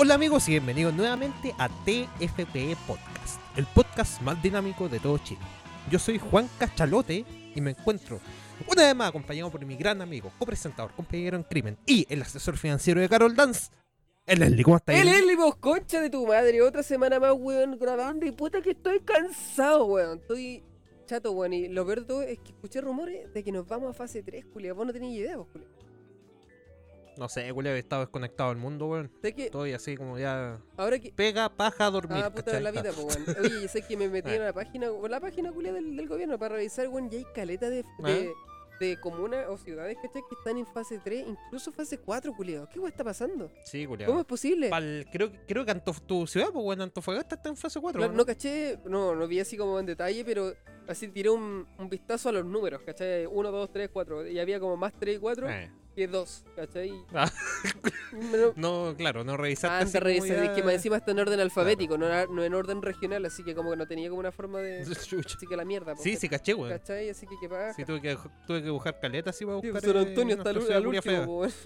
Hola amigos y bienvenidos nuevamente a TFPE Podcast, el podcast más dinámico de todo Chile. Yo soy Juan Cachalote y me encuentro una vez más acompañado por mi gran amigo, copresentador, compañero en crimen y el asesor financiero de Carol Dance, el Leslie. ¿Cómo está? El Leslie, vos concha de tu madre, otra semana más, weón, grabando y puta que estoy cansado, weón. Estoy chato, weón. Y lo peor de todo es que escuché rumores de que nos vamos a fase 3, Julia. Vos no tenías idea, vos, Julia. No sé, Julio, he estado desconectado del mundo, weón. Sé que Estoy así como ya. ahora que. Pega, paja, dormir. Ah, puta de la vida, pues, weón. Oye, yo sé que me metí en la página, la página, Julia, del, del gobierno para revisar, weón, y hay caleta de, Ah. de, de comunas o ciudades, ¿cachai? Que están en fase 3, incluso fase 4, Julia. ¿Qué weón está pasando? Sí, Julio. ¿Cómo es posible? Pal- creo, creo que Antof- tu ciudad, pues bueno, Antofagasta está en fase 4. Claro, no caché, no, no vi así como en detalle, pero así tiré un, un vistazo a los números, ¿cachai? 1, 2, 3, 4. Y había como más 3 y 4 Eh. Que 2, ¿cachai? Ah. Pero- No, claro, no revisaste. Antes como revisé, es que más encima está en orden alfabético, no, no en orden regional, así que como que no tenía como una forma de... Chucha. Así que la mierda, po, Sí, sí, caché, weón. ¿cachai? Así que qué pasa. Sí, tuve que, tuve que buscar caletas así para Sí, buscar. San eh, Antonio está al, al último, weón.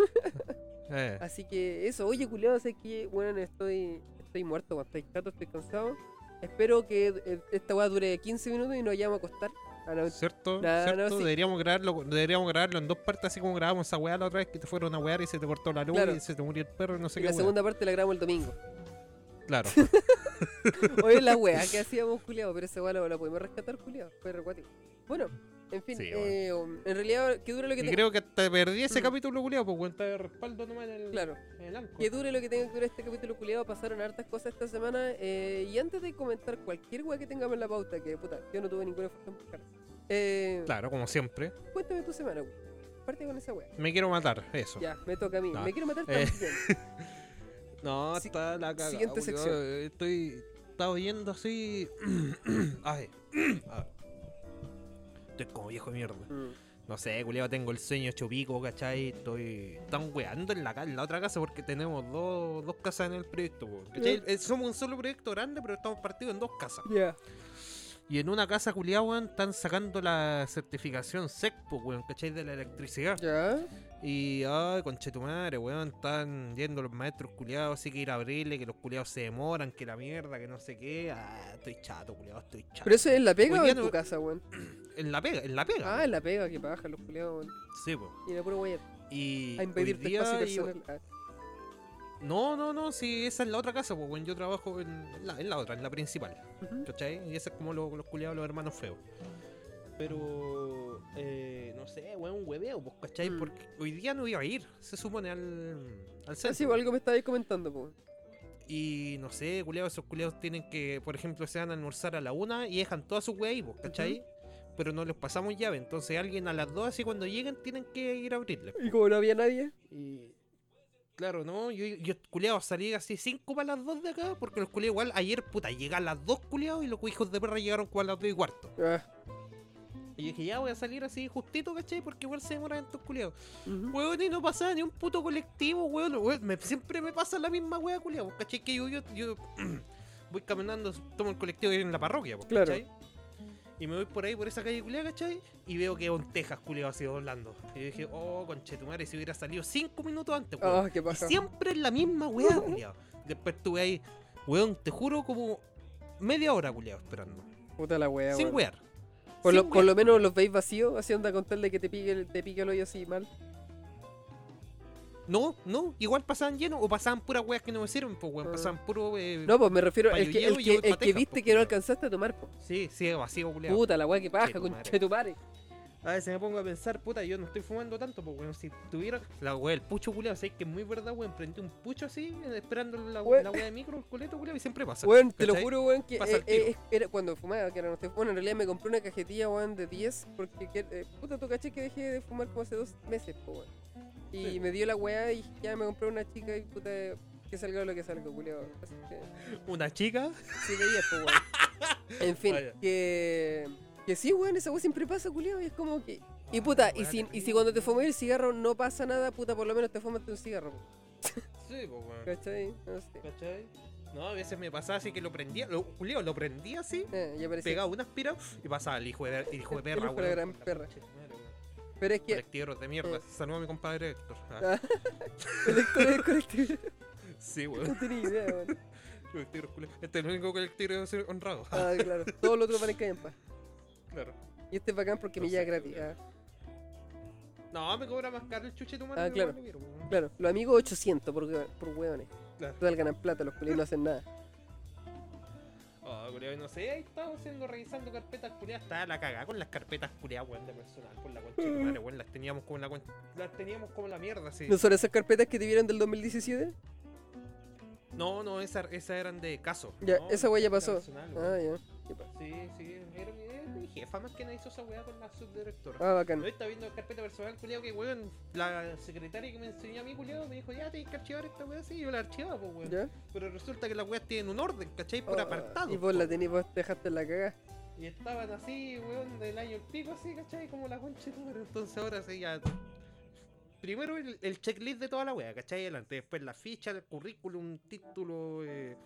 Eh. Así que eso, oye, culiado, sé que, bueno, estoy, estoy muerto, estoy chato, estoy cansado. Espero que eh, esta weá dure 15 minutos y nos vayamos a acostar. No, ¿Cierto? No, ¿Cierto? sí. Deberíamos, grabarlo, deberíamos grabarlo en dos partes, así como grabamos esa weá la otra vez que te fueron a wear y se te cortó la luz Claro. y se te murió el perro y no sé y qué. la weá. segunda parte la grabamos el domingo. Claro. Oye, la weá que hacíamos, culiado, pero esa weá la, la podemos rescatar, culiado. Fue recuático. Bueno, en fin, Sí, eh, um, en realidad, que dure lo que tenga. creo que te perdí ese Mm. capítulo, culiado, pues cuenta de respaldo nomás en el, Claro, en el que dure lo que tenga que durar este capítulo, culiado. Pasaron hartas cosas esta semana. eh, y antes de comentar cualquier weá que tengamos en la pauta, que puta, yo no tuve ninguna función buscar. Eh, Claro, como siempre. Cuéntame tu semana, weá. Parte con esa weá. Me quiero matar, eso. Ya, me toca a mí. No. Me quiero matar Eh, también. No, Si- está la cagada. siguiente sección. Estoy. Estaba oyendo así. Ay. Ah. Estoy como viejo de mierda. Mm. No sé, culiado, tengo el sueño hecho pico, ¿cachai? Estoy. Están weando en la, en la otra casa porque tenemos dos, dos casas en el proyecto. Eh, Somos un solo proyecto grande, pero estamos partidos en dos casas. Y en una casa, culiado, weón, están sacando la certificación SECPO, weón, ¿cachai? De la electricidad. Ya. Y, ay, conchetumare, weón, están yendo los maestros culiados, así que ir a abrirle, que los culiados se demoran, que la mierda, que no sé qué. Ah, estoy chato, culiado, estoy chato. ¿Pero eso es en la pega Hoy o en tu casa, weón? En la pega, en la pega. Ah, en la pega, que paja los culiados, weón. Sí, po. Y la puro weón. Y A impedir día iba- personal. Ah, No, no, no, sí, esa es la otra casa, pues, weón, yo trabajo en la, en la otra, en la principal, ujú. ¿cachai? Y ese es como lo- los culiados, los hermanos feos. Pero, eh, no sé, weón, un hueveo, pues, ¿cachai? Mm. Porque hoy día no iba a ir, se supone, al, al centro. sí, algo me estabais comentando, po. Y no sé, culiados, esos culiados tienen que, por ejemplo, se van a almorzar a la una y dejan toda su weá ahí, pues, ¿cachai? Pero no les pasamos llave, entonces alguien a las dos, así cuando lleguen, tienen que ir a abrirle. Y como no había nadie, Y claro, no, yo, yo culiado salí así cinco para las dos de acá, porque los culiados igual ayer, puta, llegan las dos culiados y los hijos de perra llegaron como a las dos y cuarto. ah, Y dije, ya voy a salir así justito, ¿cachai? Porque igual se demoran estos culiados. ujú. Weón, y no pasaba ni un puto colectivo, weón. weón, me- siempre me pasa la misma wea, culiado. ¿Cachai? Que yo, yo, yo voy caminando, tomo el colectivo en la parroquia, po, Claro. Y me voy por ahí, por esa calle culiada, ¿cachai? Y veo que un Texas culiado así doblando. Y yo dije, oh, conchetumare, si hubiera salido cinco minutos antes, weón. Ah, qué paja. siempre es la misma weá, culiado. Después estuve ahí, weón, te juro, como media hora, culiado, esperando. Puta la wea, Sin weón. wear. Por lo, Sin por wear. lo menos los veis vacíos, así anda con tal de que te pique te pique el hoyo así mal. No, no, igual pasaban llenos o pasaban puras weas que no me sirven, pues weón. Ah. Pasaban puro. eh, No, pues me refiero al que, el que, el viste po, que no alcanzaste a tomar, po. Sí, sí, vacío, culiado. Puta la wea que paja, Chetumare. con madre. A veces me pongo a pensar, puta, yo no estoy fumando tanto, pues weón. Si tuviera la wea, el pucho culiado, sabes que es muy verdad, weón. Prendí un pucho así, esperando la, wea de micro, el coleto, culiado, y siempre pasa. Weón, te lo juro, weón, que eh, eh, era cuando fumaba, que era no sé, bueno, en realidad me compré una cajetilla, weón, de 10, porque, que- eh, puta, tú caché que dejé de fumar como hace dos meses, po, weón. Y Sí. me dio la weá y ya me compré una chica y, puta, que salga lo que salga, culiao. Así que, Una chica. sí 10, po, weón. En fin, Vaya. que, que sí, weón, esa weá siempre pasa, culiao, y es como que... Y puta, y si, y si cuando te fumas el cigarro no pasa nada, puta, por lo menos te fumaste un cigarro. Sí, pues weón. ¿cachai? No sé. ¿Cachai? No, a veces me pasaba así que lo prendía, lo, culiao, lo prendía así, Eh, pegaba una aspira y pasaba el hijo de, el hijo de El perra, hijo de gran perra. Pero es que Colectiveros de mierda. Eh. Saludos a mi compadre Héctor. Ah. Ah. el Héctor es colectivo. Sí, weón. No tenía idea, weón. Este es el único colectivo que ser honrado. Ah, claro. Todos los otros van en callampa. Claro. Y este es bacán porque me llega gratis. ah. No, me cobra más caro el chuche tu Ah, claro. Claro, los amigos 800 por, por hueones. Claro. Total ganan plata, los culiados no hacen nada. Oh, culiado, no sé, ahí estaba haciendo, revisando carpetas culiadas, estaba la cagada con las carpetas culiadas, weón, de personal, por la concha de madre, weón, las teníamos como la con- las teníamos como la mierda, así. ¿No son esas carpetas que te vieron del 2017? No, no, esas esa eran de caso. Ya, no, esa weá ya pasó. personal, Ah, weón. ya. Sí, sí, era jefa más que nada hizo esa weá con la subdirectora. Ah, bacán. Hoy está viendo carpeta personal, culiado, que weón, la secretaria que me enseñó a mí, culiado, me dijo, ya tienes que archivar esta weá, sí, yo la archivaba, pues weón. ¿Ya? Pero resulta que las weas tienen un orden, ¿cachai? Por Ah, apartado. Y vos la tenés, vos te dejaste en la cagada. Y estaban así, weón, del año el pico, así, ¿cachai? Como la concha madre. Entonces ahora sí ya. Primero el, el checklist de toda la wea, ¿cachai? Adelante. Después la ficha, el currículum, título, eh,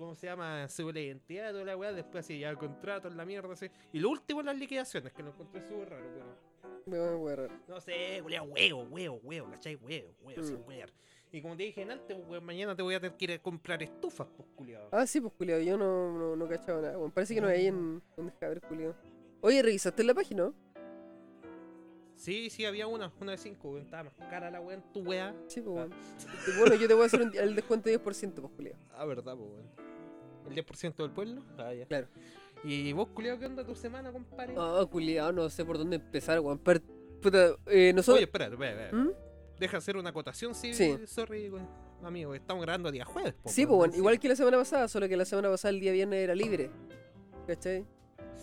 ¿cómo se llama? Seguro de identidad, toda la wea. Después así ya el contrato, la mierda, así. Y lo último las liquidaciones, que lo encontré súper raro, pero. Me voy a agarrar. No sé, culiao, huevo, huevo, huevo, ¿cachai? Huevo, huevo, Mm. sin wear. Y como te dije antes, weón, mañana te voy a tener que ir a comprar estufas, pues, culiao. Ah, sí, pues culiado, yo no, no, no cachaba nada. Bueno, parece que no hay ahí en. A ver, culiado. Oye, ¿revisaste la página? Sí, sí, había una, una de cinco, weón. Estaba más cara la weón, tu wea. Sí, pues Ah. bueno. Yo te voy a hacer un- el descuento de 10%, pues culiado. Ah, verdad, pues, weón. ¿El 10% del pueblo? Ah, ya. Claro. ¿Y vos, culiao, qué onda tu semana, compadre? Ah, culiado, no sé por dónde empezar, weón. Pero, puta, eh, nosotros. Oye, espérate, espérate. ¿Mm? Deja hacer una acotación, sí, Sí. sorry, weón. Amigo, estamos grabando día jueves, po, Sí, pues weón. bueno, igual que la semana pasada, solo que la semana pasada el día viernes era libre. ¿Cachai?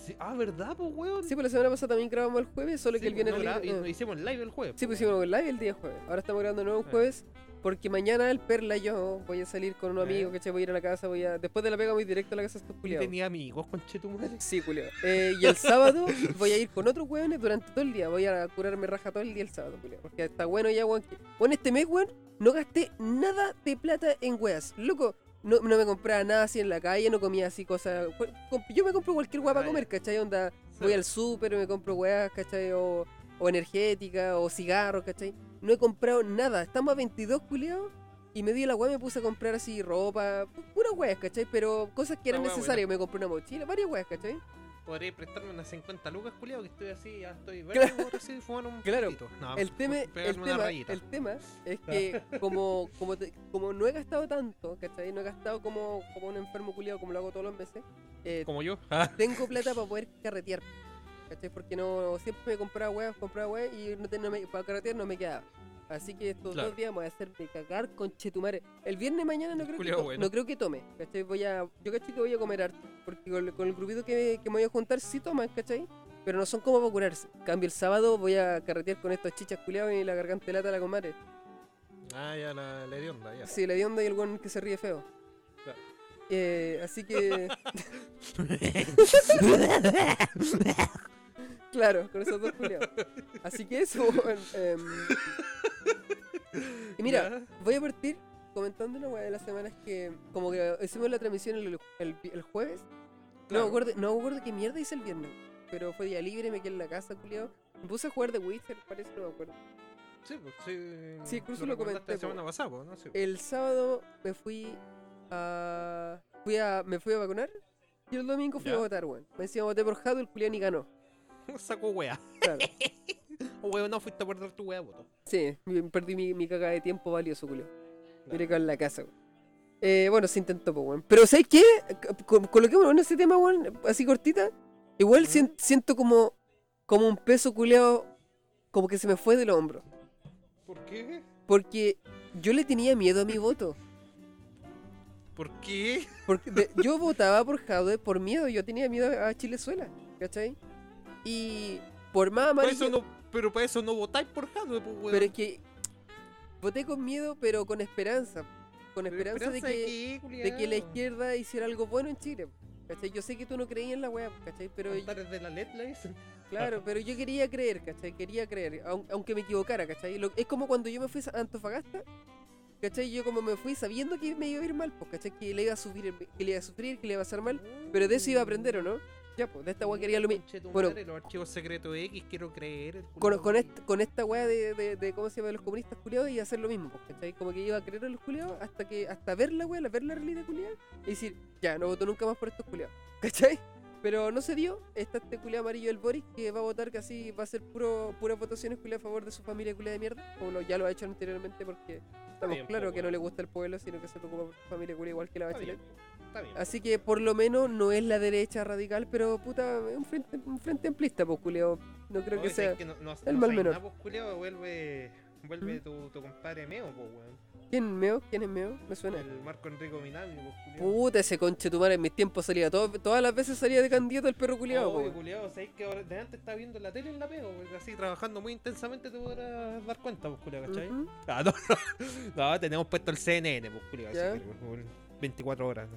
Sí, Ah, ¿verdad, pues, weón? Sí, pues la semana pasada también grabamos el jueves, solo Sí, que el pues, viernes no, Ah. nos hicimos live el jueves. Sí, pues hicimos el live el día jueves. Ahora estamos grabando nuevo un Ah. jueves. Porque mañana el Perla y yo voy a salir con un amigo, ¿cachai? Voy a ir a la casa, voy a. Después de la pega voy directo a la casa de estos culiados. Tenía amigos, conche tu madre. Sí, culiao. Eh, y el sábado voy a ir con otros weones durante todo el día. Voy a curarme raja todo el día el sábado, culiao. Porque está bueno ya, weón. que- Bueno, este mes, weón, no gasté nada de plata en weas. Loco, no, no me compraba nada así en la calle, no comía así cosas. Yo me compro cualquier Ah, para comer, ¿cachai? Onda, voy al súper, me compro weas, ¿cachai? O, o energética, o cigarros, ¿cachai? No he comprado nada. Estamos a 22, culiao. Y me di la weá, me puse a comprar así ropa, pu- puras weas, ¿cachai? Pero cosas que eran necesarias. Me compré una mochila, varias weas, ¿cachai? Podría prestarme unas 50 lucas, culiao, que estoy así, ya estoy verde, Claro. así, fumar un Claro. No, El tema, el, tema, rayita. el tema es que como, como, te- como no he gastado tanto, ¿cachai? No he gastado como, como un enfermo culiado como lo hago todos los meses, eh, Como yo. Ah, tengo plata para poder carretear. ¿Cachai? Porque no siempre me compraba weas, compraba weas y no, te- no me, para carretear no me quedaba. Así que estos Claro. dos días me voy a hacerme cagar con chetumare. El viernes mañana no creo, que, bueno. no creo que tome, ¿cachai? Voy a, yo caché que voy a comer harto. Porque con, con el grupito que, que me voy a juntar sí toman, ¿cachai? Pero no son como para curarse. Cambio el sábado voy a carretear con estos chichas culiados y la garganta lata a la comadre. Ah, ya la, la hedionda, ya. Sí, la onda y el buen que se ríe feo. Claro. Eh, así que, claro, con esos dos culiados. Así que eso, weón, em, Y mira, Ya. voy a partir comentando una weá de las semanas que, como que hicimos la transmisión el, el- el jueves. No me acuerdo, no me acuerdo qué mierda hice el viernes. Pero fue día libre, me quedé en la casa, culiado. Me puse a jugar The Witcher, parece, no me acuerdo. Sí, pues sí. Sí, incluso lo comenté, La semana pasada, ¿no? Sí. El sábado me fui a. Fui a me fui a vacunar. Y el domingo fui Ya. a votar, weón. Me decía voté por Jado, el culiao ni ganó. Saco wea. Claro. O wea, no fuiste a perder tu wea, voto. sí, perdí mi, mi caga de tiempo valioso, culiao. Miré que en la casa, weón. Eh, bueno, se intentó, pues, weón. Pero ¿sabes qué? Co- Coloquémonos en ese tema, weón, así cortita. Igual Ujú. sien- siento como, como un peso culeado, como que se me fue del hombro. ¿Por qué? Porque yo le tenía miedo a mi voto. ¿Por qué? Porque de- yo votaba por Jaude por miedo, yo tenía miedo a Chilezuela, ¿cachai? Y por más amarillo, eso no, pero para eso no votáis por Jadwe, pues, weón. pero es que voté con miedo, pero con esperanza. Con esperanza, de, que, de que la izquierda hiciera algo bueno en Chile. ¿Cachai? Yo sé que tú no creías en la web, ¿cachai? Pero Altares de la LED la dicen. claro, pero yo quería creer, ¿cachai? Quería creer, aun- aunque me equivocara, ¿cachai? Lo- es como cuando yo me fui a Antofagasta, ¿cachai? Yo como me fui sabiendo que me iba a ir mal, pues, ¿cachai? Que le iba a subir, que le iba a sufrir, que le iba a hacer mal, pero de eso iba a aprender, ¿o no? Ya, pues, de esta weá quería lo mismo. Bueno, los archivos secretos X, quiero creer. Con, con, con esta weá de, de, de, ¿cómo se llama? de los comunistas culiados y hacer lo mismo, ¿cachai? Como que iba a creer a los culiados hasta que hasta ver la weá, ver la realidad culiada y decir, ya, no voto nunca más por estos culiados, ¿cachai? Pero no se dio, está este culiado amarillo del Boris que va a votar casi, va a hacer puro, puras votaciones culiadas a favor de su familia culiada de mierda, como lo- ya lo ha hecho anteriormente porque estamos claros que no le gusta el pueblo, sino que se preocupa por su familia culiada igual que la Bachelet. Bien, está bien. Así que por lo menos no es la derecha radical, pero puta, es un frente, un frente amplista, pues culiao. No creo que sea. ¿sabes no, no, el no mal menor. nada, pues, culiao, vuelve, vuelve ¿Mm? tu, tu compadre Meo, pues, weón. ¿Quién meo? ¿Quién es meo? Me suena. El Marco Enrico Minami, pues, culiao. Puta, ese conche tu madre en mis tiempos salía. todo- todas las veces salía de candidato el perro culiado, Oye, culiao, ¿sabes que ahora de antes estaba viendo la tele en la pega, pues, así trabajando muy intensamente te podrás dar cuenta, pues, culiao, ¿cachai? Ah, no, no, tenemos puesto el CNN, pues, culiao, así que, pues, 24 horas.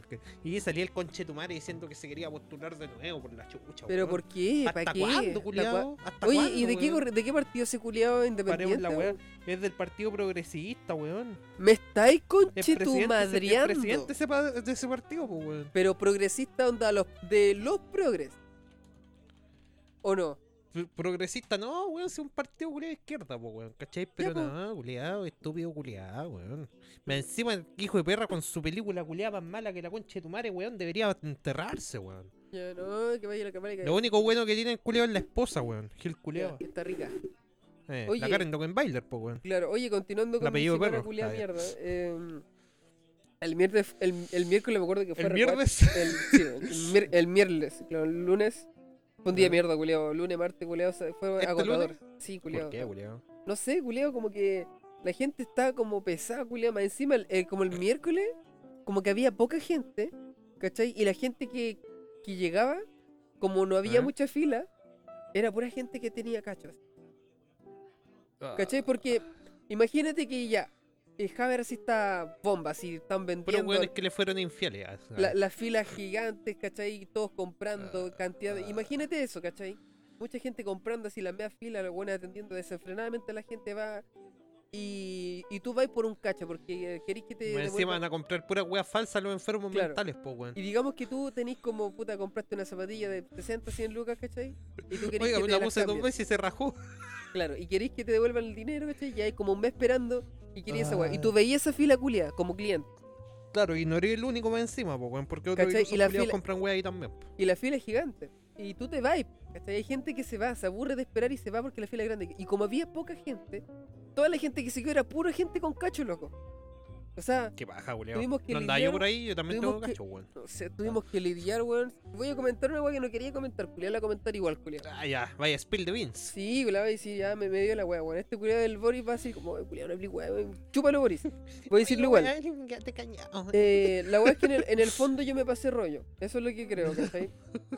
Y salía el conchetumare diciendo que se quería postular de nuevo por la chucha, Pero weón. ¿por qué? ¿Para ¿Hasta qué? cuándo, cua- ¿Hasta Oye, cuándo, ¿y de qué, de qué partido ese culiado independiente? la weón? Es del Partido Progresista, weón. Me estáis Es conche tu es madreando. presidente de ese, pa- de ese partido, pues, weón. Pero progresista onda los de los progres. ¿O no? Pro- Progresista, no, weón, es un partido culiado de izquierda, pues, weón, ¿cachai? Pero po. no, culiado, estúpido culiado, weón. Encima, el hijo de perra con su película culiada más mala que la concha de tu madre, weón, debería enterrarse, weón. Ya no, que vaya la cámara que Lo único bueno que tiene el culiado es la esposa, weón. Gil culiado. está rica. Eh, Oye. la Karen Dockenbailer, pues, weón. Claro, oye, continuando con semana perro. culiada mierda. eh, el, miércoles, el, el miércoles me acuerdo que fue El miércoles. El, sí, el miércoles, claro, el lunes. Fue un día de mierda, culiado. Lunes, martes, culiado. Fue ¿Este agotador. lunes? Sí, ¿Por culiado. qué, culiado? No sé, culiado, como que la gente está como pesada, culiado. Más encima, el- como el miércoles, como que había poca gente, ¿cachai? Y la gente que, que llegaba, como no había Ah. mucha fila, era pura gente que tenía cachos. ¿Cachai? Porque imagínate que ya, el Javier así está bomba, así están Pero vendiendo weón es que le fueron infieles. ah, la- las filas gigantes, ¿cachai? Todos comprando Ah, cantidad de... ah. Imagínate eso, ¿cachai? Mucha gente comprando así la media fila, los buenos atendiendo desenfrenadamente, la gente va y, y tú vas por un cacho porque eh, querés que te Más encima van a comprar pura weas falsas los enfermos Claro. mentales, pues, weón. Y digamos que tú tenés como, puta, compraste una zapatilla de 60, 100 lucas, ¿cachai? Y tú querés Oiga, que te la puse dos veces y se rajó. Claro, y queréis que te devuelvan el dinero, ¿cachai? Y hay como un mes esperando y querías esa weá. Y Ah. tú veías esa fila culia como cliente. Claro, y no eres el único más encima, pues, weón, porque otros ¿Cachai? ilusos Y la culiados fila- compran weas ahí también. po. Y la fila es gigante. Y tú te vas, ¿cachai? Hay gente que se va, se aburre de esperar y se va porque la fila es grande. Y como había poca gente, toda la gente que se quedó era pura gente con cacho, loco. O sea, Qué baja. Tuvimos que No andaba yo lidiar- por ahí, yo también tengo que- cacho, weón. no sé, tuvimos que lidiar, weón. Voy a comentar una weá que no quería comentar, culiar la comentar igual, culiar. Ah, ya, vaya, spill the beans. Sí, la voy a decir, ya me, me dio la weá, weón. Este culiado del Boris va así como, culiado, no weá, weón. Chúpalo, Boris. Voy a decirlo igual. Eh, la weá es que en el, en el fondo yo me pasé rollo. Eso es lo que creo, ¿cachai?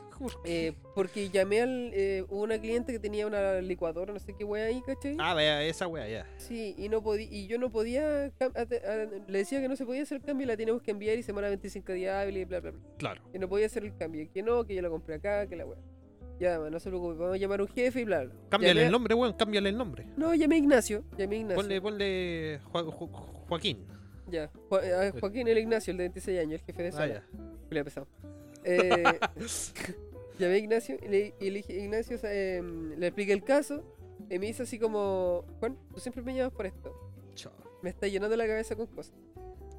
Eh, porque llamé al. Eh, hubo una cliente que tenía una licuadora, no sé qué weá ahí, ¿cachai? Ah, vea, esa wea, ya. Sí, y no podía, y yo no podía, a- le decía que no se podía hacer el cambio y la tenemos que enviar y semana 25 días hábiles y bla, bla, bla. Claro. Y no podía hacer el cambio, que no, que yo la compré acá, que la weá. Ya, no se preocupe, vamos a llamar a un jefe y bla, bla. Cámbiale Llamé el nombre, weón, cámbiale el nombre. No, llamé a Ignacio, llamé a Ignacio. Ponle, ponle Jo- Jo- Joaquín. Ya, Jo- a Joaquín el Ignacio, el de 26 años, el jefe de Ah, sala. ya. Julia pesado. Eh, llamé a Ignacio y le, y le dije, Ignacio, em, le expliqué el caso y me dice así como, Juan, tú siempre me llamas por esto. Chao. Me está llenando la cabeza con cosas.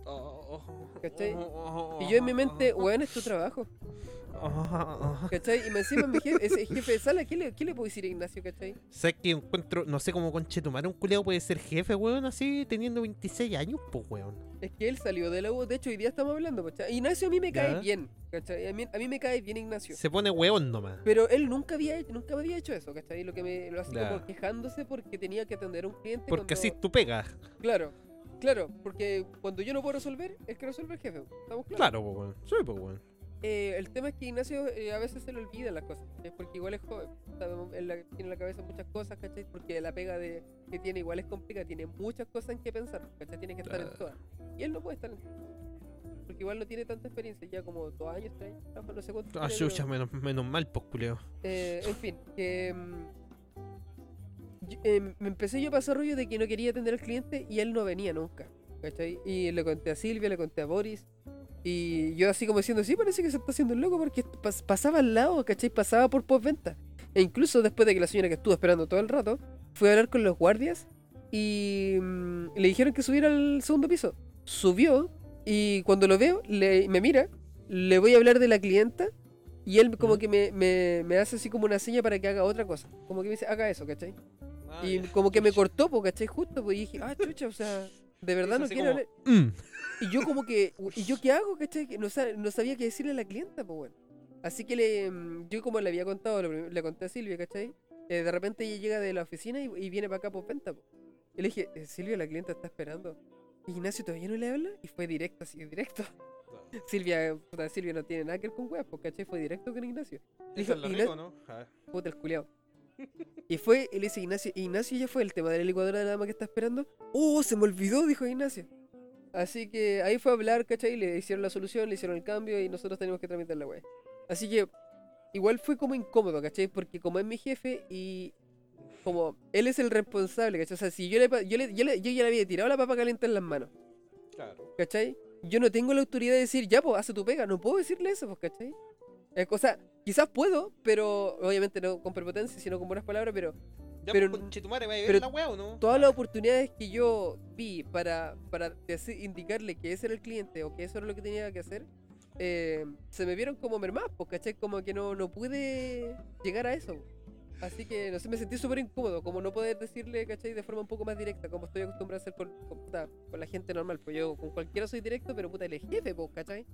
Oh, ¿Cachai? oh, Y yo en mi mente, weón, es tu trabajo. ¿Cachai? Y me encima mi jefe, ese jefe de sala, ¿qué le, qué le puedo decir a Ignacio, cachai? ¿Sabes que encuentro, no sé cómo conchetumar un culeado puede ser jefe, weón, así teniendo 26 años, pues, weón? Es que él salió de la U, de hecho hoy día estamos hablando, ¿cachai? Ignacio a mí me cae Ya. bien, ¿cachai? A mí, a mí me cae bien Ignacio. Se pone weón nomás. Pero él nunca había hecho, nunca me había hecho eso, ¿cachai? Lo que me lo hacía como quejándose porque tenía que atender a un cliente. Porque así cuando- es tu pega. Claro, claro, porque cuando yo no puedo resolver, el que resuelve el jefe. ¿Estamos claros? Claro, pues, weón. Sí, pues, weón. Eh, el tema es que Ignacio eh, a veces se le olvida las cosas, ¿cachai? porque igual es joven, en la- tiene en la cabeza muchas cosas, ¿cachai? Porque la pega de, que tiene igual es complicada, tiene muchas cosas en que pensar, ¿cachai? Tiene que estar en Claro. todas. Y él no puede estar en. Porque igual no tiene tanta experiencia, ya como dos años, tres años, no sé cuánto. Ah, tiene, pero- menos, menos mal, pues, culeo. Eh, en fin, que. yo- eh, me empecé yo a pasar rollo de que no quería atender al cliente y él no venía nunca. ¿Cachai? Y le conté a Silvia, le conté a Boris. Y yo así como diciendo, sí, parece que se está haciendo el loco porque pas- pasaba al lado, ¿cachai? Pasaba por postventa. E incluso después de que la señora que estuvo esperando todo el rato, fue a hablar con los guardias y mm, le dijeron que subiera al segundo piso. Subió y cuando lo veo, le, me mira, le voy a hablar de la clienta y él como que me, me- me hace así como una seña para que haga otra cosa. Como que me dice, haga eso, ¿cachai? Ah, Y como que me cortó, po, ¿cachai? Justo, pues y dije, ah, chucha, o sea, de verdad no quiero como, hablar. "Mm". Y yo como que, ¿y yo qué hago, cachai? No, no sabía qué decirle a la clienta, pues bueno. Así que le, mm, yo como le había contado, le conté a Silvia, ¿cachai? Eh, de repente ella llega de la oficina y, y viene para acá por venta, po. Y le dije, eh, Silvia, la clienta está esperando. ¿Y Ignacio todavía no le habla? Y fue directo, así, directo. Silvia, puta, Silvia no tiene nada que ver con weas, pues, ¿cachai? Fue directo con Ignacio. Dijo, es lo "Igna- rico, ¿no? Puta el culiao. Y fue, y le dice Ignacio, Ignacio ya fue el tema de la licuadora de la dama que está esperando. ¡Oh, se me olvidó! Dijo Ignacio. Así que ahí fue a hablar, ¿cachai? Le hicieron la solución, le hicieron el cambio y nosotros tenemos que tramitar la wea. Así que igual fue como incómodo, ¿cachai? Porque como es mi jefe y como él es el responsable, ¿cachai? O sea, si yo le, yo, le- yo, le- yo ya le había tirado la papa caliente en las manos, Claro. ¿cachai? Yo no tengo la autoridad de decir, ya, pues, hace tu pega. No puedo decirle eso, pues, ¿cachai? Es cosa, quizás puedo, pero obviamente no con prepotencia, sino con buenas palabras, pero Ya, Pero- pero, Chetumare, ¿va a ver pero la weá o no? todas las oportunidades que yo vi para, para indicarle que ese era el cliente o que eso era lo que tenía que hacer, eh, se me vieron como mermadas, pues, ¿cachai? Como que no, no pude llegar a eso. Así que, no sé, me sentí súper incómodo, como no poder decirle, ¿cachai? De forma un poco más directa, como estoy acostumbrado a hacer con, con, puta, con la gente normal. Pues yo con cualquiera soy directo, pero puta, es jefe, pues, ¿cachai?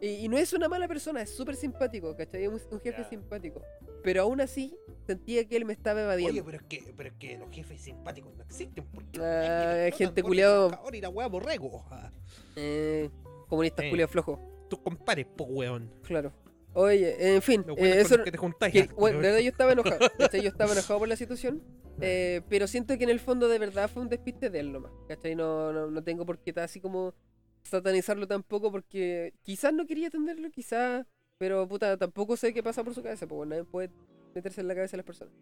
Y, y no es una mala persona, es súper simpático, ¿cachai? Es un, un jefe Ya. simpático. Pero aún así, sentía que él me estaba evadiendo. Oye, pero es que, pero es que los jefes simpáticos no existen porque Ah, gente el trabajador y la weá borrego. Ah, Eh, comunistas Eh. culiao flojo, Tus compares, po weón. claro. Oye, en fin, eh, eso. que te juntáis. que- bueno, de verdad yo estaba enojado. ¿cachai? Yo estaba enojado por la situación. eh, pero siento que en el fondo de verdad fue un despiste de él nomás. ¿Cachai? No, no, no tengo por qué estar así como satanizarlo tampoco porque quizás no quería atenderlo, quizás. Pero puta, tampoco sé qué pasa por su cabeza. Pues bueno, nadie puede meterse en la cabeza de las personas.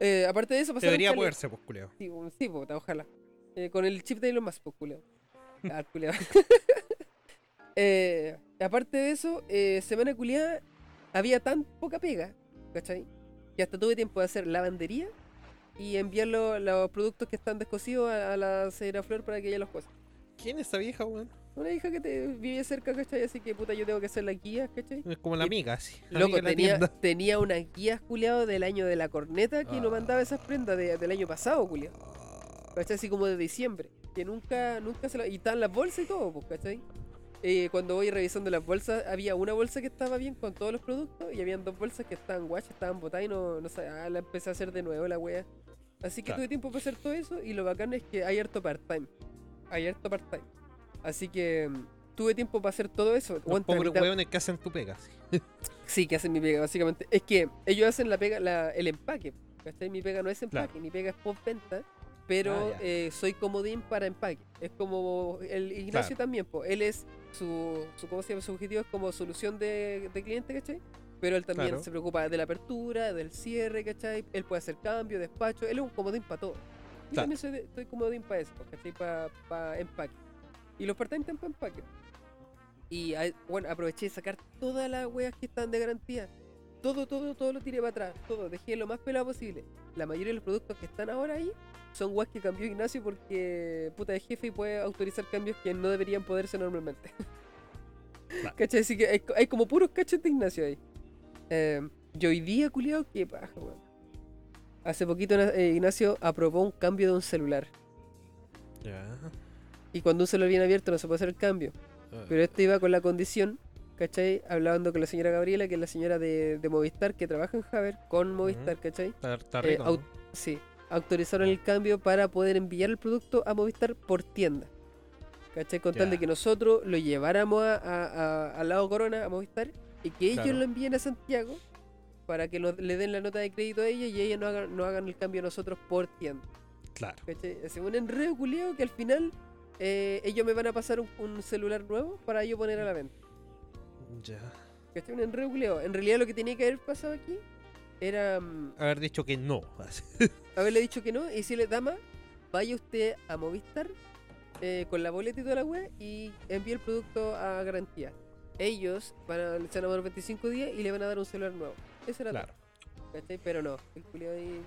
Eh, aparte de eso, pasaron Debería poderse, pues, culeo. Sí, bueno, sí, puta, ojalá. Eh, con el chip de Elon Musk, pues, culeo. Ah, culeo. Eh, aparte de eso, semana culiada había tan poca pega, ¿cachai? Que hasta tuve tiempo de hacer lavandería y enviar lo- los productos que están descosidos a, a la señora Flor para que ella los cose. ¿Quién es esa vieja, weón? Una hija que te vivía cerca, ¿cachai? Así que puta, yo tengo que hacer la guía, ¿cachai? Es como la amiga, así. Loco, amiga tenía, tenía unas guías culiado del año de la corneta que no Ah. mandaba esas prendas de- del año pasado, culiado. ¿cachai? Así como de diciembre. Que nunca, nunca se la... Y estaban las bolsas y todo, pues, ¿cachai? Eh, cuando voy revisando las bolsas, había una bolsa que estaba bien con todos los productos y habían dos bolsas que estaban guachas, estaban botadas y no, no sé, ah, la empecé a hacer de nuevo la wea. Así que Claro. tuve tiempo para hacer todo eso y lo bacán es que hay harto part-time. Hay harto part-time. Así que mm, tuve tiempo para hacer todo eso. Los pobres weones que hacen tu pega, sí. Sí, que hacen mi pega, básicamente. Es que ellos hacen la pega, la, el empaque. ¿cachai? Mi pega no es empaque, Claro. mi pega es post-venta, pero Ah, eh, soy comodín para empaque. Es como el Ignacio Claro. también, po. él es su, su, ¿cómo se llama? Su objetivo es como solución de, de cliente, ¿cachai? Pero él también Claro. se preocupa de la apertura, del cierre, ¿cachai? Él puede hacer cambio, despacho, él es un comodín para todo. Yo Claro. también soy, de- soy comodín para eso, ¿cachai? Para empaque. Y los part-time están para empaque. Y bueno, aproveché de sacar todas las weas que están de garantía. Todo, todo, todo lo tiré para atrás. Todo, dejé lo más pelado posible. La mayoría de los productos que están ahora ahí son weas que cambió Ignacio porque puta de jefe y puede autorizar cambios que no deberían poderse normalmente. Claro. ¿Cachai? Así que hay, hay como puros cachos de Ignacio ahí. Eh, yo hoy día, culiado, qué paja, weón. Hace poquito eh, Ignacio aprobó un cambio de un celular. Ya. Y cuando un celular viene abierto no se puede hacer el cambio. Ah, Pero esto iba con la condición, ¿cachai? Hablando con la señora Gabriela, que es la señora de, de Movistar, que trabaja en Haber con Movistar, ¿cachai? Está, está eh, rico, au- ¿no? Sí, autorizaron el cambio para poder enviar el producto a Movistar por tienda. ¿Cachai? Con tal de que nosotros lo lleváramos a, a- a- al lado Corona, a Movistar, y que ellos Claro. lo envíen a Santiago para que nos- le den la nota de crédito a ella y ellos no hagan, no hagan el cambio a nosotros por tienda. Claro. ¿Cachai? Es un enredo culiado que al final eh, ellos me van a pasar un, un celular nuevo para yo poner a la venta. Ya. ¿Cachai? Un culiado. En realidad lo que tenía que haber pasado aquí era mm, Haber dicho que no. haberle dicho que no y decirle, dama, vaya usted a Movistar eh, con la boleta y toda la web y envíe el producto a garantía. ellos van a, se van a dar 25 días y le van a dar un celular nuevo. Ese era Claro. todo, ¿cachai? Pero no, el culiado ahí.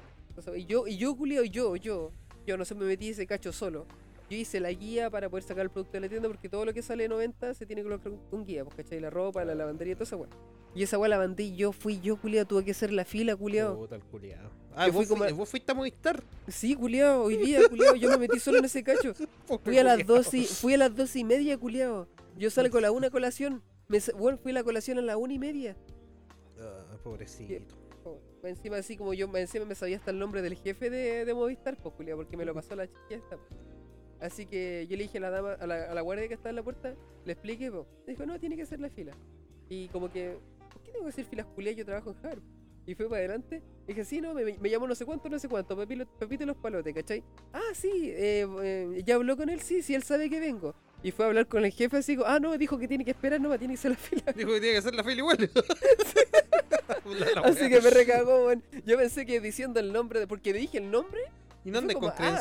Y yo, y yo, culiado, yo, yo, yo no sé, me metí ese cacho solo. Yo hice la guía para poder sacar el producto de la tienda porque todo lo que sale de 90 se tiene que colocar con guía, pues, ¿cachai? La ropa, la lavandería, toda esa weá. Y esa weá la bandé y yo fui yo, culiado, tuve que hacer la fila, culiado. Puta el culiao. Ah, Yo vos, fui como- fui- vos fuiste a Movistar. Sí, culiado, hoy día, culiado, yo me metí solo en ese cacho. Fui a las dos y, fui a las dos y media, culiado. Yo salgo a la una colación. Me, bueno, fui a la colación a la una y media. Ah, pobrecito. Oh, encima así como yo, encima me sabía hasta el nombre del jefe de, de Movistar, pues culiao, porque me lo pasó la chica esta. po. Así que yo le dije a la dama, a la, a la guardia que estaba en la puerta, le expliqué, pues. Dijo, no, tiene que hacer la fila. Y como que, ¿por qué tengo que hacer filas culiadas? Yo trabajo en Harp. Y fue para adelante. Y dije, sí, no, me, me llamo no sé cuánto, no sé cuánto, Pepito, Pepito los palotes, ¿cachai? Ah, sí, eh, eh, ya habló con él, sí, sí, él sabe que vengo. Y fue a hablar con el jefe así, ah, no, dijo que tiene que esperar, no, tiene que hacer la fila. Dijo que tiene que hacer la fila igual. Así que me recagó. Yo pensé que diciendo el nombre, de- porque dije el nombre. ¿Y dónde? como, ¿Con ah?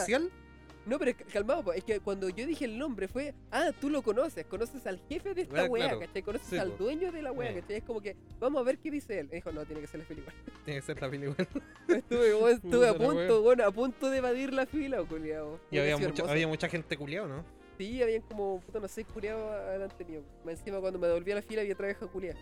No, pero calmado, es que cuando yo dije el nombre fue, ah, tú lo conoces, conoces al jefe de esta Ah, claro. ¿cachai? Conoces Sí, al dueño de la wea, Eh. ¿cachai? Es como que, vamos a ver qué dice él. Me dijo, no, tiene que ser la fila igual. Tiene que ser la fila igual. Estuve, estuve a punto, bueno, a punto de evadir la fila, culiao. Y había mucha, había mucha gente culiao, ¿no? Sí, habían como, puta, no sé, culiados adelante mío. Encima cuando me devolví a la fila había otra vieja culiada.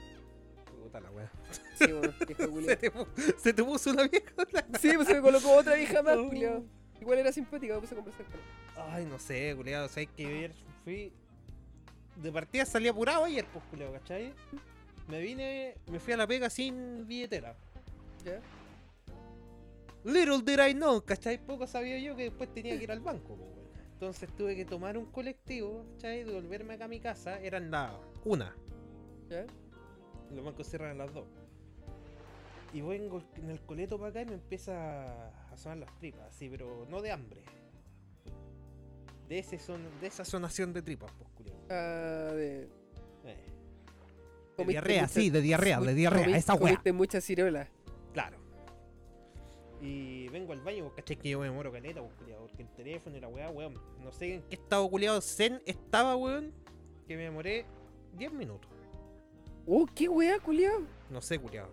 Puta la wea. Sí, bueno, vieja Se culiada. te, se te puso una vieja. Sí, pues se me colocó otra vieja más, Oh. culiao. Igual era simpática, me puse a conversar con ella. Ay, no sé, culiao. O sea, hay que ver. Fui. De partida salí apurado ayer, pues, culiao, ¿cachai? Me vine. Me fui a la pega sin billetera. ¿Ya? Little did I know, ¿cachai? Poco sabía yo que después tenía que ir al banco, pues, weón. Entonces tuve que tomar un colectivo, ¿cachai? Devolverme acá a mi casa. Eran las una. ¿Ya? Los bancos cierran a las 2. Y vengo en el coleto para acá y me empieza sonar las tripas, así, pero no de hambre. De, ese son, de esa sonación de tripas, pues, culiao. Ah, de. Eh. De diarrea, mucha- sí, de diarrea, de diarrea, esa weá. Comiste mucha cirola. Claro. Y vengo al baño, porque que yo me muero caleta, pues, porque el teléfono y la weá, weón. No sé en qué estado culiado zen estaba, weón, que me demoré 10 minutos. Oh, qué weá, culiao. No sé, culiado.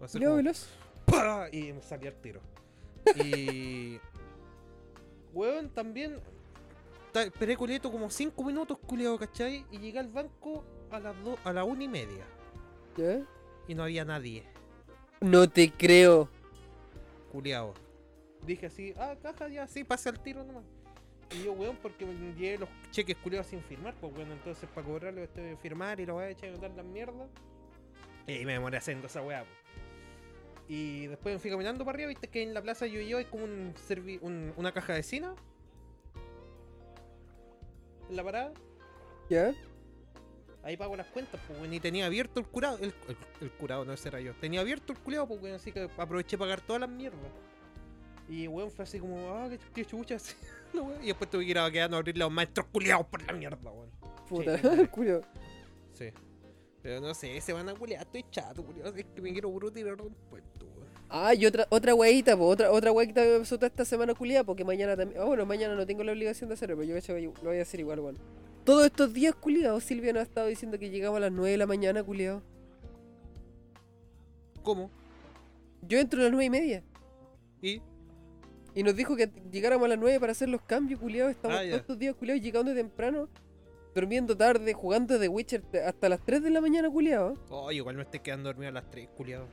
No sé Culiao cómo- veloz. ¡Pah! Y me salí al tiro. Y. Weón, también. ta- Esperé culeto como 5 minutos, culiado, ¿cachai? Y llegué al banco a las do- a la una y media. ¿Ya? Y no había nadie, No te creo. culiado. Dije así, ah, caja ya, sí, pase al tiro nomás. Y yo, weón, porque me llevé los cheques culiados sin firmar, pues weón, entonces para cobrarlo estoy que firmar y lo voy a echar a notar las mierdas. Y me demoré haciendo esa weá, pues. Y después me fui caminando para arriba, viste que en la plaza yo yo hay como un, servi- un- una caja de cine. En la parada. ¿Ya? Ahí pago las cuentas, pues, y tenía abierto el curado. El, el- el curado, no ese era yo. Tenía abierto el curado, pues, así que aproveché para pagar todas las mierdas. Y, weón, fue así como, ah, qué, qué chucha. así, la weá. Y después tuve que ir a quedando a abrirle a los maestros culiados por la mierda, weón. Puta, Sí, culiao. Sí. Pero no sé, se van a culiar, estoy chato, culiado. Es que me quiero tirar un puesto, weón. Ah, y otra, otra weita, po, otra, otra weita que me esta semana culiada, porque mañana también. Ah, bueno, mañana no tengo la obligación de hacerlo, pero yo lo voy a hacer igual, weón. Todos estos días culiados, Silvia nos ha estado diciendo que llegamos a las 9 de la mañana, culiado. ¿Cómo? Yo entro a las 9 y media. ¿Y? Y nos dijo que llegáramos a las 9 para hacer los cambios, culiados. Estamos Ah, todos estos días, culiados, llegando temprano, durmiendo tarde, jugando The Witcher hasta las 3 de la mañana, culiado. Oh, igual me estoy quedando dormido a las 3, culiado.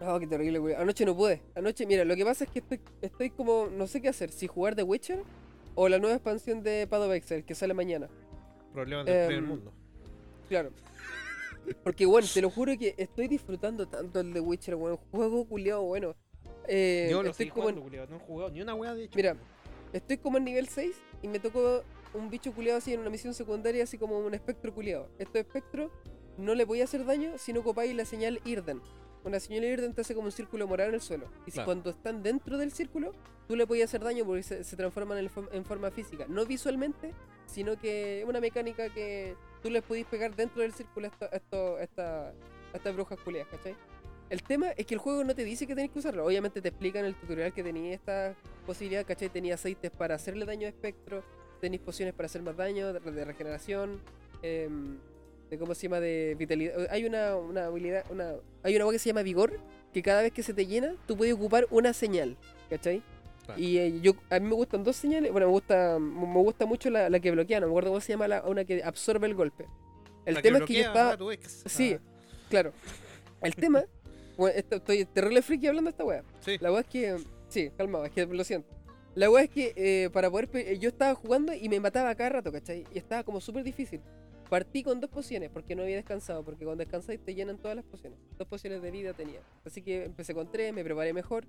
Ah, qué terrible, culiao. Anoche no pude. Anoche, mira, lo que pasa es que estoy, estoy como, no sé qué hacer, si jugar The Witcher o la nueva expansión de Path of Exile, que sale mañana. Problemas del primer Em, mundo. Claro. Porque, bueno, te lo juro que estoy disfrutando tanto el The Witcher, weón. Juego culiado, bueno. Eh, Yo lo estoy como en- jugando, culiado. No he jugado ni una wea de hecho. Mira, Estoy como en nivel 6 y me tocó un bicho culiado así en una misión secundaria, así como un espectro culiado. Este espectro no le podía hacer daño si no ocupáis la señal Irden. Una señal Irden te hace como un círculo morado en el suelo. Y si Claro. cuando están dentro del círculo, tú le podías hacer daño porque se, se transforman en, en forma física. No visualmente, sino que es una mecánica que tú les podías pegar dentro del círculo a, esto- a esta- a estas brujas culiadas, ¿cachai? El tema es que el juego no te dice que tenés que usarlo. Obviamente te explica en el tutorial que tenía esta posibilidad, ¿cachai? Tenía aceites para hacerle daño a espectro, tenéis pociones para hacer más daño, de, de regeneración. em, de cómo se llama de vitalidad. Hay una, una habilidad, una, hay una agua que se llama vigor, que cada vez que se te llena, tú puedes ocupar una señal, ¿cachai? Claro. Y eh, yo, a mí me gustan dos señales, bueno, me gusta, me gusta mucho la, la que bloquea, no me acuerdo cómo se llama la, una que absorbe el golpe. El La tema es que yo estaba, a tu ex. Sí. Ah, claro, el tema, bueno, esto- estoy terrible friki hablando de esta wea. sí. La weá es que. Sí, calmado, es que lo siento. La weá es que eh, para poder. eh, Yo estaba jugando y me mataba cada rato, ¿cachai? Y estaba como súper difícil. Partí con dos pociones porque no había descansado. Porque cuando descansáis te llenan todas las pociones. Dos pociones de vida tenía. Así que empecé con tres, me preparé mejor.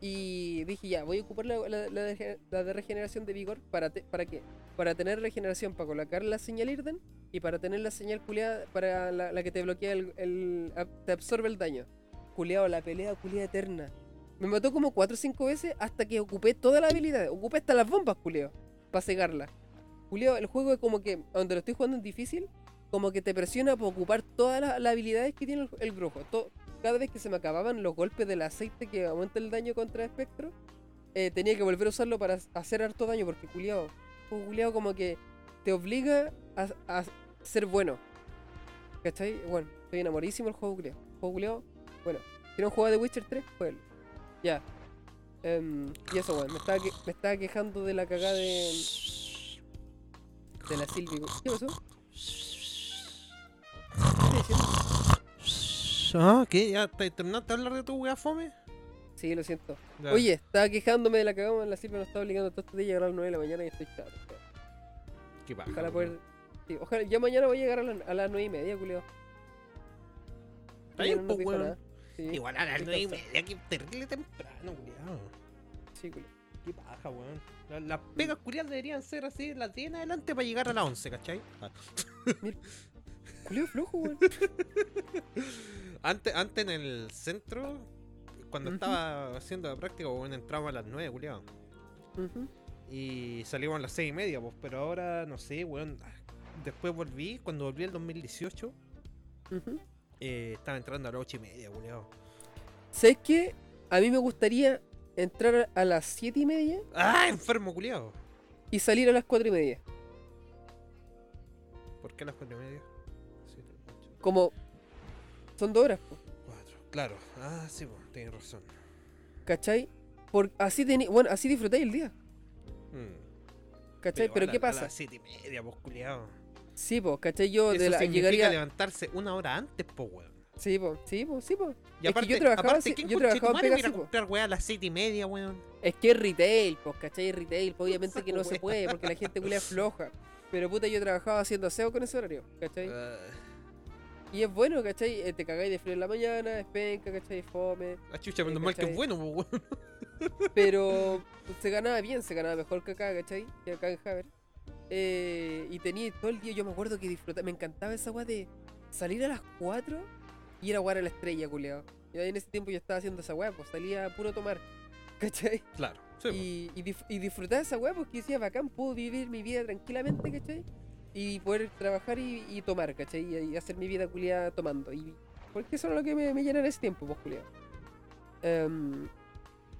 Y dije, ya, voy a ocupar la, de, regeneración de vigor. ¿Para, te- ¿Para qué? Para tener regeneración, para colocar la señal Irden. Y para tener la señal culeada para la, que te bloquea el, te absorbe el daño. Culeado, la pelea culeada eterna. Me mató como 4 o 5 veces hasta que ocupé toda la habilidad. Ocupé hasta las bombas, culeo. Para cegarla. Culeo, el juego es como que, donde lo estoy jugando en difícil, como que te presiona por ocupar todas las, las habilidades que tiene el, el brujo. To- cada vez que se me acababan los golpes del aceite que aumenta el daño contra espectro, eh, tenía que volver a usarlo para hacer harto daño. Porque culiao, juego culiao como que te obliga a, a ser bueno. ¿Cachai? Bueno, estoy enamoradísimo del juego culiao. Juego culiao, bueno. Si no juega de Witcher 3, jueguelo. Ya. Em, y eso, weón. Me estaba, que- me estaba quejando de la cagada de. De la Silvi. ¿Qué pasó? ¿Qué? Ah, ¿qué? ¿Ya te terminaste de hablar de tu wea fome? Sí, lo siento. Ya. Oye, estaba quejándome de la cagada. La Silvia nos estaba obligando todo este día a llegar a las 9 de la mañana y estoy chato. weón. qué paja, Ojalá poder. sí, ojalá, ya mañana voy a llegar a, la- a las 9 y media, culeo. Está bien, no pues, weón. nada. Sí, Igual a las estoy nueve y cansado. media, que terrible temprano, culiado. Sí, culeo. Qué paja, weón. La- Las pegas culiadas deberían ser así, las 10 en adelante para llegar a las 11, ¿cachai? Ah. Culeo flojo, weón. Antes, antes en el centro, cuando Ujú. estaba haciendo la práctica, weón, entrábamos a las 9, culiado. Ujú. Y salimos a las 6 y media, pues, pero ahora, no sé, weón. Después volví, cuando volví el 2018, Ujú. Eh, estaba entrando a las 8 y media, culiado. ¿Sabes qué? A mí me gustaría entrar a las 7 y media ¡Ah, enfermo, culiado! y salir a las 4 y media. ¿Por qué a las 4 y media? 7, 8, Como. Son dos horas, po, 4. Claro, ah, sí, pues, tienes razón. ¿cachai? Por, así teni- bueno, así disfrutáis el día, Mm. ¿cachai? Pero, ¿qué a- A pasa? las 7 y media, pues, culiado. Sí, pues, ¿cachai? Yo Eso de la, llegaría. levantarse una hora antes, pues, weón. Sí, pues, sí, pues, sí, pues. Y Es que yo trabajaba así- ¿quién yo trabajaba conchetumare pega va a po. comprar weá a las 7 y media, weón? Es que es retail, pues, ¿cachai? Es retail. pues, obviamente que no se puede porque la gente culea floja. Pero puta, yo trabajaba haciendo aseo con ese horario, ¿cachai? Ah, Y es bueno, ¿cachai? Eh, te cagáis de frío en la mañana, es penca, ¿cachai? Fome. la chucha, Sí, menos mal que es bueno, pues, weón. Pero se ganaba bien, se ganaba mejor que acá, ¿cachai? Que acá en Haver. Eh, y tenía todo el día, yo me acuerdo que disfrutaba, me encantaba esa weá de salir a las 4 y ir a jugar a la estrella. Y ahí en ese tiempo yo estaba haciendo esa weá, pues salía a puro tomar, ¿cachai? Claro, sí, pues. Y, y, dif- y disfrutar esa weá porque decía, bacán, puedo vivir mi vida tranquilamente, ¿cachai? Y poder trabajar y, y tomar, ¿cachai? Y, hacer mi vida culiada tomando. Y, porque eso era lo que me, me llena en ese tiempo, pues, culiado.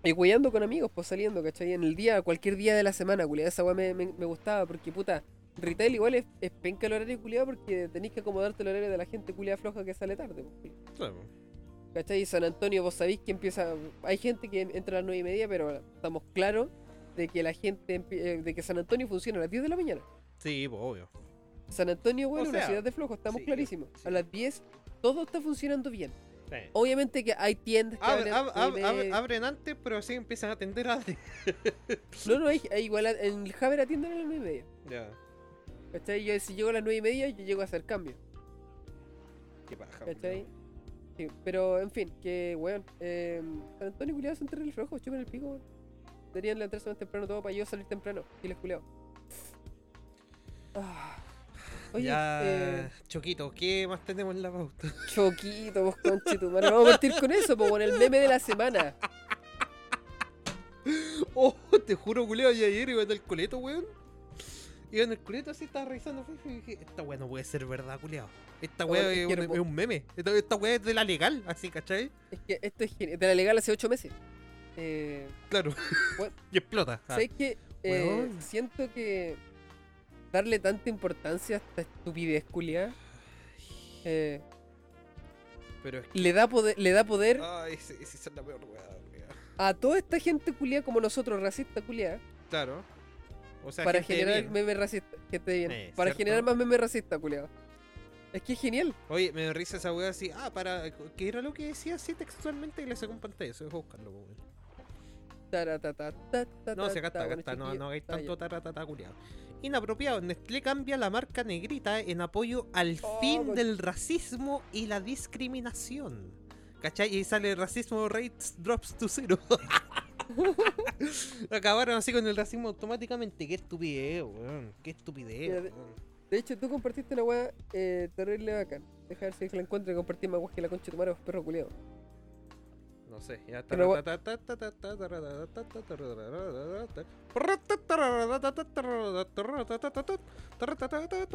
Y cuidando con amigos, pues saliendo, ¿cachai? En el día, cualquier día de la semana, culiado. Esa weá me, me, me gustaba porque, puta, retail igual es, es penca el horario culiado porque tenéis que acomodarte el horario de la gente culiada floja que sale tarde, pues. Claro, pues. ¿Cachai? San Antonio, vos sabéis que empieza. Hay gente que entra a las 9 y media, pero estamos claros de que la gente. eh, de que San Antonio funciona a las 10 de la mañana. Sí, pues, obvio. San Antonio, bueno, O una ciudad de flojos, estamos sí, clarísimos. sí. A las 10 todo está funcionando bien. Sí. Obviamente que hay tiendas que Abre- abren. ab- nueve ab- y ab- media. abren antes, pero así empiezan a atender a. No, no, hay, hay igual en el Haber atienden a las 9 y media. ya. ¿Cachai? Yo, si llego a las 9 y media, yo llego a hacer cambio. Qué paja. ¿Cachai? Sí, pero en fin, que weón. Eh, San Antonio culiado son terribles flojos, chupen el pico, weón. Deberían levantarse más temprano todo para yo salir temprano. Y les culiado. Ah. Oye, ya, eh, Choquito, ¿qué más tenemos en la pauta? Choquito, vos conchetumare. Vamos a partir con eso, pues con el meme de la semana. Oh, te juro, culeo, ayer iba en el coleto, weón. Iba en el coleto así, estaba revisando y dije, esta weá no puede ser verdad, culeado. Esta Oh, weá es es, que un, hermo- es un meme. Esta, esta weá es de la legal, así, ¿cachai? Es que esto es. De la legal hace 8 meses. Eh, Claro. Bueno, y explota. Ah, ¿Sabes qué? Eh, Weón. siento que darle tanta importancia a esta estupidez culiada Eh, Pero es que. le, da poder, le da poder Ay, sí, sí, son la peor weá, a toda esta gente culia como nosotros, racista culia, Claro. O sea, para generar memes racistas. Gente bien. Eh, para ¿cierto? generar más memes racistas, culiado. Es que es genial. Oye, me risa esa weá así. Ah, para. ¿Qué era lo que decía así textualmente? Y le sacó un pantalla. Eso dejo buscarlo, weón. No, si acá está, acá está. No, no Ah, tanto ya. taratata culiado. Inapropiado. Nestlé cambia la marca negrita en apoyo al Oh, fin del racismo y la discriminación. ¿Cachai? Y sale racismo rates drops to zero. Acabaron así con el racismo automáticamente. Qué estupidez, weón. Qué estupidez. De- weón. De hecho, tú compartiste una weá eh, terrible bacán. Deja ver si la encuentro y compartir más weas que la concha de tu madre, perro culiado. No sé, ya Pero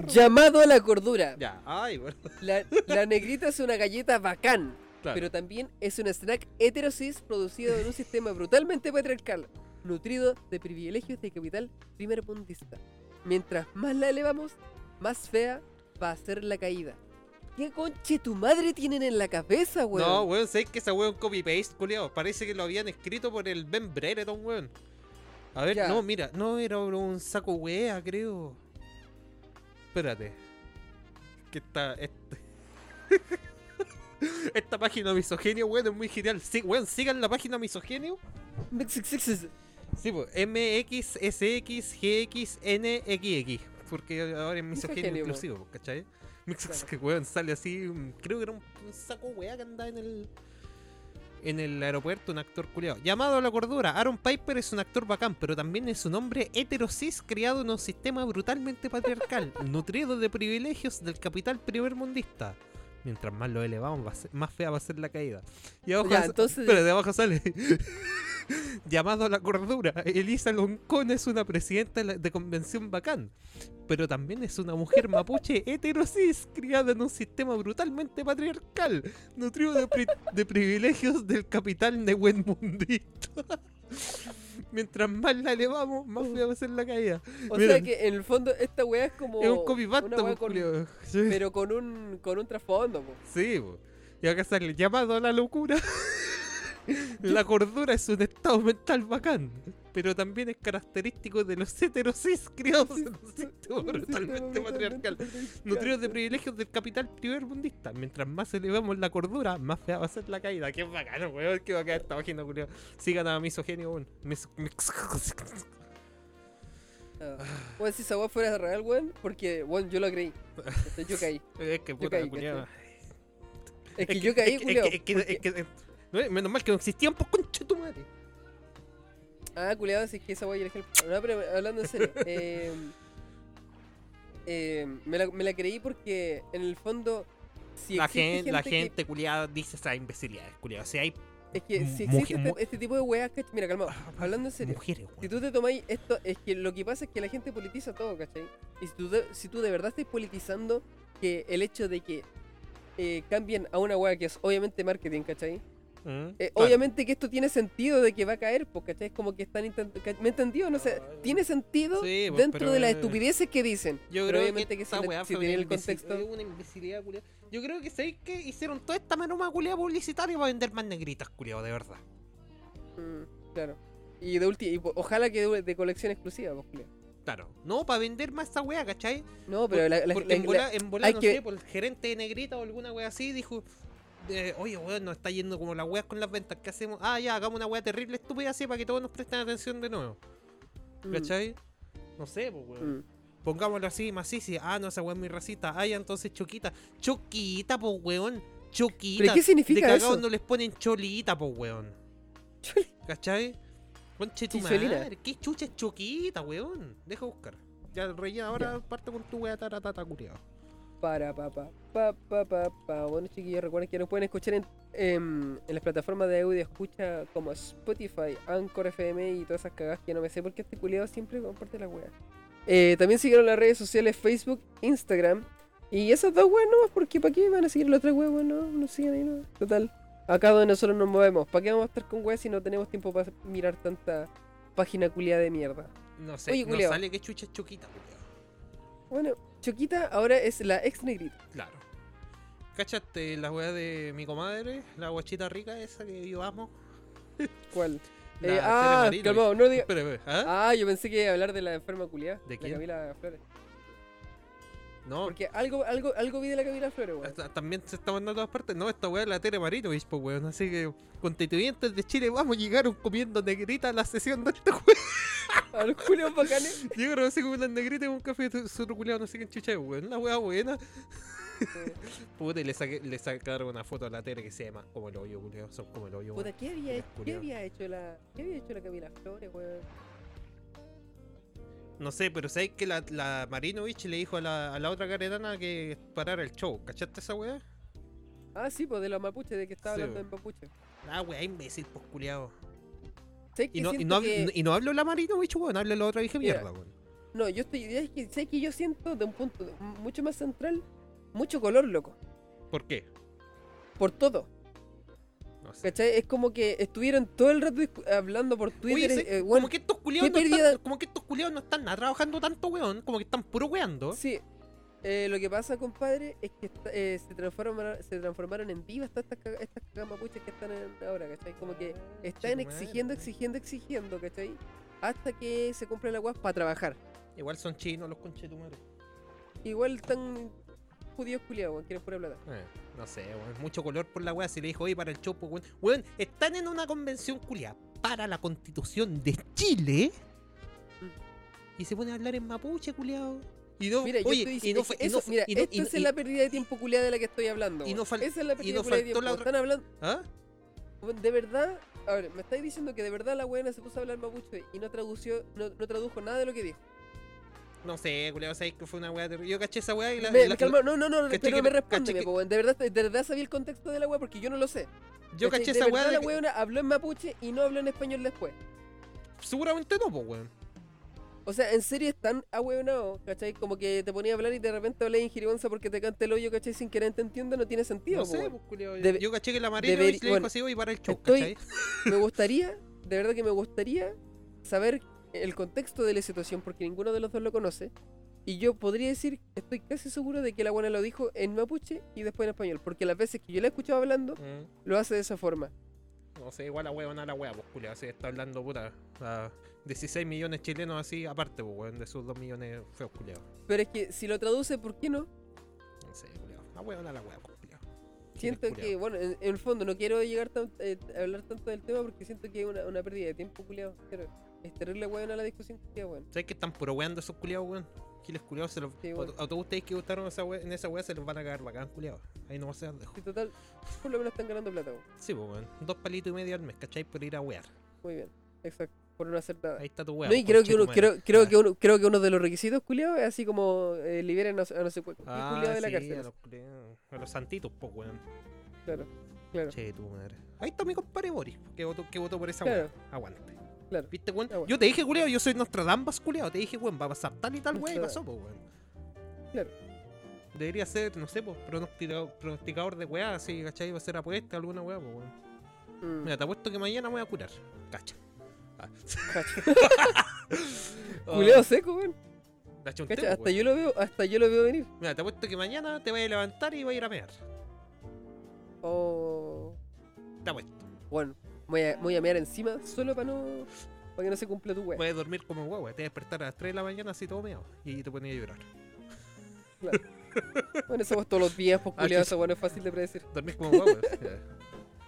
Llamado a la cordura. Ya, ay, bueno. La, la negrita es una galleta bacán, Claro. pero también es un snack heterosis producido en un sistema brutalmente patriarcal, nutrido de privilegios de capital primermundista. Mientras más la elevamos, más fea va a ser la caída. ¿Qué conche tu madre tienen en la cabeza, weón? No, weón, ¿sabes que esa weón copy-paste, culiao? Parece que lo habían escrito por el Ben Brereton, weón. A ver, Ya. no, mira, no, era un saco wea, creo. Espérate. Que está. Este... Esta página misogenio, weón, es muy genial. Sí, weón, sigan la página misogenio. Sí, pues, MXSXGXNXX. Porque ahora es misogenio Misogenio, inclusivo, ¿cachai? Que weón sale así. mm, Creo que era un, un saco weá que andaba en el. En el aeropuerto, un actor culiado. Llamado a la cordura, Aaron Piper es un actor bacán, pero también es un hombre heterosis criado en un sistema brutalmente patriarcal, nutrido de privilegios del capital primermundista. Mientras más lo elevamos, va a ser- más fea va a ser la caída. Y abajo, Ya, entonces- pero de abajo sale. Llamado a la cordura, Elisa Loncón es una presidenta de convención bacán, pero también es una mujer mapuche heterosis criada en un sistema brutalmente patriarcal, nutrido de, pri- de privilegios del capital nehuenmundista. Mientras más la elevamos, más va a ser la caída. O Mira. sea que en el fondo esta weá es como. es un weá pues, con- culiao. Sí, pero con un, con un trasfondo, po. sí, po. Y acá sale llamado a la locura. La cordura es un estado mental bacán, pero también es característico de los heterosis criados en un sistema brutalmente patriarcal, nutridos de privilegios del capital primermundista. Mientras más elevamos la cordura, más fea va a ser la caída. Qué bacano, weón, qué bacana esta página, culiao. Sigan a misogenio, weón. Mis- mis- Ah. Bueno, si esa weá fuera real, weón, porque, bueno, yo lo creí. Entonces, yo caí. Es que puta, caí, culiao. Es que yo caí, es que- culiao, es que- porque- es que- es que- no, menos mal que no existían, pues concha tu madre. Ah, culiado, si es que esa yo la dejé- No, pero hablando en serio. eh, eh, me, la, me la creí porque, en el fondo. Si la existe gente, la que- gente culiada dice esas imbecilidades, culiada. O sea, hay Es que si existe este, este tipo de weas. Mira, calma, hablando en serio. mujeres, Si tú te tomáis esto, es que lo que pasa es que la gente politiza todo, ¿cachai? Y si tú de, si tú de verdad estás politizando que el hecho de que eh, cambien a una wea que es obviamente marketing, ¿cachai? Mm, Eh, claro. Obviamente que esto tiene sentido de que va a caer, ¿cachai? Es como que están intentando... ¿Me entendió? No sé, Ah, tiene sentido sí, pues, dentro pero, de las estupideces que dicen. Yo pero creo obviamente que que, si, weá si fue tiene una el contexto... una imbecilidad. Yo creo que sabéis que hicieron toda esta maroma culiada publicitaria para vender más negritas, culiado, de verdad. Mm, claro. Y de po- ojalá que de, de colección exclusiva, pues, culiao. Claro. No, para vender más esta weá, ¿cachai? No, pero la, la- Porque la- en la- bola, en bola, hay no que- sé, por el gerente de negrita o alguna wea así dijo, oye, weón, nos está yendo como las weas con las ventas que hacemos. Ah, ya, hagamos una wea terrible, estúpida así para que todos nos presten atención de nuevo. Mm, ¿Cachai? No sé, pues, weón. mm. Pongámoslo así, sí. Ah, no, esa wea es muy racista. Ah, ya, entonces choquita. Choquita, pues, weón. Choquita. ¿Pero qué significa de eso? no les ponen cholita, pues, weón. Choli- ¿Cachai? Conche tu madre. ¿Qué chucha es choquita, weón? Deja buscar. Ya, rellena, ahora parte con tu wea taratata curiado. Para, pa, pa, pa, pa, pa, pa. Bueno, chiquillos, recuerden que nos pueden escuchar en, em, en las plataformas de audio escucha como Spotify, Anchor FM y todas esas cagadas que no me sé porque este culiado siempre comparte la wea. Eh, también siguieron las redes sociales Facebook, Instagram. Y esas dos weas nomás, porque ¿para qué van a seguir las otras weas? No, no sigan ahí, no. Total. Acá donde nosotros nos movemos. ¿Para qué vamos a estar con weas si no tenemos tiempo para mirar tanta página culiada de mierda? No sé, Oye, no sale que chucha es choquita, culiao. Bueno, Choquita ahora es la ex negrita. Claro. ¿Cachaste la weá de mi comadre? La guachita rica esa que yo amo. ¿Cuál? La Eh, ah, calmado, no diga. Espera, ¿ah? Ah, yo pensé que iba a hablar de la enferma culiada. ¿De La quién? Camila Flores. No, Porque algo, algo, algo vi de la Camila Flores, weón. También se está mandando a todas partes. No, esta weá es la Tere Marinovich, pues weón. Así que, constituyentes de Chile, vamos, llegaron comiendo negrita a la sesión de este weón. A los culiados bacanes. Llegaron así como unas negritas con un café de su otro culiao, no sé qué chucha, weón. Una weá buena. Puta, y le, saqué- le sacaron una foto a la Tere que se llama como el hoyo, culiao. Son como el hoyo, Puta, weón. ¿qué había, ¿qué había hecho la. ¿Qué había hecho la Camila Flores, weón? No sé, pero sabes que la, la Marinovich le dijo a la, a la otra caretana que parara el show. ¿Cachaste esa weá? Ah, sí, pues de los mapuches, de que estaba Sí, hablando weón. en mapuche. Ah, weá, imbécil, pues culiao. ¿Sabes Y no, y, siento no, que- hablo- y no hablo la Marinovich, weón, hablo la otra vieja mierda, weón. No, yo estoy. Es que, ¿sabes que yo siento de un punto mucho más central? Mucho color, loco. ¿Por qué? Por todo. ¿Cachai? Es como que estuvieron todo el rato hablando por Twitter. Oye, eh, como que estos culiados no están, como que estos culiados no están nada trabajando tanto, weón, como que están puro weando. Sí. Eh, lo que pasa, compadre, es que eh, se, transformaron, se transformaron en divas todas estas, estas camapuches que están en- ahora, ¿cachai? Como que están Chico madre. exigiendo, exigiendo, exigiendo, ¿cachai? Hasta que se cumplen las guas para trabajar. Igual son chinos los conchetumares. Igual están judíos culiados, weón, quieren pura plata. Eh, no sé, weón. Mucho color por la weá. Si le dijo, oye, para el show, pues, weón. Weón, están en una convención culiada para la constitución de Chile. Y se pone a hablar en mapuche, culiado. Y no, Mira, yo oye, estoy y diciendo no fue- que y no fue- mira, y no- esta y- es la pérdida de tiempo culiada de la que estoy hablando. y no Esa es la pérdida de tiempo. la otra- Están hablando, ¿Ah? de verdad, a ver, me estáis diciendo que de verdad la buena se puso a hablar mapuche y no tradució, no, no tradujo nada de lo que dijo. No sé, culiado, sabéis que fue una weá terrible. Yo caché esa weá y la. Me- la- calma, no, no, no, caché pero que- me caché respóndeme, que-. De verdad, de verdad sabía el contexto de la weá porque yo no lo sé. yo caché de esa weá. la que- weona habló en mapuche y no habló en español después. Seguramente no, pues, weón. O sea, en serio es tan ahueonado, ¿cachai? Como que te ponía a hablar y de repente hablé en jirigonza porque te canta el hoyo, ¿cachai? Sin querer te entienda, no tiene sentido, No sé, pues, culiao. Debe- Yo caché que la Marina le dijo bueno, así, oye, para el show, ¿cachai? Me gustaría, de verdad que me gustaría saber el contexto de la situación porque ninguno de los dos lo conoce. Y yo podría decir, estoy casi seguro de que la buena lo dijo en mapuche y después en español. Porque las veces que yo la he escuchado hablando, Mm. lo hace de esa forma. No sé, igual la no la weá, pues, culiao. Así está hablando, puta. a 16 millones chilenos así, aparte, pues, weón, de sus 2 millones feos, culiados. Pero es que si lo traduce, ¿por qué no? No sé, culiao. La weá, no la pues, culiao. Siento que, bueno, en, en el fondo no quiero llegar tan- eh, a hablar tanto del tema porque siento que es una, una pérdida de tiempo, culiado. Pero es terrible, weón, a la discusión, culiao, weón. ¿Sabes que están puro weando esos culiados, weón? Giles culiados, se los. Sí, bueno. A todos ustedes que gustaron esa weá- en esa weá se los van a cagar bacán, culiados. Ahí no se las dejo. Y total, por lo menos están ganando plata, weón. Sí, pues, weón. Dos palitos y medio al mes, ¿cachai? Por ir a wear. Muy bien, exacto. Por no hacer nada. Ahí está tu weá. No, y creo que, uno, creo, creo, Ah. que uno, creo que uno de los requisitos, culiado, es así como eh, liberen a, no sé cuál Ah, culiado de la sí, cárcel. A los, culiados, a los santitos, pues, weón. Claro, claro. Che, tu madre. Ahí está mi compadre Boris, que votó, que votó por esa Claro. weá. Aguante. Claro. ¿Viste, weón? Ah, bueno. Yo te dije, culiao, yo soy Nostradamus, culiao. Te dije, weón, va a pasar tal y tal, weón, y pasó, pues, weón. Claro. Debería ser, no sé, pues, pronosticador, pronosticador de weá, así, ¿cachai? Va a ser apuesta, alguna weá, pues, weón. Mm, Mira, te apuesto que mañana me voy a curar. Cacha. Ah. cacho. Culiado seco, weón. Cacha, hasta weón. yo lo veo, hasta yo lo veo venir. Mira, te apuesto que mañana te vas a levantar y vas a ir a mear. Oh. Te apuesto. Bueno, voy a, voy a mear encima solo para no. para que no se cumpla tu weá. A dormir como huevo, te vas a despertar a las 3 de la mañana así todo meado. Y te pones a llorar. Bueno, eso es todos los días, pues Ah, culiado, eso bueno es fácil de predecir. Dormís como huevo. ya.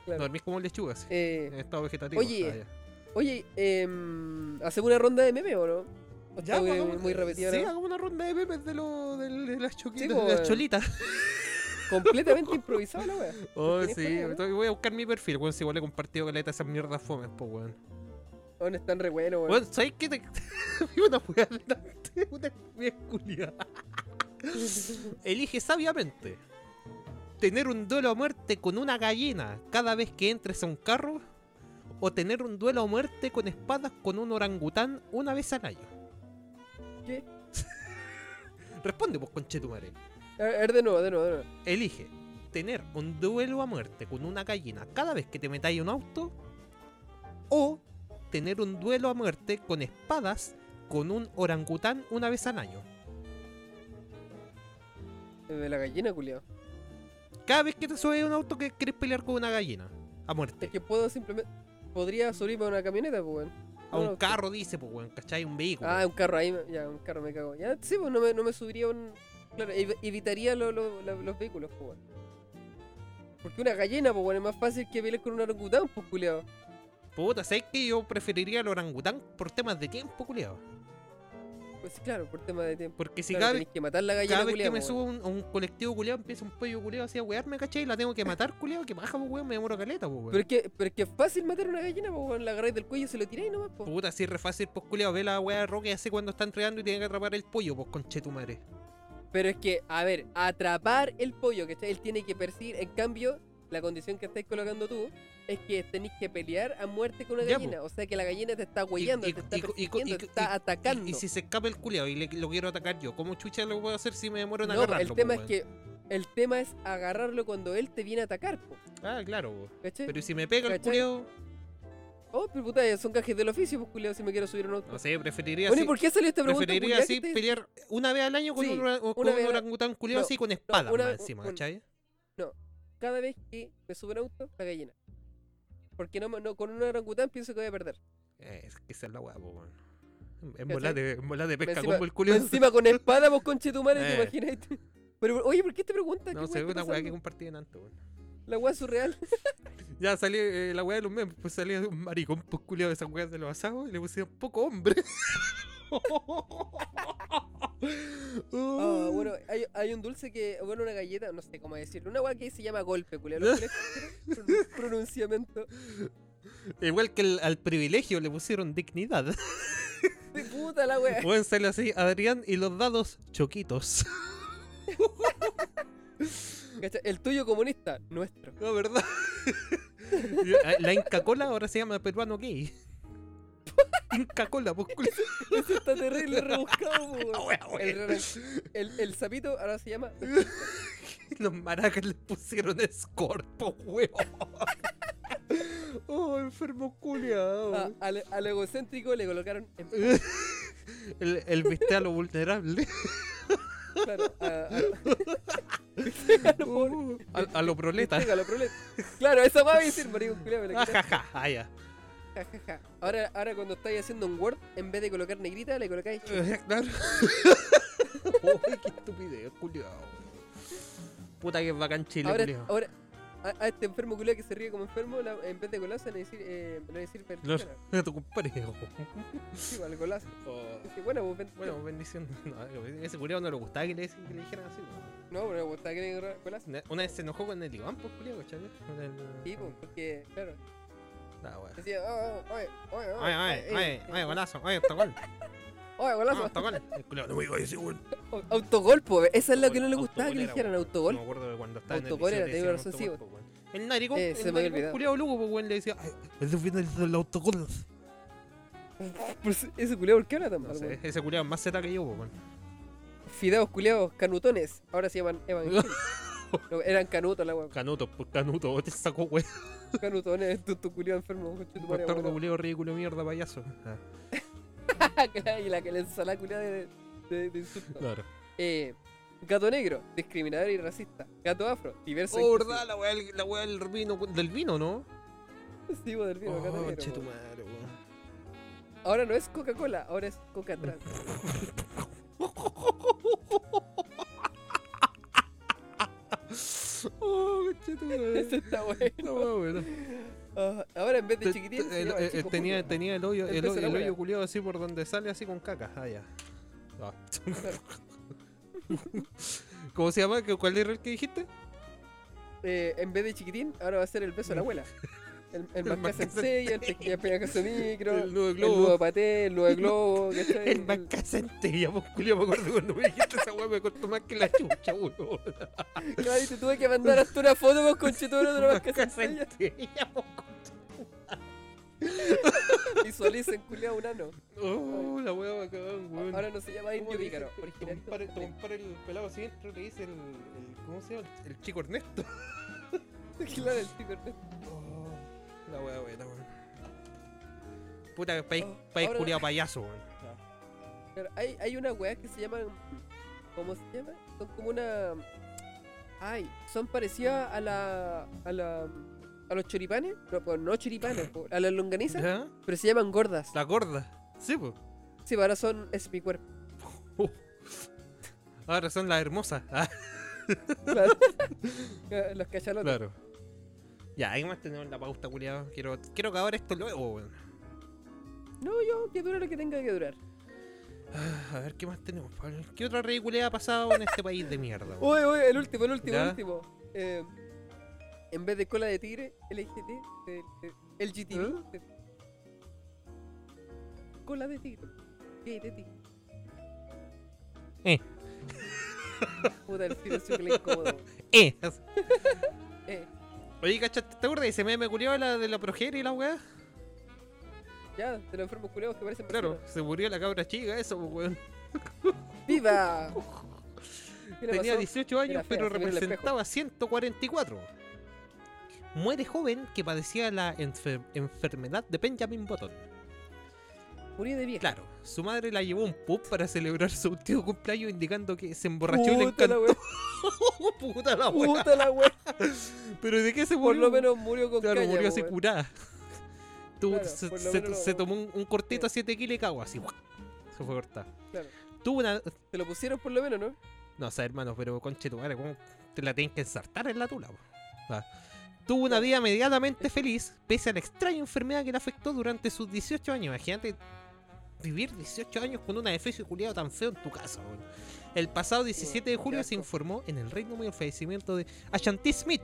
Claro. Dormís como lechuga, así. Eh, En estado vegetativo. oye, Ah, ya. oye, eh, ¿hacemos una ronda de meme o no? ¿O está muy, hagamos- muy repetida Sí, hagamos una ronda de memes de, lo, de, de las choquitas, Sí, de las cholitas. Completamente improvisada la wea. Oh, sí, voy a buscar mi perfil, weón. Si igual he compartido caleta esas mierdas fomes, pues, weón. Bueno, están re buenos, weón. Weón, ¿sabes qué? Te... Vi una weá delante, una weá culiada. Elige sabiamente tener un duelo a muerte con una gallina cada vez que entres a un carro o tener un duelo a muerte con espadas con un orangután una vez al año. ¿Qué? Responde, pues, conchetumare. A ver, de nuevo, de nuevo, de nuevo. Elige tener un duelo a muerte con una gallina cada vez que te metáis en un auto o tener un duelo a muerte con espadas con un orangután una vez al año. De la gallina, culiado. cada vez que te subes a un auto que querés pelear con una gallina. A muerte. Es que puedo simplemente. Podría subirme a una camioneta, pues, weón. A un no, carro dice, pues weón, ¿cachai? Un vehículo. Ah, un carro ahí, ya, un carro me cago. Ya, sí, pues no me, no me subiría un. Claro, ev- evitaría lo- lo- la- los vehículos, pues. Porque una gallina, pues, weón, es más fácil que pelear con un orangután, pues, culiado. Puta, ¿sabes que yo preferiría el orangután por temas de tiempo, culiado? Pues sí, claro, por tema de tiempo. Porque si Claro, cada, tenés que matar la gallina, cada vez que me subo a un, colectivo culiado empieza un pollo culiado así a wearme, ¿cachai? Y la tengo que matar, culiado, que baja, pues weón, me demoro caleta, weón. Pero es que, pero es que es fácil matar una gallina, weón. La agarráis del cuello y se lo tiráis nomás, pues. Puta, es re fácil, pues culiado, ve la wea de Roque así cuando está entregando y tiene que atrapar el pollo, pues conche tu madre. Pero es que, a ver, atrapar el pollo, ¿cachai? Él tiene que perseguir. En cambio, la condición que estáis colocando tú es que tenéis que pelear a muerte con una Ya, gallina. O sea que la gallina te está huellando, y- te está persiguiendo, te está atacando. Y, si se escapa el culiado y le, lo quiero atacar yo, ¿cómo chucha lo puedo hacer si me demoro en no, agarrarlo? el tema es que el tema es agarrarlo cuando él te viene a atacar, po? Ah, claro. Pero ¿y si me pega el culiado, Oh, pero puta, son cajes del oficio, pues culiao, si me quiero subir un auto. no sé, preferiría Bueno, ¿y así. por qué salió esta pregunta? Preferiría así te- pelear una vez al año con Sí, un, con orangután culiado no, así con espada más encima, un- ¿cachai? Cada vez que me subo un auto, la gallina. Porque no, no, con un orangután pienso que voy a perder. Eh, es que esa es la weá, po, weón. En bola de, en bola de pesca combo el culiado. Encima con espada, vos conche tu madre, Eh. te imaginas. Pero, oye, ¿por qué te preguntas? No ¿Qué sé, weá una weá que compartí en antes, weón. La weá surreal. Ya salió eh, la weá de los memes, pues salía un maricón, pues culiado de esas weas de los asados y le pusieron poco hombre. Ah, bueno, hay, hay un dulce que, bueno, una galleta, no sé cómo decirlo, una weá que se llama golpe. Pron- Pronunciamiento. Igual que el- al privilegio le pusieron dignidad. De puta la weá. Pueden salir así, Adrián y los dados choquitos. ¿Cachai? El tuyo comunista, nuestro. La verdad. La Inca Cola ahora se llama peruano gay. Inca Cola, pues. Eso está terrible rebuscado, el, el, el sapito ahora se llama. Los maracas le pusieron escort, po weón. Oh, enfermo culiao. a- al, al egocéntrico le colocaron. El, el viste a lo vulnerable. Claro, a, a- a lo. Uh, a, a lo proleta. Venga, lo prole- Claro, esa va a decir, marico. Ajaja, ah, ya. Ja, ja. Ahora, ahora cuando estáis haciendo un Word, en vez de colocar negrita, le colocáis. Eh. Uy, qué estupidez, culiao. Puta que es bacán Chile, ahora a, a este enfermo culiao que se ríe como enfermo, la- en vez de golazo, le decir, eh, le decir persiana. a tu compadre. Sí, vale, golazo. Oh. Bueno, pues Bueno, bendición. No, ese culiao no le gustaba que le, que le dijeran así. weón. No, pero pues, está que golazo. Una- vez se enojó con el Iván, pues, culiao, ¿cachai? Sí, pues, porque, claro, Ah, weón. decía, oh, oh, oye, oye, Oye, oye, eh, oye, eh, oye, golazo, oye, oye, No, no ese weón. Au- Autogol, pues, esa es lo que no le Autogol gustaba que le era, dijeran, autogol. No me acuerdo de cuando estaba Autogol en el era, liceo, te digo, le decían eso sí, autogol, po, weón. El naricón, Eh, el naricón culiao lugo, pues, weón, le decía, ese viene del autogol. Pues, ese culiao, ¿por qué habla tan No mal, sé, ese culiao es más zeta que yo, pues, weón. Fideos culiados, canutones, ahora se llaman evangélicos. No, eran canutos la weón. Canuto, pues canuto, te sacó, weón. Canutones, tu, tu culiao enfermo, tu madre, bueno. culiao ridículo mierda, payaso. Ah, y la que le ensalada culiada de, de, de insultos. claro. Eh, gato negro, discriminador y racista. Gato afro, diverso. Oh, inclusivo. verdad, la weá, la weá del vino, del vino, ¿no? Sí, vos, del vino, gato Oh, negro. che tu madre, weón. Ahora no es Coca-Cola, ahora es Coca Trans. Oh, che tu madre. Eso está La bueno. weá, buena. Ah, ahora en vez de chiquitín, el- eh, tenía, Julio. tenía el hoyo, el, hoyo culiado así por donde sale así con caca. Ah, ya. Ah. ¿Cómo se llama? ¿Qué- ¿Cuál era el que dijiste? Eh, en vez de chiquitín, ahora va a ser el beso de la abuela. El, el El Marca Sensei, el Micro, El nudo de el globo. nudo paté, el nudo de globo, ¿cachai? El banca centella, pues culiao, me acuerdo cuando me dijiste esa weá me cortó más que la chucha, weón. Claro, y te tuve que mandar hasta una foto vos con chetoro de la Banca Sensei. Visualicen, culiao, un ano. Oh, la weá bacán, weón. Ahora no se llama Indio ¿Cómo le Pícaro, Tu compadre el pelado así dentro le dice el, el. ¿Cómo se llama? El chico Ernesto. Claro, el chico Ernesto. La weá buena, weón. Puta, país, Oh, país ahora- payaso, weón. Claro, hay, hay unas weas que se llaman. ¿Cómo se llama? Son como una. Ay, son parecidas a la. a la. a los choripanes. No, pues no choripanes, a las longanizas, pero se llaman gordas. La gorda. Sí, pues. Sí, ahora son. es mi cuerpo. Ahora son las hermosas. Ah, Claro. los cachalotes. claro. Ya, ¿qué más tenemos en la pauta, culiado? Quiero, quiero acabar esto luego, weón. No, yo, que dure lo que tenga que durar. Ah, A ver, ¿qué más tenemos? Pablo? ¿Qué otra ridiculez ha pasado en este país de mierda? Oye, oye, el último, el último, ¿Ya? el último. Eh, en vez de cola de tigre, LGT, eh, LGTB. eh, Cola de tigre. Gay de tigre. Eh. Puta, el silencio que le incomodo. ¡Eh! Eh, Oye, ¿cachaste? ¿Te acuerdas de ese meme culiado la de la progeria y la weá? ya, de los enfermos culeados que parecen Claro, personas. se murió la cabra chica, eso, pues, weón. ¡Viva! ¿Qué le Tenía pasó? 18 años, fea, pero se representaba 144. Muere joven que padecía la enfer- enfermedad de Benjamin Button. Murió de vieja. Claro, su madre la llevó a un pub para celebrar su último cumpleaños indicando que se emborrachó y le Puta la encantó. wea. Puta la weá. Puta la wea. Pero ¿de qué se Por murió? lo menos murió con Claro, caña, murió así curada. Claro, se, por lo tomó un, un cortito 7 kilos y cagó así. Se fue cortada. Claro. Tuvo una. Te lo pusieron por lo menos, ¿no? No, o sea, hermano, pero conche tu madre, ¿cómo te la tienen que ensartar en la tula? Ah. Tuvo una vida medianamente feliz, pese a la extraña enfermedad que le afectó durante sus 18 años. Imagínate vivir 18 años con un adefesio culiado tan feo en tu casa. weón. El pasado 17 de julio se informó en el Reino Unido el fallecimiento de Ashanti Smith,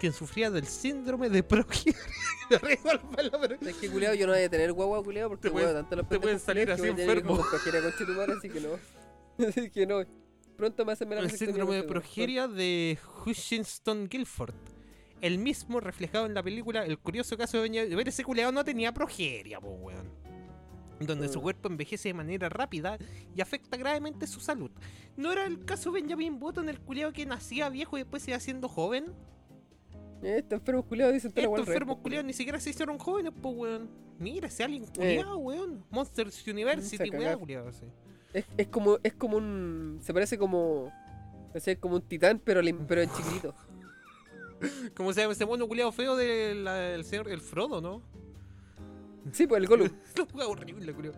quien sufría del síndrome de progeria. Es que culiado yo no voy a tener guagua culiado porque Te pueden- weón, tanto los te pueden salir así enfermo. así que no. así que no. Pronto me hacen el síndrome de progeria de Hutchinson Guilford. El mismo reflejado en la película El curioso caso de. Ver ese culeado no tenía progeria, po, weón. Donde su Mm. cuerpo envejece de manera rápida y afecta gravemente su salud. ¿No era el caso de Benjamin Button, el culeado que nacía viejo y después se iba haciendo joven? Eh, Estos enfermos culiados dicen toda la Estos enfermos po, culeados ni siquiera se hicieron jóvenes, po, weón. Mira, ese alien culeado, weón. Monsters University, weón, culeado, así. Es, es como, es como un. Se parece como. No sé, como un titán, pero, lim- pero en chiquitito. ¿Cómo se llama ese mono culeado feo del del señor, el Frodo, no? Sí, pues el Gollum. La wea horrible, culiao.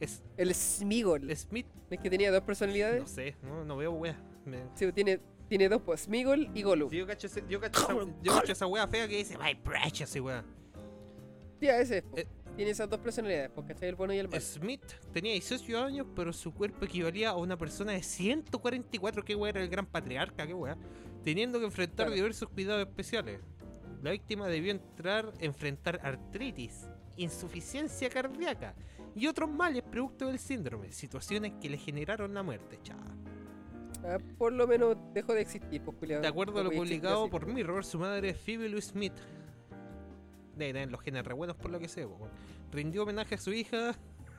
Es El Smigol. Smith, Es que tenía dos personalidades. no sé, no, no veo wea. Me- Sí, pues, tiene, tiene dos, pues Smigol y Gollum. Yo cacho, ese- yo, cacho esa, yo cacho esa wea fea que dice, my precious, y wea. Sí, a ese es, po. Eh. Tiene esas dos personalidades, pues, ¿cachai? El bueno y el malo. Smith tenía 18 años, pero su cuerpo equivalía a una persona de 144, que wea era el gran patriarca, que wea, teniendo que enfrentar Claro. diversos cuidados especiales. La víctima debió entrar, enfrentar artritis, insuficiencia cardíaca y otros males producto del síndrome, situaciones que le generaron la muerte, chao. Ah, por lo menos dejó de existir, pues, culiado. De acuerdo a lo publicado así, por pues. Mirror, su madre Phoebe Louise Smith, de tener los genes re buenos por lo que sé, po, weón, rindió homenaje a su hija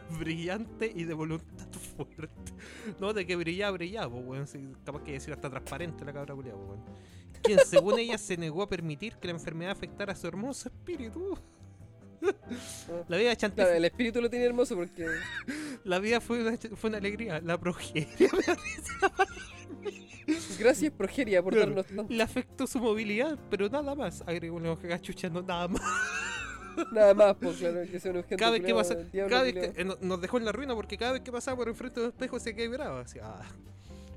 brillante y de voluntad fuerte. No, de que brillaba, brillaba, po, weón, sí, capaz que decir hasta transparente la cabra culiada, weón. Quien según ella se negó a permitir que la enfermedad afectara a su hermoso espíritu. La vida de Chantal, Claro, el espíritu lo tiene hermoso porque. la vida fue una, fue una alegría, la progeria Gracias, progeria, por Claro. darnos tanto. le afectó su movilidad, pero nada más, agregó la cachucha, no nada más. Nada más, pues, claro, que un cada vez que pasa, cada vez que eh, no- nos dejó en la ruina porque cada vez que pasaba por enfrente del espejo se quebraba. Así, ah.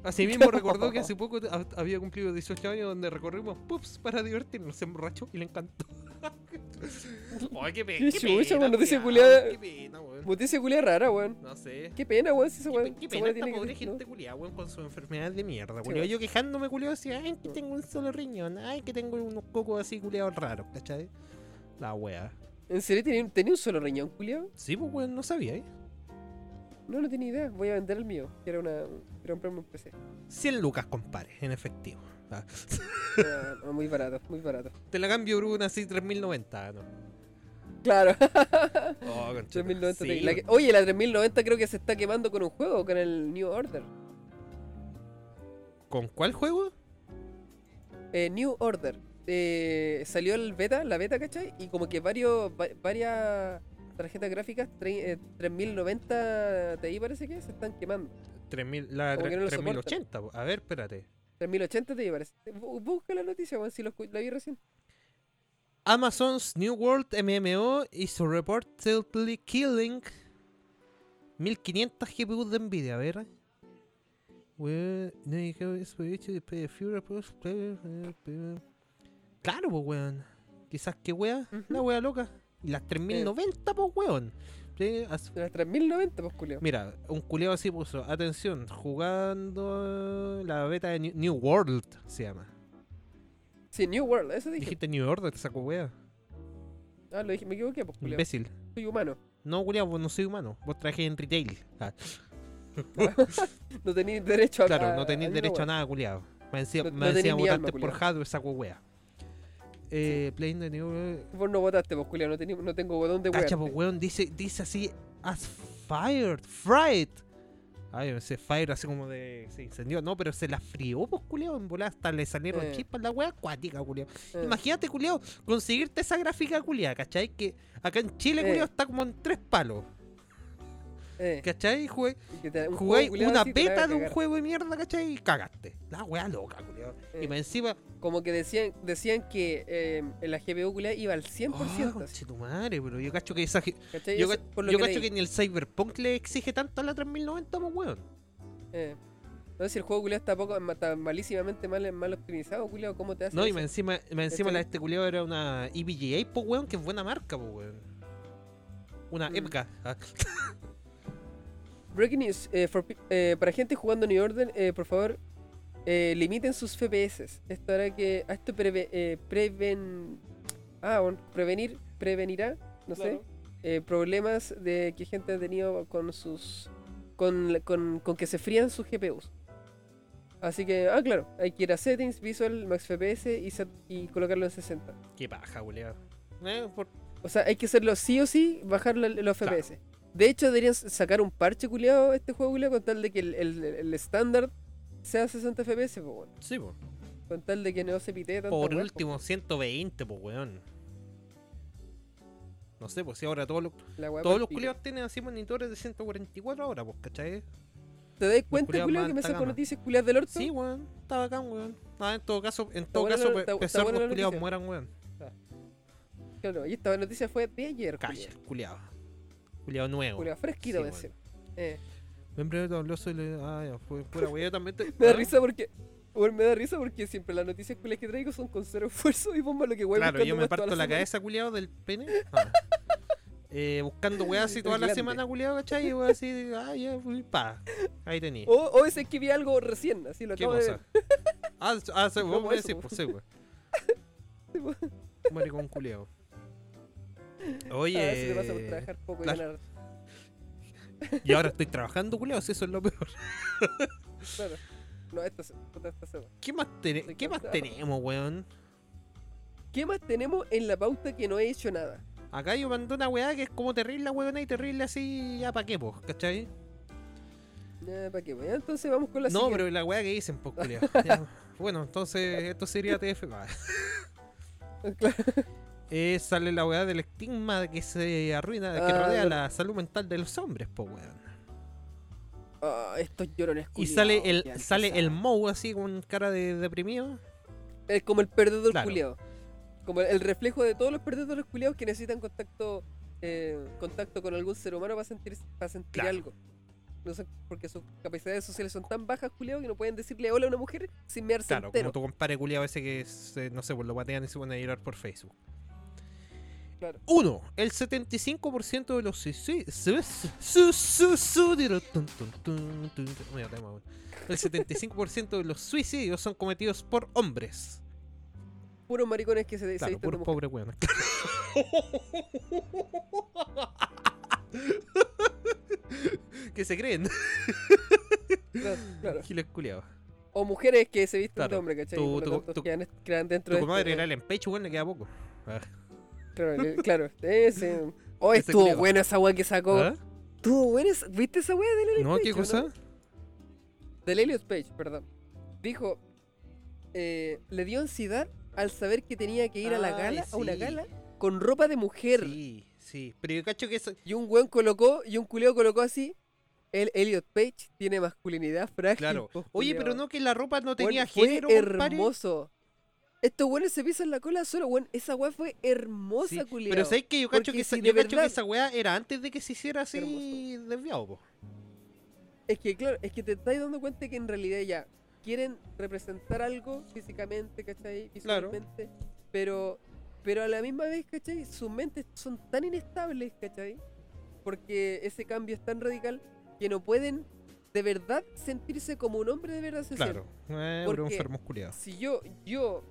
Asimismo recordó que hace poco ha- había cumplido 18 años donde recorrimos pups para divertirnos, se emborrachó y le encantó. Ay, qué pena. Qué chucha, weón, noticia culiao, culiada. Qué pena, weón. Noticia culia rara, weón. No sé. Qué pena, weón, si esa Qué, weón. qué pena esta pobre gente culiada, weón, con sus enfermedades de mierda, Sí, weón. Yo quejándome, culiado, decía, ay, que tengo un solo riñón, ay, que tengo unos cocos así, culiados raros, ¿cachai? La wea. ¿En serio tenía, tenía un solo riñón, culiao? Sí, pues, weón, no sabía, ¿eh? No, no tenía idea. Voy a vender el mío. Que era una. Era comprarme un PC. 100 lucas, compadre, en efectivo. Ah. Ah, no, muy barato, muy barato. Te la cambio por una así 3090, ¿no? Claro. Oh, concha. 3090. Sí, La que- oye, la 3090 creo que se está quemando con un juego, con el New Order. ¿Con cuál juego? Eh, New Order. Eh, salió el beta, la beta, ¿cachai? Y como que varios, va- varias tarjetas gráficas, tre- eh, 3090 Ti parece que se están quemando. 3000, la no lo 3080. po. A ver, espérate. 3080 te parece. Bu- Busca la noticia, weón, si lo la vi recién. Amazon's New World MMO is reportedly killing 1500 GPUs de Nvidia, a ver. Weón. Claro, pues weón. Quizás que wea, Ujú. la wea loca. Y las 3090, pues weón. Sí, as- De las 3090, pues, culiao. Mira, un culeado así puso, atención, jugando la beta de New, World, se llama. Sí, New World, eso dije. Dijiste New World, te saco wea. Ah, lo dije, me equivoqué, pues, culiao. Imbécil. Soy humano. No, culiao, vos no soy humano. Vos trabajás en retail. Ah, No tenéis derecho a claro, no tenéis derecho a nada, culiao. Me decía, No- me no decía votante por culiao. hardware, saco wea. Eh, Playing the New World. Vos no votaste, pues, culiao. No, tení- no tengo botón de Cacha, weón. pues, weón, dice, dice así, as fired, fried. Ay, ese fire así como de. Se incendió. No, pero se la frió, pues, culiao. En volada hasta le salieron Eh. chispas la wea acuática, culiao. Eh, Imagínate, culiao, conseguirte esa gráfica culiao, ¿cachai? Que acá en Chile, Eh. culiao, está como en tres palos. Eh, ¿Cachai? Jugué, un culiao una beta de un juego de mierda, ¿cachai? Y cagaste. La wea loca, culiao. Eh. Y más encima. Como que decían, decían que eh, la GPU culiao iba al 100%. Oh, así, tu madre, pero yo cacho que esa. Yo, Eso ca- por lo yo que cacho que ni el Cyberpunk le exige tanto a la 3090, pues weón. Eh. Entonces, si el juego culiao está, poco, está malísimamente mal, mal optimizado, culiao, ¿cómo te hace No, y más encima, más encima ¿Cachai? la de este culiao era una EVGA, pues weón, que es buena marca, pues weón. Una Mm. EPGA. Breaking news. eh, for eh, para gente jugando New Order, eh, por favor, eh, limiten sus FPS. Esto hará que. a Esto preve- eh, preven. Ah, bueno, prevenir. Prevenirá, no sé. Claro. eh, problemas de que gente ha tenido con sus. Con, con, con que se frían sus GPUs. Así que, ah, claro, hay que ir a Settings, Visual, Max FPS y, set- y colocarlo en 60. Qué paja. Eh, por- O sea, hay que hacerlo sí o sí, bajar los Claro. FPS. De hecho, deberían sacar un parche culiado este juego culiao con tal de que el, el- el estándar sea 60 FPS, pues bueno. Sí, pues. Con tal de que no se pitee tanto. Por último, 120, pues weón. No sé, pues si ahora todos los, todos los culiados tienen así monitores de 144 ahora, pues, ¿cachai? ¿Te das cuenta, más que me gama. noticias culiadas del orto? Sí, weón, está bacán, weón. Ah, en todo caso, en todo caso, está- está sordos la culiados mueran, weón. Claro, y esta noticia fue de ayer, culiao. culiado. Culiado nuevo. Culiao, fresquito Sí, de bueno. Eh, sobre- Ah, ya, fue pura weá, yo también te... me da ¿Ah? risa porque. bueno, me da risa porque siempre las noticias culiadas que traigo son con cero esfuerzo y más lo que voy Claro, yo me parto la cabeza, culiado, del pene. Ah. Eh, buscando weas así toda la semana, culiado, ¿cachai? Y weas así, de, ah, ya, pa. Ahí tení. O, o ese que vi algo recién, así lo ¿Qué acabo de cosa? ver. Ah, ah, vos ¿Cómo me decís, pues sí, po. Maricón culiado. Oye. eso te pasa por trabajar poco y claro. ganar. Y ahora estoy trabajando, culiado, si eso es lo peor. Claro. No, esta esta se va. ¿Qué más, ¿qué más tenemos, weón? ¿Qué más tenemos en la pauta que no he hecho nada? Acá yo mandé una weá que es como terrible, weón, y terrible así, ya pa' qué, pues, ¿cachai? Ya, ¿para qué? Ya, entonces vamos con la No, siguiente. pero la weá que dicen, pues, culiao. Bueno, entonces esto sería TF. Claro. Eh, sale la weá del estigma que se arruina, que Ah, rodea la salud mental de los hombres, pues, weón. Ah, estos llorones Y sale el, ya sale el. Mou así con cara de deprimido. Es como el perdedor Claro. culiado. Como el reflejo de todos los perdedores culiados que necesitan contacto eh, contacto con algún ser humano para sentir, para sentir Claro. algo. No sé, porque sus capacidades sociales son tan bajas, culiados, que no pueden decirle hola a una mujer sin mearse Claro, entero. como tu compadre culiado ese que se- no sé, pues lo batean y se pone a llorar por Facebook. Claro. Uno, el 75% de los suicidios. El 75% de los suicidios son cometidos por hombres. Puros maricones que se, Claro, de puros pobres weones. que se creen. Claro, claro. Giles culiados. O mujeres que se visten de Claro. hombre, ¿cachai? Tu- tu- tu- dentro Tu de comadre este- era el empecho, weón, le queda poco. Claro, claro. Ese. Oh, estuvo buena esa weá que sacó. ¿Ah? Estuvo buena esa- ¿Viste esa weá del Elliot No, Page, ¿qué cosa? Del Elliot Page, perdón. Dijo. eh, le dio ansiedad al saber que tenía que ir a la Ay, gala, a una gala, con ropa de mujer. Sí, sí. Pero yo cacho que eso. Y un weón colocó, y un culeo colocó así. El Elliot Page tiene masculinidad frágil. Claro. Oye, pero no que la ropa no tenía género, hermoso. Estos weones se pisan la cola solo, weón. Esa weá fue hermosa, Sí, culiao. Pero sabes que yo cacho que, esa, yo cacho que esa weá era antes de que se hiciera así desviado, po. Es que, claro, es que te estás dando cuenta que en realidad ya quieren representar algo físicamente, ¿cachai? Claro. Visualmente. Pero, pero a la misma vez, ¿cachai? Sus mentes son tan inestables, ¿cachai? Porque ese cambio es tan radical que no pueden de verdad sentirse como un hombre de verdad Claro. Eh, Porque- enfermos culiados. si yo, yo,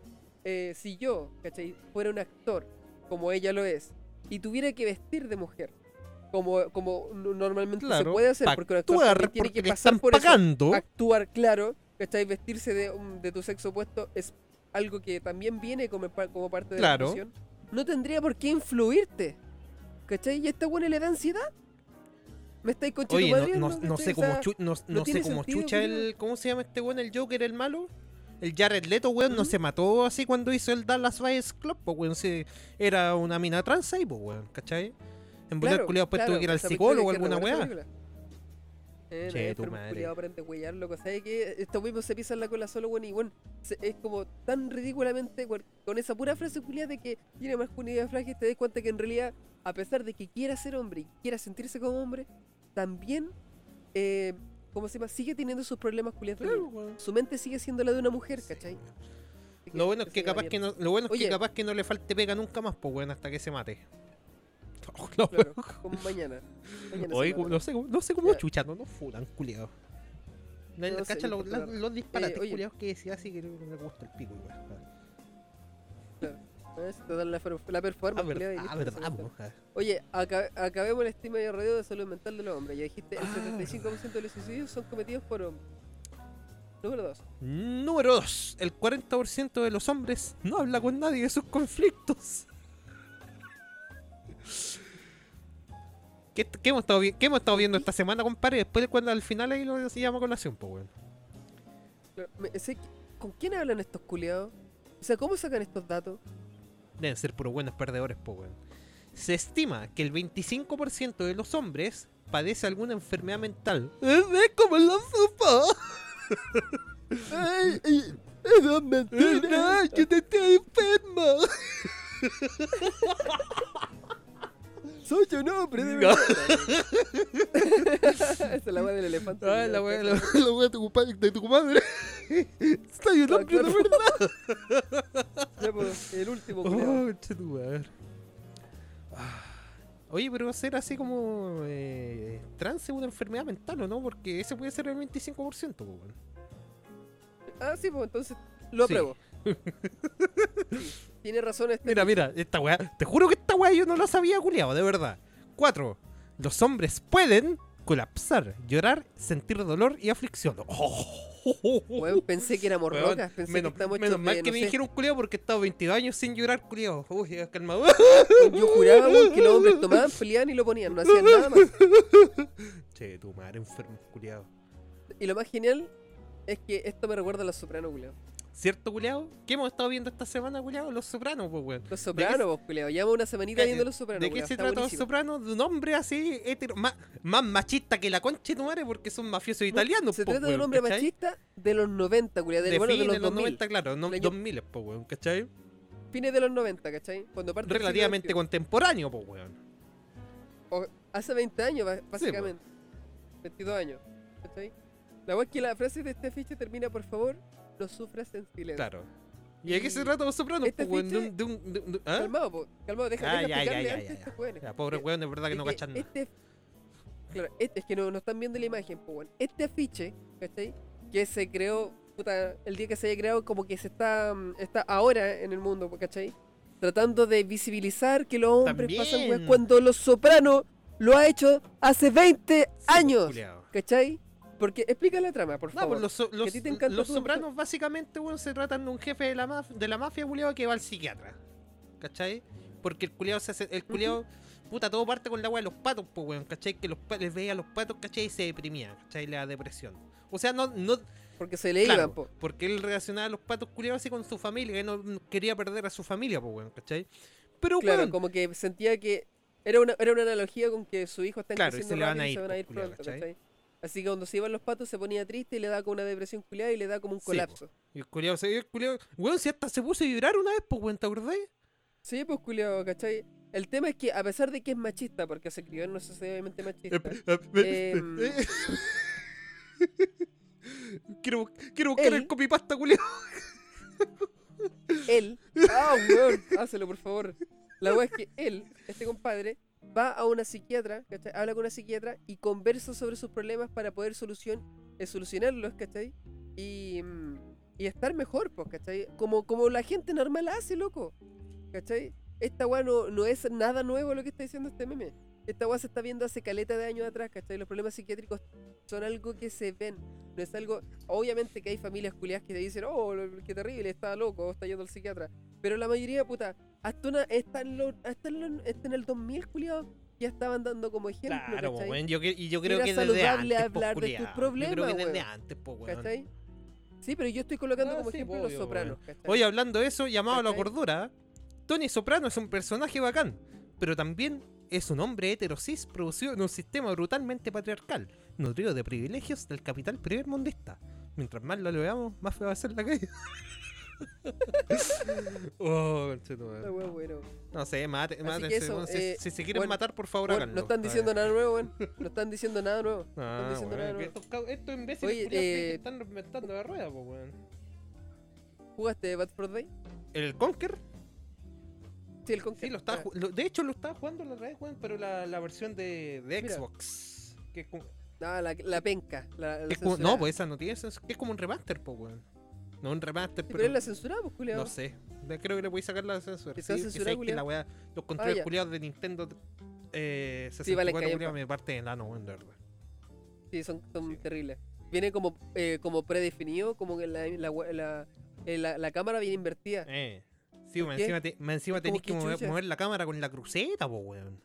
eh, si yo, ¿cachai? Fuera un actor, como ella lo es, y tuviera que vestir de mujer, como, como normalmente se puede hacer, porque un actor tiene que pasar por eso, pagando. actuar, claro, ¿cachai? Vestirse de, um, de tu sexo opuesto es algo que también viene como, como parte de Claro. la actuación. No tendría por qué influirte, ¿cachai? ¿Y esta buena le da ansiedad? ¿Me estáis Oye, no, sé cómo, no, no sé cómo chucha el. ¿Cómo se llama este weón? El Joker, el malo. El Jared Leto, weón, no se mató así cuando hizo el Dallas Buyers Club, pues, weón. se- era una mina trans ahí, pues, weón, ¿cachai? En Claro, culiado después claro, que ir al psicólogo o alguna weá. Eh, Che, tu madre. culiao, aprende a huellar, loco. ¿Sabes qué? Estos mismos se pisan la cola solo, weón, y bueno, se- es como tan ridículamente, weón, con esa pura frase culiada de que tiene masculinidad frágil, te das cuenta que en realidad, a pesar de que quiera ser hombre y quiera sentirse como hombre, también, eh, ¿cómo se llama? Sigue teniendo sus problemas culiados. Claro. Su mente sigue siendo la de una mujer, ¿cachai? Lo bueno es que capaz que no, lo bueno es que capaz que no le falte pega nunca más, pues hasta que se mate. No, Claro, como mañana. Oye, no sé, cómo- no sé cómo chucha, no nos funan, culiado. No sé, Cacha los, disparates oye. culiados que decía así que me gusta el pico igual. Te dan la, la performance, Ah, verdad, ah, verdad. Oye, aca- acabemos el estima y radio de salud mental de los hombres. Ya dijiste, el Ah. 75% de los suicidios son cometidos por hombres. Número 2. Número 2. El 40% de los hombres no habla con nadie de sus conflictos. ¿Qué, qué hemos, estado, qué hemos estado viendo esta semana, compadre? Después de cuando al final ahí lo llama colación, pues, weón. ¿Con quién hablan estos culiados? O sea, ¿cómo sacan estos datos? Deben ser puros buenos perdedores, pues, weón. Se estima que el 25% de los hombres padece alguna enfermedad mental. Es como la sopa. ¡Ay! ay, ¡Eso es mentira! No, yo te estoy enferma. ¡Soy un hombre de verdad! Esa es la weá del elefante. Ah, la que- la, la wea de tu, de tu comadre. Soy un hombre de verdad. Ya, pues, el último. Oh, tu madre. Ah. Oye, pero ser así como eh, trans es una enfermedad mental, ¿o no? Porque ese puede ser el 25%, po, weón. Ah, sí, pues entonces lo apruebo. Sí, tiene razón este. Mira, mira, esta weá. Te juro que esta weá yo no la sabía, culiado, de verdad. 4. Los hombres pueden colapsar, llorar, sentir dolor y aflicción. Oh. Weón, pensé que éramos Weón, rocas. Pensé menos que menos mal de, que no me sé, dijeron culiado porque he estado 22 años sin llorar, culiado. Uy, ya, calma. Yo juraba, weón, que los hombres tomaban, peleaban y lo ponían, no hacían nada más. che, tu madre enfermo, culiado. Y lo más genial es que esto me recuerda a Los Sopranos, culiao. ¿Cierto, culiado? ¿Qué hemos estado viendo esta semana, culiado? Los Sopranos, pues, weón. Los Sopranos, vos, culiao. Llevamos una semanita viendo Los Sopranos, ¿De qué culiao, se trata Los. Sopranos? De un hombre así, hetero, más, más machista que la concha de tu madre porque son mafiosos italianos, Se po, trata de un weón, hombre ¿cachai? machista de los 90, culiao. De, De bueno, de los de los 2000. 90, claro, no, El año- 2000, po, weón, ¿cachai? Fines de los 90, ¿cachai? Cuando parte Relativamente contemporáneo, po, weón. O- hace 20 años, ba- básicamente. 22 años, ¿cachai? La weá es que la frase de este afiche termina, por favor, no sufras en silencio. Claro. ¿Y de qué se Y trata Los Sopranos, este po, weón? De afiche- un... De un, de un- de-. Calmado, po, calmado, deja, Ah, deja ya, ya, explicarle ya, a pobre Que- weón, es verdad que es no que cachan nada. Este, claro, este- es que no, no están viendo la imagen, pues bueno. Este afiche, ¿cachai? Que se creó, puta, el día que se haya creado, como que se está, mm, está ahora en el mundo, ¿cachai? Tratando de visibilizar que los hombres pasan También. cuando Los Sopranos lo ha hecho hace 20 Sí, po, años, culiao. ¿cachai? Porque explica la trama, por No, favor. pues los, los, a ti te encanta los sopranos básicamente, weón, se tratan de un jefe de la, maf- de la mafia, culiado, que va al psiquiatra. ¿Cachai? Porque el culiado se hace, el culiado, puta, todo parte con la weá de los patos, pues, weón, ¿cachai? Que los les veía a los patos, ¿cachai? Y se deprimía, ¿cachai? Le da depresión. O sea, no, no, Porque se le claro, iban, po. porque él relacionaba a los patos culiados así con su familia, que no no quería perder a su familia, pues, weón, ¿cachai? Pero, Claro, weón, como que sentía que era una, era una analogía con que su hijo está Claro, y se le van a y ir, se van a pues, ir culiao, pronto, ¿cachai? ¿cachai? Así que cuando se iban los patos se ponía triste y le da como una depresión culiada y le da como un Sí, colapso. Y el culiao se el culiao. Weón, si hasta se puso a vibrar una vez, pues weón, ¿te acordás? Sí, pues culiado, ¿cachai? El tema es que a pesar de que es machista, porque se crió en una sociedad obviamente machista, Em. quiero, quiero buscar el copypasta, culiao. él, ah, weón, hácelo por favor. La weá es que él, este compadre, va a una psiquiatra, ¿cachai? Habla con una psiquiatra y conversa sobre sus problemas para poder solucion, eh, solucionarlos, ¿cachai? Y, mm, y estar mejor, pues, ¿cachai? Como, como la gente normal hace, loco, ¿cachai? Esta weá no, no es nada nuevo lo que está diciendo este meme. Esta weá se está viendo hace caleta de años atrás, ¿cachai? Los problemas psiquiátricos son algo que se ven. No es algo. Obviamente que hay familias culiadas que te dicen, oh, qué terrible, está loco, está yendo al psiquiatra. Pero la mayoría, puta, hasta, una, hasta, en, lo- hasta, en, lo- hasta en el 2000, culiados, ya estaban dando como ejemplo, Claro, weón. Yo, y yo creo Era que desde antes, po, hablar de tus culiao. Yo problemas, creo que desde weón. antes, po, weón. ¿Cachai? Sí, pero yo estoy colocando Ah, como sí, ejemplo los sopranos. Oye, hablando de eso, llamado a la cordura, Tony Soprano es un personaje bacán, pero también es un hombre heterosis producido en un sistema brutalmente patriarcal, nutrido de privilegios del capital primermundista. Mientras más lo veamos, más feo va a ser la calle. oh, bueno. No sé, mate, eso, si, eh, si se quieren bueno, matar, por favor, Bueno, háganlo. no están A diciendo nada nuevo, weón. No están diciendo nada nuevo. Ah, diciendo weón, nada que nuevo. estos, imbéciles Oye, eh, están reinventando la rueda, po, weón. ¿Jugaste Bad for Day? ¿El Conker? Sí, el Conquer. Sí, lo estaba Ah, de hecho lo estaba jugando la otra vez, weón, pero la, la versión de, de Mira. Xbox. Que es como, Ah, la, la penca. La, la que es como- censurada. no, pues esa no tiene sens- que es como un remaster, po, weón. No un remaster, pero, pero la censurada, pues, culiao. no sé. Creo que le voy a sacar la censura. ¿Está Sí, sé que la weá, los controles ya. culiados de Nintendo eh, 64 Sí, vale, culiao, me parte de nano, weón, de verdad. Sí, son, son Sí. terribles. Viene como, eh, como predefinido, como que la, la, la, eh, la- la cámara viene invertida. Eh. Sí, qué? encima, te- más encima tenés que que mover, mover la cámara con la cruceta, po, weón.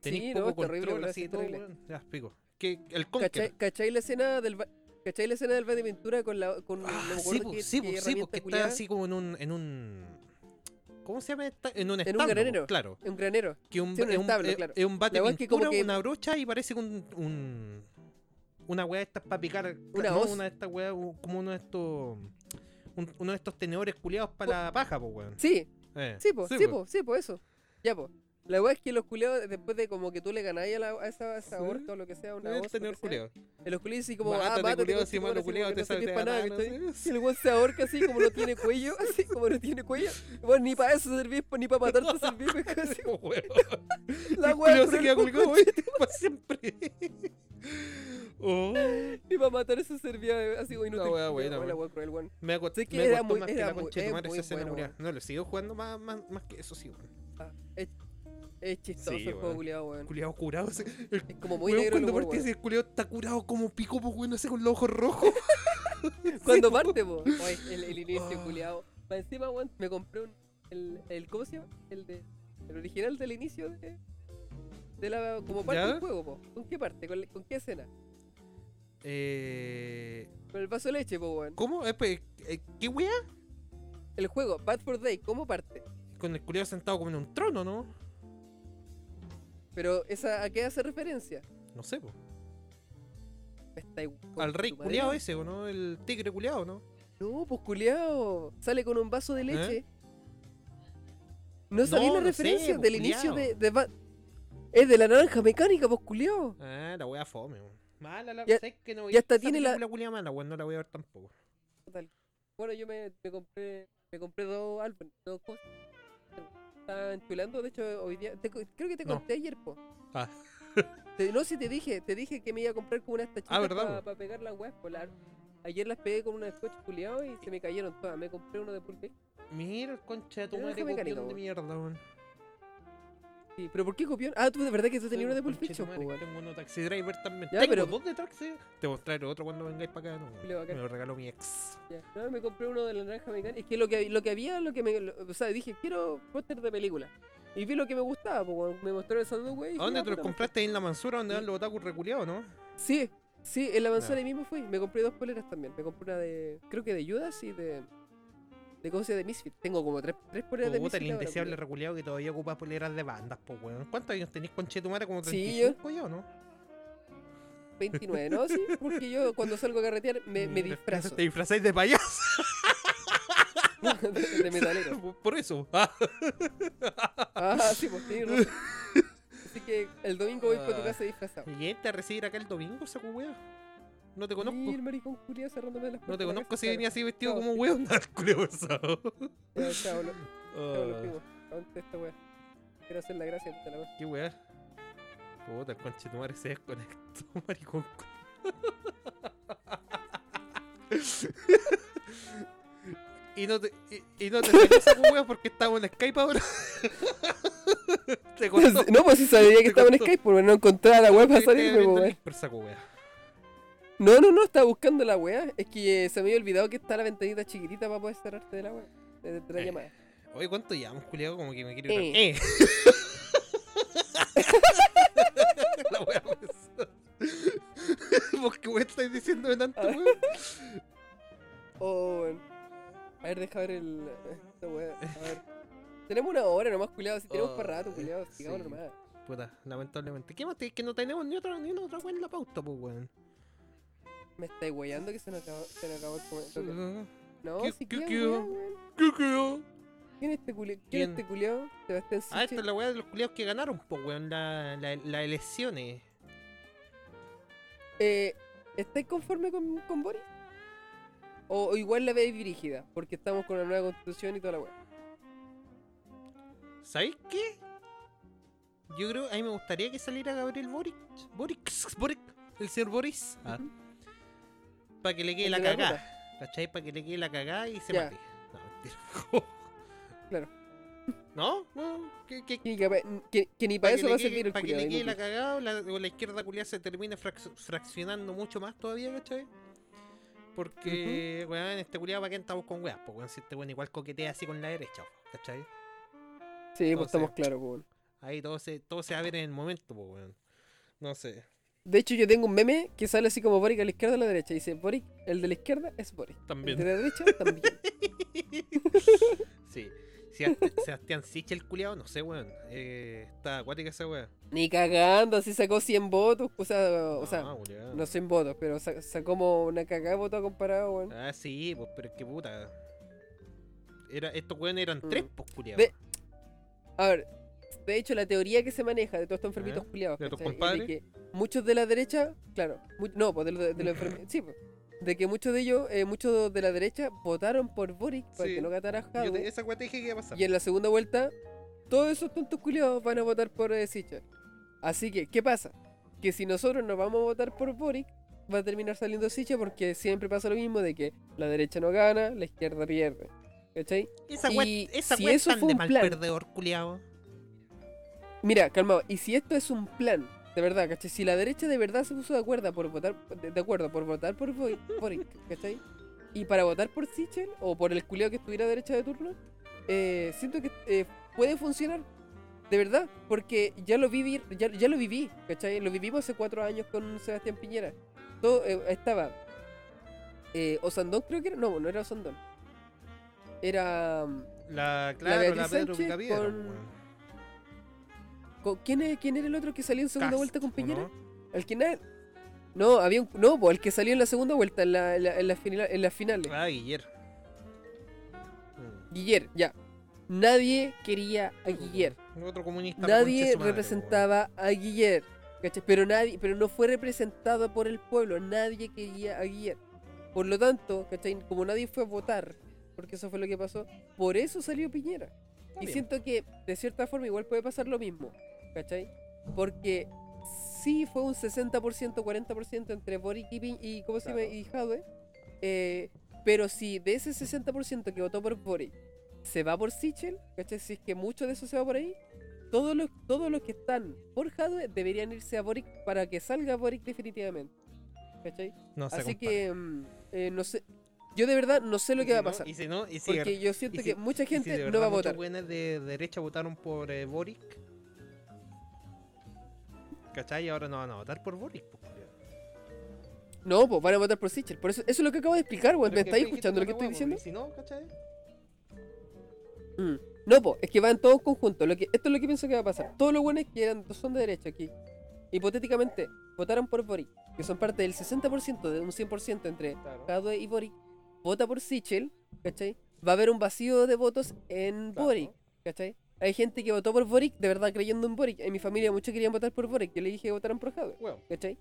Tenés Sí, poco no, es terrible, control weón, así todo, terrible. weón. Ya, explico. Que el. ¿Cachai, cachai la escena del ¿Cachai la escena del Ventura con la con Ah, sí, po, qué- sí, qué po, sí, porque está culiada? así como en un, en un. ¿Cómo se llama? esta? En un un establo, granero. Claro. un granero. Que un, Sí, un es, un, establo, es- claro. es un bate es que como pintura, que- una brocha y parece un. un una weá de estas para picar. Una no, una de estas weas, como uno de estos. un- uno de estos tenedores culiados para la paja, pues, weón. Sí, Eh, sí, po, sí, po. po, sí, po, eso. Ya, po. La weá es que los culeados, después de como que tú le ganás a, la, a esa, a esa Sí. horca o lo que sea, una sea, culiado. en los culiados así como, Mátate, ah, mátate, concha si como que te no sale servís pa' nada. Y el weón se ahorca así como no tiene cuello, así como no tiene cuello. Bueno, ni para eso servís, ni para matarte servís, pues, casi. La weá se queda colgado para siempre. oh, Ni para matar eso servía así, güey, La no weá buena, La weón. weá cruel, weón. me que me era muy- más que la concha de tu madre esa escena. No, lo sigo jugando más, más, más que eso, sí, weón. Ah, es, chistoso Sí, el juego culiado, weón. Culiado curado. El Es como muy weón negro el cuando parte weón. ese culiado está curado como pico, pues weón, ese con los ojos rojos. Cuando Sí, parte, po. Oye, el, el inicio, Oh. culiado. Para encima, weón, me compré un. El, el, ¿Cómo se llama? El de. El original del inicio de. De la. Como parte ¿Ya? del juego, po. ¿Con qué parte? ¿Con, con qué escena? Eh, Con el vaso de leche, po, weón. ¿Cómo? Eh, pues, eh, ¿Qué weá? El juego, Bad for Day, ¿cómo parte? Con el culiado sentado como en un trono, ¿no? Pero, esa, ¿a qué hace referencia? No sé. Está ahí, Al rey culiado ese, ¿o no? El tigre culiado, ¿no? No, pues culiao. Sale con un vaso de leche. ¿Eh? ¿No sabía No, la no referencia sé, pues, del inicio de, de Ba- Es de la naranja mecánica, pues culiao. Ah, la wea fome, weón. Mala la Ya- ¿sabes que no voy ya hasta tiene la- culiao mala, weón, no la voy a ver tampoco. Total. Bueno, yo me, me compré me compré dos álbumes, dos cosas. Estaban chulando, de hecho, hoy día. te creo que te No. conté ayer, po. Ah. Te- no, si te dije, te dije que me iba a comprar como unas tachitas Ah, ¿verdad, para pegar las weas polar. Ayer las pegué con una scotch culiao y se me cayeron todas. Me compré uno de pulpe. Mira concha de tu madre de mierda, weón. Sí, pero ¿por qué copión? Ah, tú de verdad que tú tenías uno de Pulp Fiction, po. Tengo uno Taxi Driver también. Ya, Tengo pero- dos de Taxi. Te traer otro cuando vengáis para acá, no. Me lo regaló mi ex. Ya, No, me compré uno de la naranja mecánica. Es que lo que, lo que había, lo que me. lo- o sea, dije, quiero póster de película. Y vi lo que me gustaba, weón. me mostró el Sandwich, ¿A dónde ya, te los compraste? ¿Ahí en la mansura donde Sí. dan los otakus reculeados, no? Sí, sí, en la Ya. ahí mismo fui. Me compré dos poleras también. Me compré una de. Creo que de Judas y de. De llama, de Misfit. Tengo como tres, tres poleras de Puta, Misfit. el indeseable reculeado que todavía ocupa poleras de bandas, pues weón. ¿Cuántos años tenéis con Chetumare? Como Sí, 35 ya, ¿o no? 29, ¿no? Sí, porque yo cuando salgo a carretear me, me disfrazo Te disfrazáis de payaso. de, de metalero. Por eso. Ah. Ah, sí, pues razón. Así que el domingo voy para tu Ah. casa disfrazado. ¿Y este a recibir acá el domingo, saco weón? No te conozco. Y el maricón culiao cerrándome las No te conozco si venía así vestido Chao. como weón. Culeo pesado. Ya, chao, lo- chao, lo Ah, fuimos. Aguante esta wea. Quiero hacer la gracia ante la wea. Qué weá. Puta, el conche tu madre se desconectó, maricón. y no te, y, y no te esa weá porque estamos en Skype ahora. te. No, pues sí sabía que estaba en. Skype, porque no encontraba la wea para salirme, viendo No, no, no, estaba buscando la wea. Es que eh, se me había olvidado que está la ventanita chiquitita para poder cerrarte de la wea. De, de la Eh. llamada. Oye, ¿cuánto llevamos, culiado? Como que me quiero ir. Eh. Eh. La wea pesada. ¿Vos qué wea estáis diciendo de tanto, weón? Oh, weón. A ver, deja ver el. Esta wea. A ver. Tenemos una hora nomás, culiado. Si tenemos Oh, para rato, culiado. Sigamos sí. nomás. Puta, lamentablemente. ¿Qué más? te- Que no tenemos ni otra, ni una otra wea en la pauta, pues, weón. Me estáis weyando que se nos acabó, se nos acabó el comentario. Ah, No. ¿Quién es este culiao? ¿Quién, es este culiao? Sebastián Ah, esta es la weá de los culiados que ganaron, pues, weón. La, la, las elecciones. Eh, ¿Estáis conforme con, con Boris? O, o igual la veis dirigida, porque estamos con la nueva constitución y toda la weá. ¿Sabéis qué? Yo creo, a mí me gustaría que saliera Gabriel Boric. Boric, Boric, el señor Boris. Ujú. Para que le quede El la cagada. ¿Cachai? Para que le quede la cagada y se mate. No, mentira. Claro. ¿No? No, que, que, Que, que- que- que ni para que eso va a servir el pa' que le quede la cagada o la, o la izquierda culiada se termine frac- fraccionando mucho más todavía, ¿cachai? Porque, weón, este culiado para qué estamos con weas, pues weón, si este weón igual coquetea así con la derecha, ¿cachai? Sí, pues Entonces- estamos claros, weón. Ahí todo se, todo se va a ver en el momento, pues weón. No sé. De hecho, yo tengo un meme que sale así como Boric a la izquierda y a la derecha. Dice, Boric, el de la izquierda es Boric. También. El de la derecha también. Sí. Sebast- Sebastián Sichel, el culiado, no sé, weón. Eh, está acuática esa weá. Ni cagando, así sacó 100 votos. O sea, o sea No, culiao. no 100 votos, pero sa- sacó como una cagada de votos comparado, weón. Ah, sí, pues, pero es que puta. Era, estos weones eran Mm. tres, pues, culiao. Ve- A ver, de hecho, la teoría que se maneja de todos estos enfermitos culiados, de de que muchos de la derecha, claro, mu- no, pues de, los- de los enfermi- sí, pues, de que muchos de ellos, eh, muchos de la derecha votaron por Boric para Sí. que no catara a Yo Jadwe, te- esa weá te dije que iba a pasar. y en la segunda vuelta, todos esos tontos culiados van a votar por eh. Así que, ¿qué pasa? Que si nosotros nos vamos a votar por Boric, va a terminar saliendo Sichel porque siempre pasa lo mismo de que la derecha no gana, la izquierda pierde. ¿Cachai? Esa y esa si weá eso es tan fue de un mal plan- perdedor, culiao. Mira, calmado, y si esto es un plan, de verdad, ¿cachai? Si la derecha de verdad se puso de acuerdo por votar, de, acuerdo por votar por Boric, ¿cachai? Y para votar por Sichel o por el culiao que estuviera a derecha de turno, eh, siento que eh, puede funcionar. De verdad, porque ya lo viví, ya, ya lo viví, ¿cachai? Lo vivimos hace cuatro años con Sebastián Piñera. Todo, eh, estaba eh, Osandón, creo que era. No, no era Osandón. Era. La, claro, la, Beatriz Pedro Sánchez Picapiedra, con- weón. ¿Quién, es- ¿Quién era el otro que salió en segunda Cast, vuelta con ¿o Piñera? no? El que na- No, había un. No, po, el que salió en la segunda vuelta, en la, en la, en la final- en las finales. Ah, Guiller. Mm. Guiller, ya. Nadie quería a Guiller. Otro comunista. Nadie madre, representaba a Guiller. ¿cachai? Pero nadie, pero no fue representado por el pueblo. Nadie quería a Guiller. Por lo tanto, ¿cachai? Como nadie fue a votar, porque eso fue lo que pasó, por eso salió Piñera. Y siento que de cierta forma igual puede pasar lo mismo, ¿cachai? Porque sí fue un 60%, 40% entre Boric y, Pi- y ¿cómo se llama? Y Jadwe. eh, pero si de ese 60% que votó por Boric se va por Sichel, ¿cachai? Si es que mucho de eso se va por ahí, todos los, todos los que están por Jadwe deberían irse a Boric para que salga Boric definitivamente. ¿Cachai? No Así compara. que, mm, eh, no sé, yo de verdad no sé lo que si va a no- pasar. Y si no, y si, Porque yo siento si- que mucha gente no va a votar. buenos de derecha votaron por eh, Boric. ¿Cachai? Y ahora no van a votar por Boric. pues. No, pues van a votar por Sichel. Por eso, eso es lo que acabo de explicar, weón. ¿Me estáis escuchando lo que estoy diciendo? Si no, ¿cachai? Mm. No, pues, es que van todos conjuntos. Lo que, esto es lo que pienso que va a pasar. Todos los buenos que eran, son de derecha aquí. hipotéticamente, votaron por Boric, que son parte del 60% de un 100% entre Claro. Jadwe y Boric, vota por Sichel, ¿cachai? Va a haber un vacío de votos en Claro. Boric, ¿cachai? Hay gente que votó por Boric, de verdad creyendo en Boric. En mi familia muchos querían votar por Boric, yo le dije que votaran por Jadwe, Weón. ¿cachai?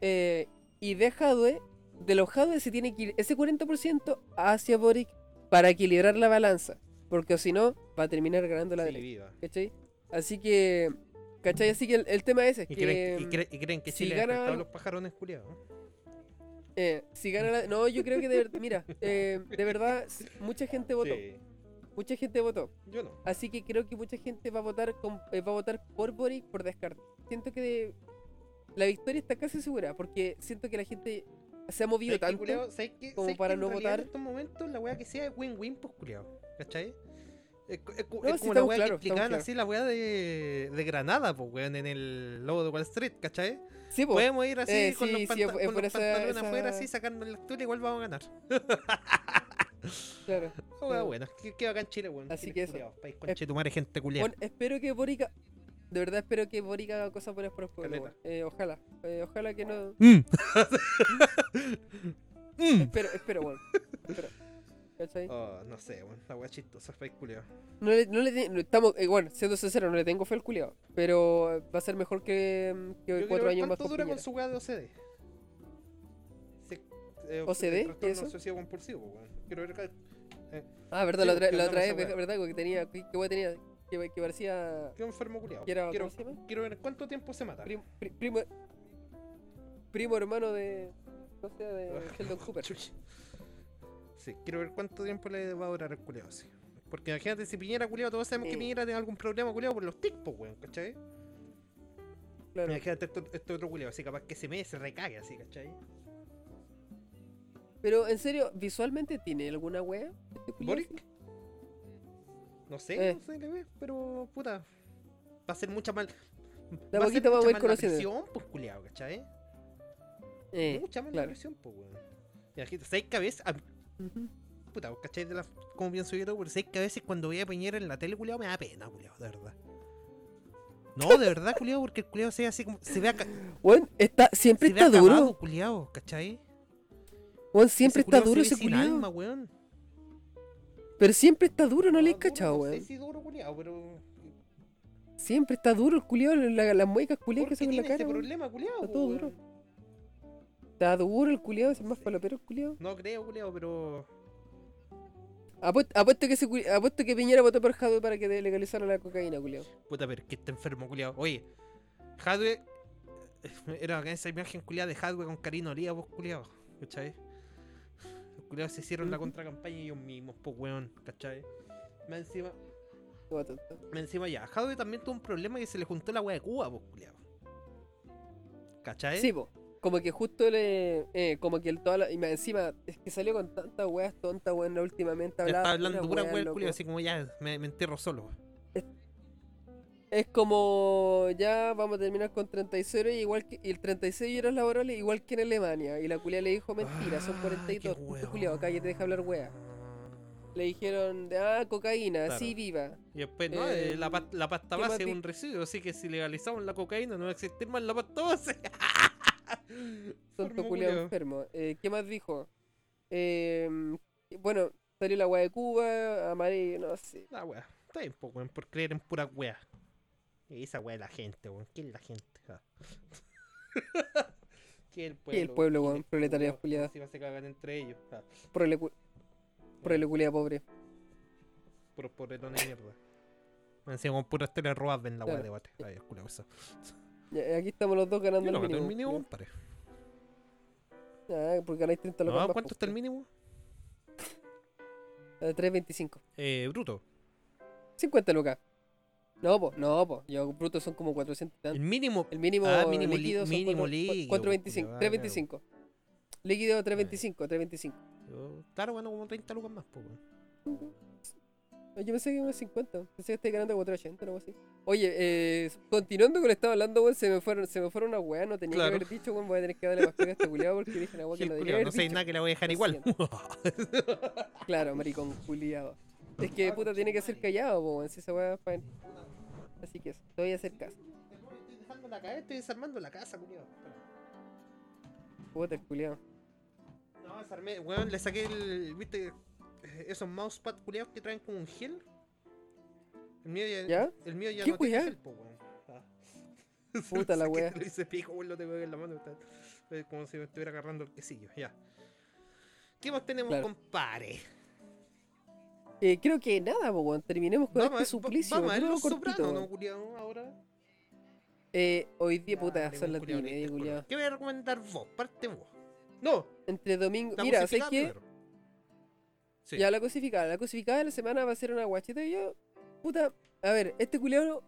Eh, y de Jadwe, de los Jadwe se tiene que ir ese 40% hacia Boric para equilibrar la balanza, porque si no, va a terminar ganando la Sí, derecha. ¿cachai? Así que, ¿cachai? Así que el, el tema ese es Y que... creen, y, cre- y creen que si Chile gana- los pajarones culiados. Eh, si gana la... No, yo creo que de verdad, mira, eh, de verdad, mucha gente votó, Sí. Mucha gente votó. Yo no. Así que creo que mucha gente va a votar con- eh, va a votar por Boric por descarte. Siento que de- la victoria está casi segura, porque siento que la gente se ha movido ¿Sabes qué, tanto. como ¿Sabes para no En votar? En estos momentos, la weá que sea es win-win, pues culiao. ¿Cachai? Es, es No, sí, como la weá claros, que explicaban así la weá de, de Granada, pues weón, en el logo de Wall Street, ¿cachai? Sí, po. Podemos ir así Eh, con sí, los, sí, panta- es con los esa- pantalones esa- afuera, así sacando la altura, igual vamos a ganar. Claro. Oh, Claro. bueno, qué, qué bacán Chile, weón. Así Chile que eso. culiao, país conchetumare, gente culiada. Bueno, espero que Boric. ha- De verdad espero que Boric haga cosas buenas por el pueblo. Eh, ojalá. Eh, ojalá que no. Mm. Mm. Espero, espero, weón. Espero. ¿Cachai? Oh, no sé, weón, la weá chistosa, país culiao. No le, no le no- estamos, eh, bueno, siendo sincero, no le tengo fe al culiado. Pero va a ser mejor que, mm, que Yo cuatro años más ¿Cuánto dura con su weá de OCD? Se- eh, ¿OCD? ¿Qué es eso? compulsivo, weón. Quiero ver acá. Ah, verdad, la otra, la vez, verdad, que tenía, que, tenía, que, que parecía, Qué enfermo era, quiero, quiero ver cuánto tiempo se mata. Prim- pri- primo, primo hermano de, no sé, de Sheldon Cooper. Sí, quiero ver cuánto tiempo le va a durar el culiao así. Porque imagínate si Piñera culiao, todos sabemos que Eh. Piñera tiene algún problema culiao por los tics, pues, weón, ¿cachai? Claro. Imagínate este otro culiao, así capaz que se me se recague así, ¿cachai? Pero en serio, visualmente tiene alguna wea? ¿Boric? No sé, Eh. no sé qué ve, pero puta. Va a ser mucha mal. De va a ser poquito vamos a mucha ir conociendo. presión, pues, culiao, ¿cachai? Eh, mucha mala claro. presión, pues, weón. Imagínate, ¿sabes que a veces, a- ujú. puta, vos ¿cachai? De la, cómo pienso yo todo? Pero ¿sabes que a veces cuando veía a Piñera en la tele, culiao, me da pena, culiao, de verdad. No, de verdad, culiao, porque el culiao se ve así como. Se ve acá. Weón, está, siempre se ve está acabado, duro. culiao, ¿cachai? Weón, siempre Ese está se duro ese weón. Pero siempre está duro, no le he cachado, No sé weón. si duro, culiao, pero. Siempre está duro el culiao, la- las muecas culiadas que ¿Por qué se en la cara. weón. problema, culiao? Está todo weón? duro. Está duro el culiao, es más falopero el culiao. No creo, culiao, pero. Apuesto, apuesto que culi- apuesto que Piñera votó por Jadwe para que legalizara la cocaína, culiao. Puta, pero que está enfermo, culiao. Oye, Hadwe. Era esa imagen culiada de Hadwe con Karina Olía, pues, culiao. ¿Cachai? Culiados se hicieron la contracampaña ellos mismos, pues, weón. ¿Cachai? Más encima, más encima ya. Hadwe también tuvo un problema que se le juntó la wea de Cuba, pues, culiao. ¿Cachai? Sí, po. Como que justo le. Eh, como que el toda la. Y más encima, es que salió con tantas weas tontas, weón, últimamente. Ya Hablaba está hablando pura pura wea, wea culiao, así como ya me, me entierro solo. Es como. Ya vamos a terminar con 36 horas, igual que. Y el 36 horas laborales, igual que en Alemania. Y la culia le dijo mentira, son Ah, 42. qué Puto culiao, cállate, deja hablar wea. Le dijeron, ah, cocaína, Claro. sí, viva. Y después, no, Eh, la, la pasta ¿qué más base es un residuo, así que si legalizamos la cocaína no va a existir más la pasta base. Tonto culiao enfermo. Eh, ¿Qué más dijo? Eh, bueno, salió la wea de Cuba, amarillo, no sé. La wea. Está bien, po, por creer en pura wea. Esa wea es la gente, weón. ¿Quién es la gente? Ah. ¿Quién es el pueblo? el pueblo, ¿Quién weón? el Proletariado pueblo? culiao. Encima se cagan entre ellos. Ah, Por el, cu- por el culia pobre. puros pobretones de mierda. Me encima con puras telas robadas ven la wea Claro. de bate. Ay, culiao, eso. Ya, aquí estamos los dos ganando Yo no el mínimo. el mínimo, compadre. Ah, porque ganáis 30 lucas No, ¿cuánto pues, está el mínimo? Eh, 3.25. Eh, bruto. 50 lucas. No, po, no, po. Yo bruto son como 400 y tanto. El mínimo. El mínimo, Ah, mínimo líquido son mínimo cuatro- líquido, 4.25. culiao, ah, 3.25. Líquido 3.25, 3.25. Yo- Claro, bueno, como 30 lucas más, po. Yo pensé que unos 50. Pensé que estáis ganando 480 o algo así. Oye, eh, continuando con lo que estaba hablando, weón, se me fueron, se me fueron una weá, no tenía Claro. que haber dicho, weón, voy a tener que darle más pega a este culiado porque dije una weá que no haber no sé dicho. nada que la voy a dejar Lo igual. Claro, maricón culiado. Es que puta tiene que ser callado, weón, si esa weá es pa' él. Así que eso, te voy a hacer caso. La cagué, estoy desarmando la casa, culiao. Puta el culiao. No, desarmé, weón, le saqué el. ¿Viste? Eh, Esos mousepad culiados que traen como un gel. El mío ya, ¿Ya? El mío ya ¿Qué no tiene gel, po, weón. Ah. Puta la weá. Lo hice pico, weón, lo tengo en la mano. está- como si me estuviera agarrando el quesillo, ya. ¿Qué más tenemos, Claro. compadre? Eh, creo que nada, weón. Terminemos con Vamos, este suplicio. vamos a ver los sopranos, ¿no, weón. culiao? Ahora. Eh, hoy día, puta, son las culiao, 10 y media, culiao. ¿Qué voy a recomendar vos? Parte vos. No, Entre domingo. la Mira, musificada ¿sabes qué? primero. Sí. Ya la cosificada. La cosificada de la semana va a ser una guacheta y yo. Puta, a ver, este culiao.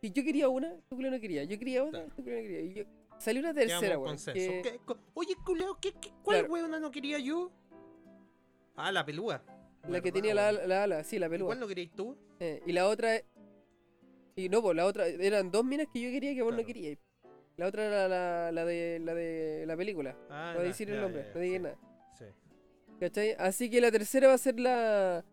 Si yo quería una, este culiao no quería. Yo quería otra, Claro. este culiao no quería. Y yo, salió una tercera, weón. que- ¿Qué- co- Oye, culiao, ¿qué, qué, cuál Claro. weona no quería yo? Ah, la pelúa. La que ¿Verdad, tenía la, la ala, sí, la pelúa. ¿Cuál no querías tú? Eh, y la otra. Y no, pues la otra. Eran dos minas que yo quería que vos no Claro. queríais. La otra era la, la, de, la de la película. Ah, No voy a ya, decir el ya, nombre, ya, ya, no digas sí, nada. Sí. ¿Cachai? Así que la tercera va a ser la.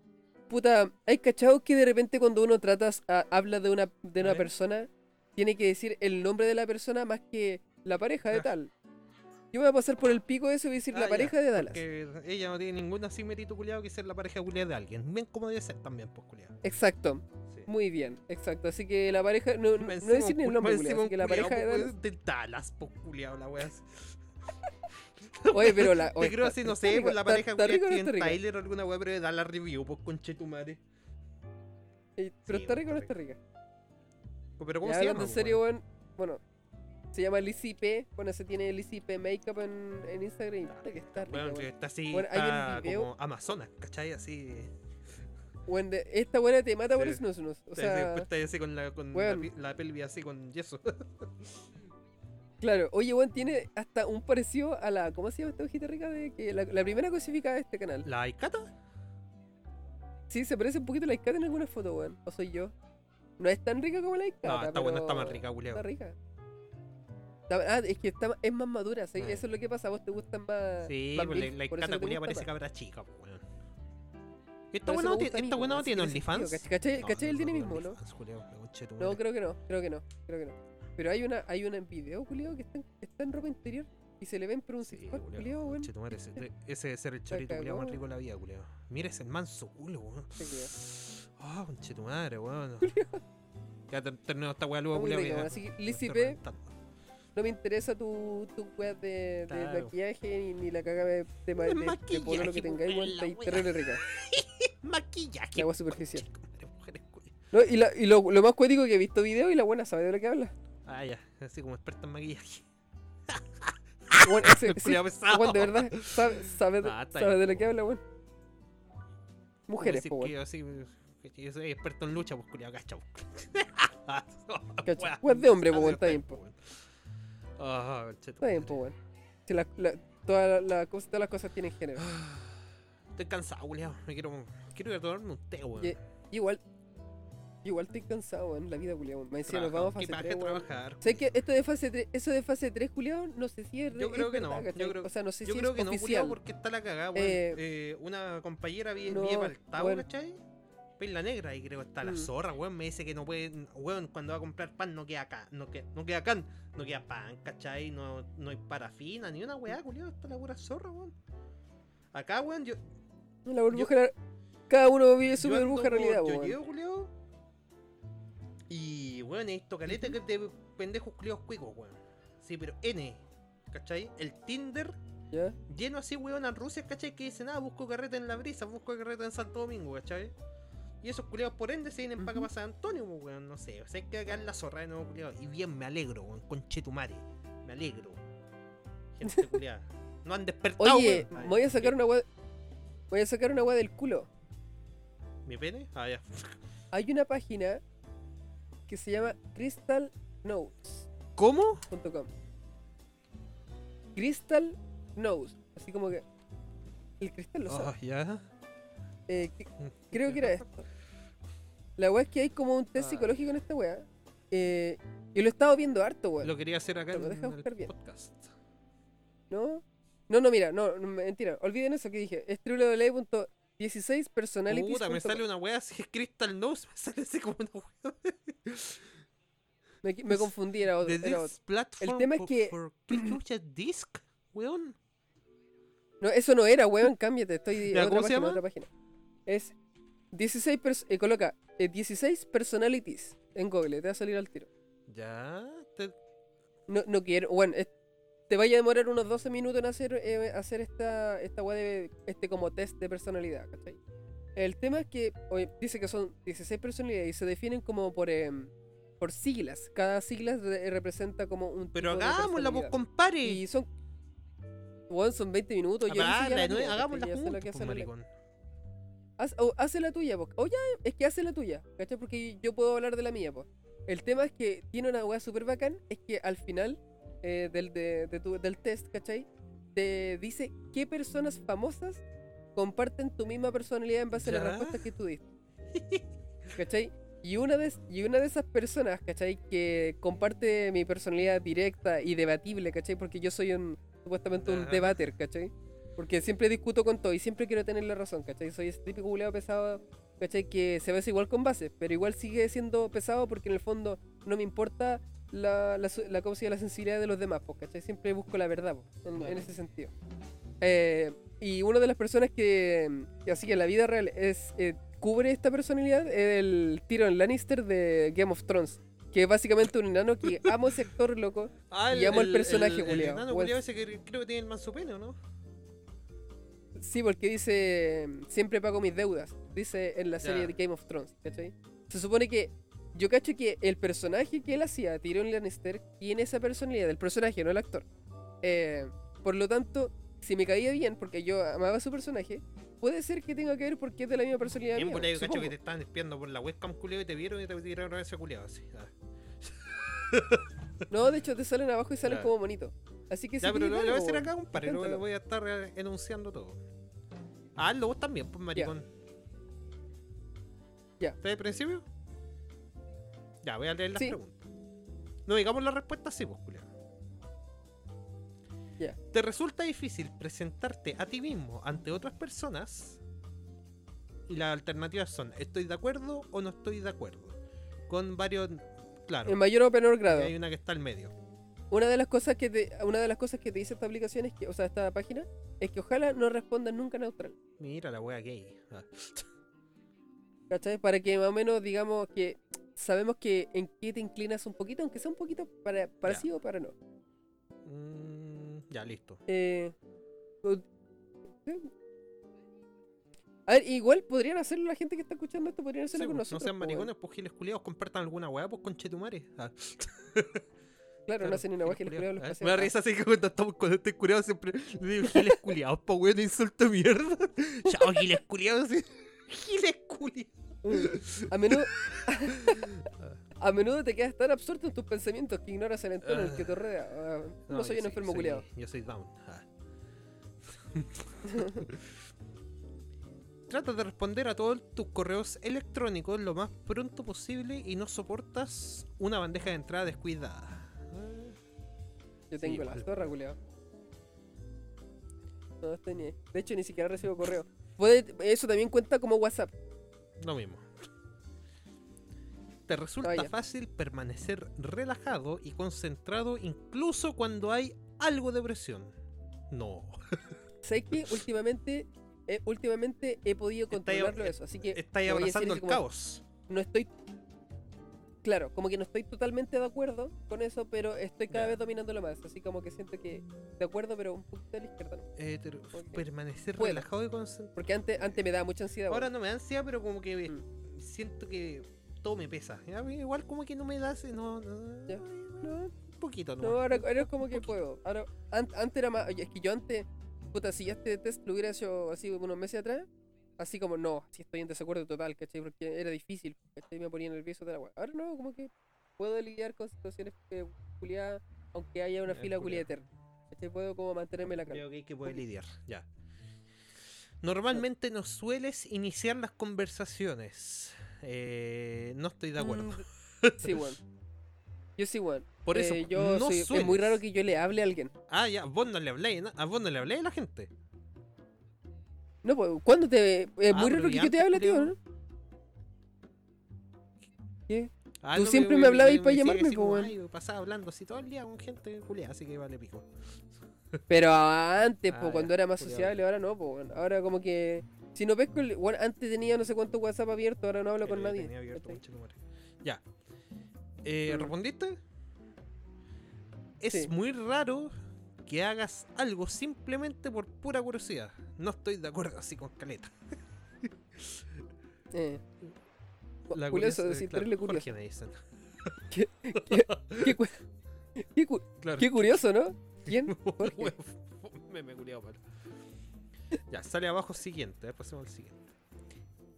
Puta, ¿hay cachado que de repente cuando uno trata, a- habla de una, de una persona, tiene que decir el nombre de la persona más que la pareja de Ah. tal? Yo voy a pasar por el pico de eso y voy a decir Ah, la ya, pareja de Dallas. Que ella no tiene ningún así mérito culiado que ser la pareja culiada de alguien. Bien como debe ser también, pues culiado. Exacto, Sí. muy bien, exacto. Así que la pareja, no, no, decir ni el nombre, cul- más culiao, así que la pareja de culiao, Dallas. pues, de Dallas, pues culiado, la wea. Oye, pero la. Te oye, creo está- así, no sé, rica, pues la pareja está está rica? Tyler o alguna wea, pero de Dallas Review, pues conchetumare. Eh, Pero Sí, está pues, rica o no está rica. Pues, Pero ¿cómo Ya se llama? en serio, weón. Bueno, se llama Lizzy P. Bueno, se tiene Lizzy P Makeup en, en Instagram. que está rica, Bueno, que está así, Bueno, hay está video- como Amazonas, ¿cachai? Así. De- esta buena te mata por Sí. eso, no, O sea, está así con la, con la, la pelvis así con yeso. claro. Oye, weón, tiene hasta un parecido a la. ¿Cómo se llama esta hojita rica? De que la, la primera cosificada de este canal. ¿La Aikata? Sí, se parece un poquito a la Icata en algunas fotos, weón. O soy yo. No es tan rica como la Icata. No, esta buena está más pero rica, culiao. Está rica. Ah, es que está, es más madura, ¿sí? Eso es lo que pasa. A vos te gustan más. Sí, más pues la, la por no parece cabra chica, pues, weón. ¿Esta Por buena no esta buena no tiene OnlyFans? ¿Cachai, el no? Me conche tu No, madre. creo que no, creo que no, creo que no. Pero hay una, hay una en video, culiao, que está, en- está en ropa interior y se le ven pero un Sí, weón. ese, ese debe ser el chorito culiao más rico de la vida, culiao. Mira ese manso culo, weón. Ah, conche tu madre, weón. Ya ter- terminó esta weá luego, weón. Así que, P, reventando. No me interesa tu, tu weá de, maquillaje ni, ni la caga de, de, De de, pololo que tengáis, weón, weón. la Está weá. terrible rica. Maquillaje. La agua superficial. No, y la, y lo, lo más cuático que he visto video y la buena sabe de lo que habla. Ah, ya, así como experta en maquillaje. Weón, ese- sí, de verdad, sabe, Ah, sabe de lo que habla, weón. Mujeres, po, weón. yo soy experto en lucha, pues culiao, cacha. Cacha, de hombre, po, está es, bien, po. Weón. Ah, tu Está bien, pues, weón. Si la, la- toda la- la cosa- todas las cosas tienen género. Estoy cansado, culiao. Me quiero, quiero ir a tomarme un té, weón. Igual, igual estoy cansado, weón, la vida, culiao. Me decía, nos vamos a fase paja 3, weón. trabajar. Sé que esto de fase 3, eso de fase 3, culiao, no sé si es Yo es creo que no, yo creo- O sea, no sé Yo si creo es que no, culiao, porque está la cagada, weón. Eh, Eh, una compañera vi, no, para el bueno. ¿cachai? Perla negra y creo que está la Mm. zorra, weón. Me dice que no puede, weón, cuando va a comprar pan no queda acá, no queda, no queda can, no queda pan, ¿cachai? No, no hay parafina, ni una weá, culiao, está la pura zorra, weón. Acá, weón, yo, La burbuja, cada uno vive su yo burbuja por- realidad, Yo weón. llego, culiao. Y, weón, he visto caleta que de pendejos culiados cuicos, weón. Sí, pero N, ¿cachai? El Tinder ¿Ya? lleno así, weón, a Rusia, ¿cachai? Que dicen, ah, busco carreta en la brisa, busco carreta en Santo Domingo, ¿cachai? Y esos culiados por ende se vienen para acá para San Antonio, pues, weón, no sé. O sea, hay que cagar la zorra de nuevo, culiado. Y bien, me alegro, weón, conchetumare. Me alegro. Gente culiada. No han despertado, Oye, weón. Voy a sacar una weá. Voy a sacar una weá del culo. ¿Mi pene? Ah, ya. Hay una página que se llama crystalnotes.com. ¿Cómo? Crystal Nose. Así como que. El cristal lo sabe. Ah, ya. Eh, que- creo que era esto. La weá es que hay como un test Ah. psicológico en esta weá. Eh, y lo he estado viendo harto, weón. Lo quería hacer acá Pero en el bien. podcast. ¿No? No, no, mira, no, mentira. Olviden eso que dije. Es www.16personalities.com. Puta, me sale una wea así, Crystal Nose, me sale así como una wea. Me, me confundí, era otro. Era otro. El tema es que- ¿Qué Disc, weón? No, eso no era, weón, cámbiate, estoy en otra ¿cómo se página, llama? otra página. Es 16 pers- eh, coloca eh, 16 personalities en Google, te va a salir al tiro. Ya. te- No, no quiero, bueno, es- te vaya a demorar unos 12 minutos en hacer, eh, hacer esta, esta de, este como test de personalidad, ¿cachai? El tema es que oye, dice que son 16 personalidades y se definen como por, em, por siglas. Cada sigla re- representa como un Pero hagámosla, pues, compare. Y son. Bueno, son 20 minutos. ya hice ya la la nue- mía, Hagámosla juntos, Haz, o, hace la tuya, po. O ya, es que hace la tuya, ¿cachai? Porque yo puedo hablar de la mía, pues. El tema es que tiene una weá súper bacán, es que al final eh, del, de, de tu- del test, ¿cachai? Te dice qué personas famosas comparten tu misma personalidad en base a Ya. las respuestas que tú diste. ¿Cachai? Y una, de, y una de esas personas, ¿cachai? Que comparte mi personalidad directa y debatible, ¿cachai? Porque yo soy un, supuestamente un debater, ¿cachai? Porque siempre discuto con todo y siempre quiero tener la razón, ¿cachai? Soy ese típico buleado pesado, ¿cachai? Que se ve igual con bases, pero igual sigue siendo pesado porque en el fondo no me importa la, la, la, la sensibilidad de los demás, po, ¿cachai? Siempre busco la verdad, po, en, en ese sentido. Eh, y una de las personas que, que así que en la vida real es eh, cubre esta personalidad es el Tyrion Lannister de Game of Thrones. Que es básicamente un enano que amo ese actor, loco. Ah, Y amo el personaje, el, el enano culiao ese que creo que tiene el manso pene, ¿o no? Sí, porque dice, siempre pago mis deudas, dice en la serie de Game of Thrones, ¿cachai? Se supone que, yo cacho que el personaje que él hacía, Tyrion Lannister, tiene esa personalidad del personaje, no el actor. Eh, por lo tanto, si me caía bien, porque yo amaba su personaje, puede ser que tenga que ver porque es de la misma personalidad Bien, por ahí, cacho supongo. que te estaban espiando por la webcam culiao y te vieron y te tiraron a ese culiao así. No, de hecho te salen abajo y salen como bonito. Así que Ya, pero lo, lo voy a hacer acá, compadre. Lo Inténtalo. voy a estar eh, enunciando todo. Ah, hazlo vos también, pues maricón. Ya. ¿Estás de principio? Ya, voy a leer las Sí. preguntas. No digamos las respuestas, sí, pues, culiao. Ya. ¿Te resulta difícil presentarte a ti mismo ante otras personas? Y las alternativas son: ¿estoy de acuerdo o no estoy de acuerdo? Con varios. Claro. En mayor o menor y grado. hay una que está al medio. Una de las cosas que te, una de las cosas que te dice esta aplicación es que, o sea, esta página, es que ojalá no respondan nunca neutral. Mira la wea gay. Ah. ¿Cachai? Para que más o menos digamos que sabemos que en qué te inclinas un poquito, aunque sea un poquito para, para Ya. sí o para no. Mm, ya, listo. Eh. A ver, igual podrían hacerlo la gente que está escuchando esto, podrían hacerlo Sí, con pues, nosotros. no sean maricones, pues giles culiados, compartan alguna weá, pues conchetumare. Ah, weón. Claro, no claro, hacen ni una que giles les culiados culiados. les Ah, Me da risa así que cuando estamos cuando estoy curado siempre le digo giles culiados, pa weón, insulto mierda. Chao, giles culiados. Giles culiados. Mm. A menudo, a menudo te quedas tan absorto en tus pensamientos que ignoras el entorno en el que te rodea. Ah, no, soy un enfermo soy- culiado. Yo soy down. Ah. Trata de responder a todos tus correos electrónicos lo más pronto posible y no soportas una bandeja de entrada descuidada. Yo Sí, tengo la igual. zorra, culiado. No estoy ni. De hecho, ni siquiera recibo correo. Puede, eso también cuenta como WhatsApp. Lo mismo. Te resulta Vaya. fácil permanecer relajado y concentrado incluso cuando hay algo de presión. No. Sé que últimamente, eh, últimamente he podido controlarlo eso, así que Estáis a abrazando el como- caos. no estoy. Claro, como que no estoy totalmente de acuerdo con eso, pero estoy cada Ya. vez dominándolo más. Así como que siento que de acuerdo, pero un poquito a la izquierda. ¿no? Eh, Ok. Permanecer Puedo. relajado y concentrado. Porque antes, antes me daba mucha ansiedad. Ahora no me da ansiedad, pero como que Mm. siento que todo me pesa. Ya, Igual como que no me da, ese- no, no. No, un poquito, ¿no? no ahora, ahora es como que puedo. Ahora, an- antes era más. oye, Es que yo antes, puta, si ya este test lo hubiera hecho así unos meses atrás, así como no, si estoy en desacuerdo total, ¿cachai? Porque era difícil, ¿cachai? Me ponía nervioso de la weá. Ahora no, como que puedo lidiar con situaciones eh, culiadas, aunque haya una fila culiada eterna. ¿cachai? Puedo como mantenerme la calma. Creo que hay que poder lidiar, ya. Normalmente no sueles iniciar las conversaciones. Eh, no estoy de acuerdo. Mm, sí, weón. Yo sí, weón. Por eso, Eh, yo no soy- es muy raro que yo le hable a alguien. Ah, ya, vos no le habléis, ¿no? A vos no le habléis a la gente. No, pues, ¿cuándo te.? Es Ah, muy pero raro que yo te hable, tío. ¿no? ¿Qué? Ah, Tú no, siempre me- me hablabas me- para me llamarme, como, weón. "Ay, pasaba hablando así todo el día con gente culiada, así que vale pico. Pero antes, Ah, ya, cuando era más sociable, ahora no, po, weón. Ahora como que. Si no pesco, el- bueno, antes tenía no sé cuánto WhatsApp abierto, ahora no hablo con nadie. tenía abierto, conchetumare. Ya. Eh, Mm. ¿Respondiste? Es Sí. muy raro que hagas algo simplemente por pura curiosidad. No estoy de acuerdo así con Caleta. Eh. La curioso, curiosa- decir, claro, curioso. Jorge me dicen. Qué, cu- qué cu- Claro. qué curioso, ¿no? ¿Quién? Jorge. Meme culiao, malo. Ya, sale abajo siguiente, eh, pasemos al siguiente.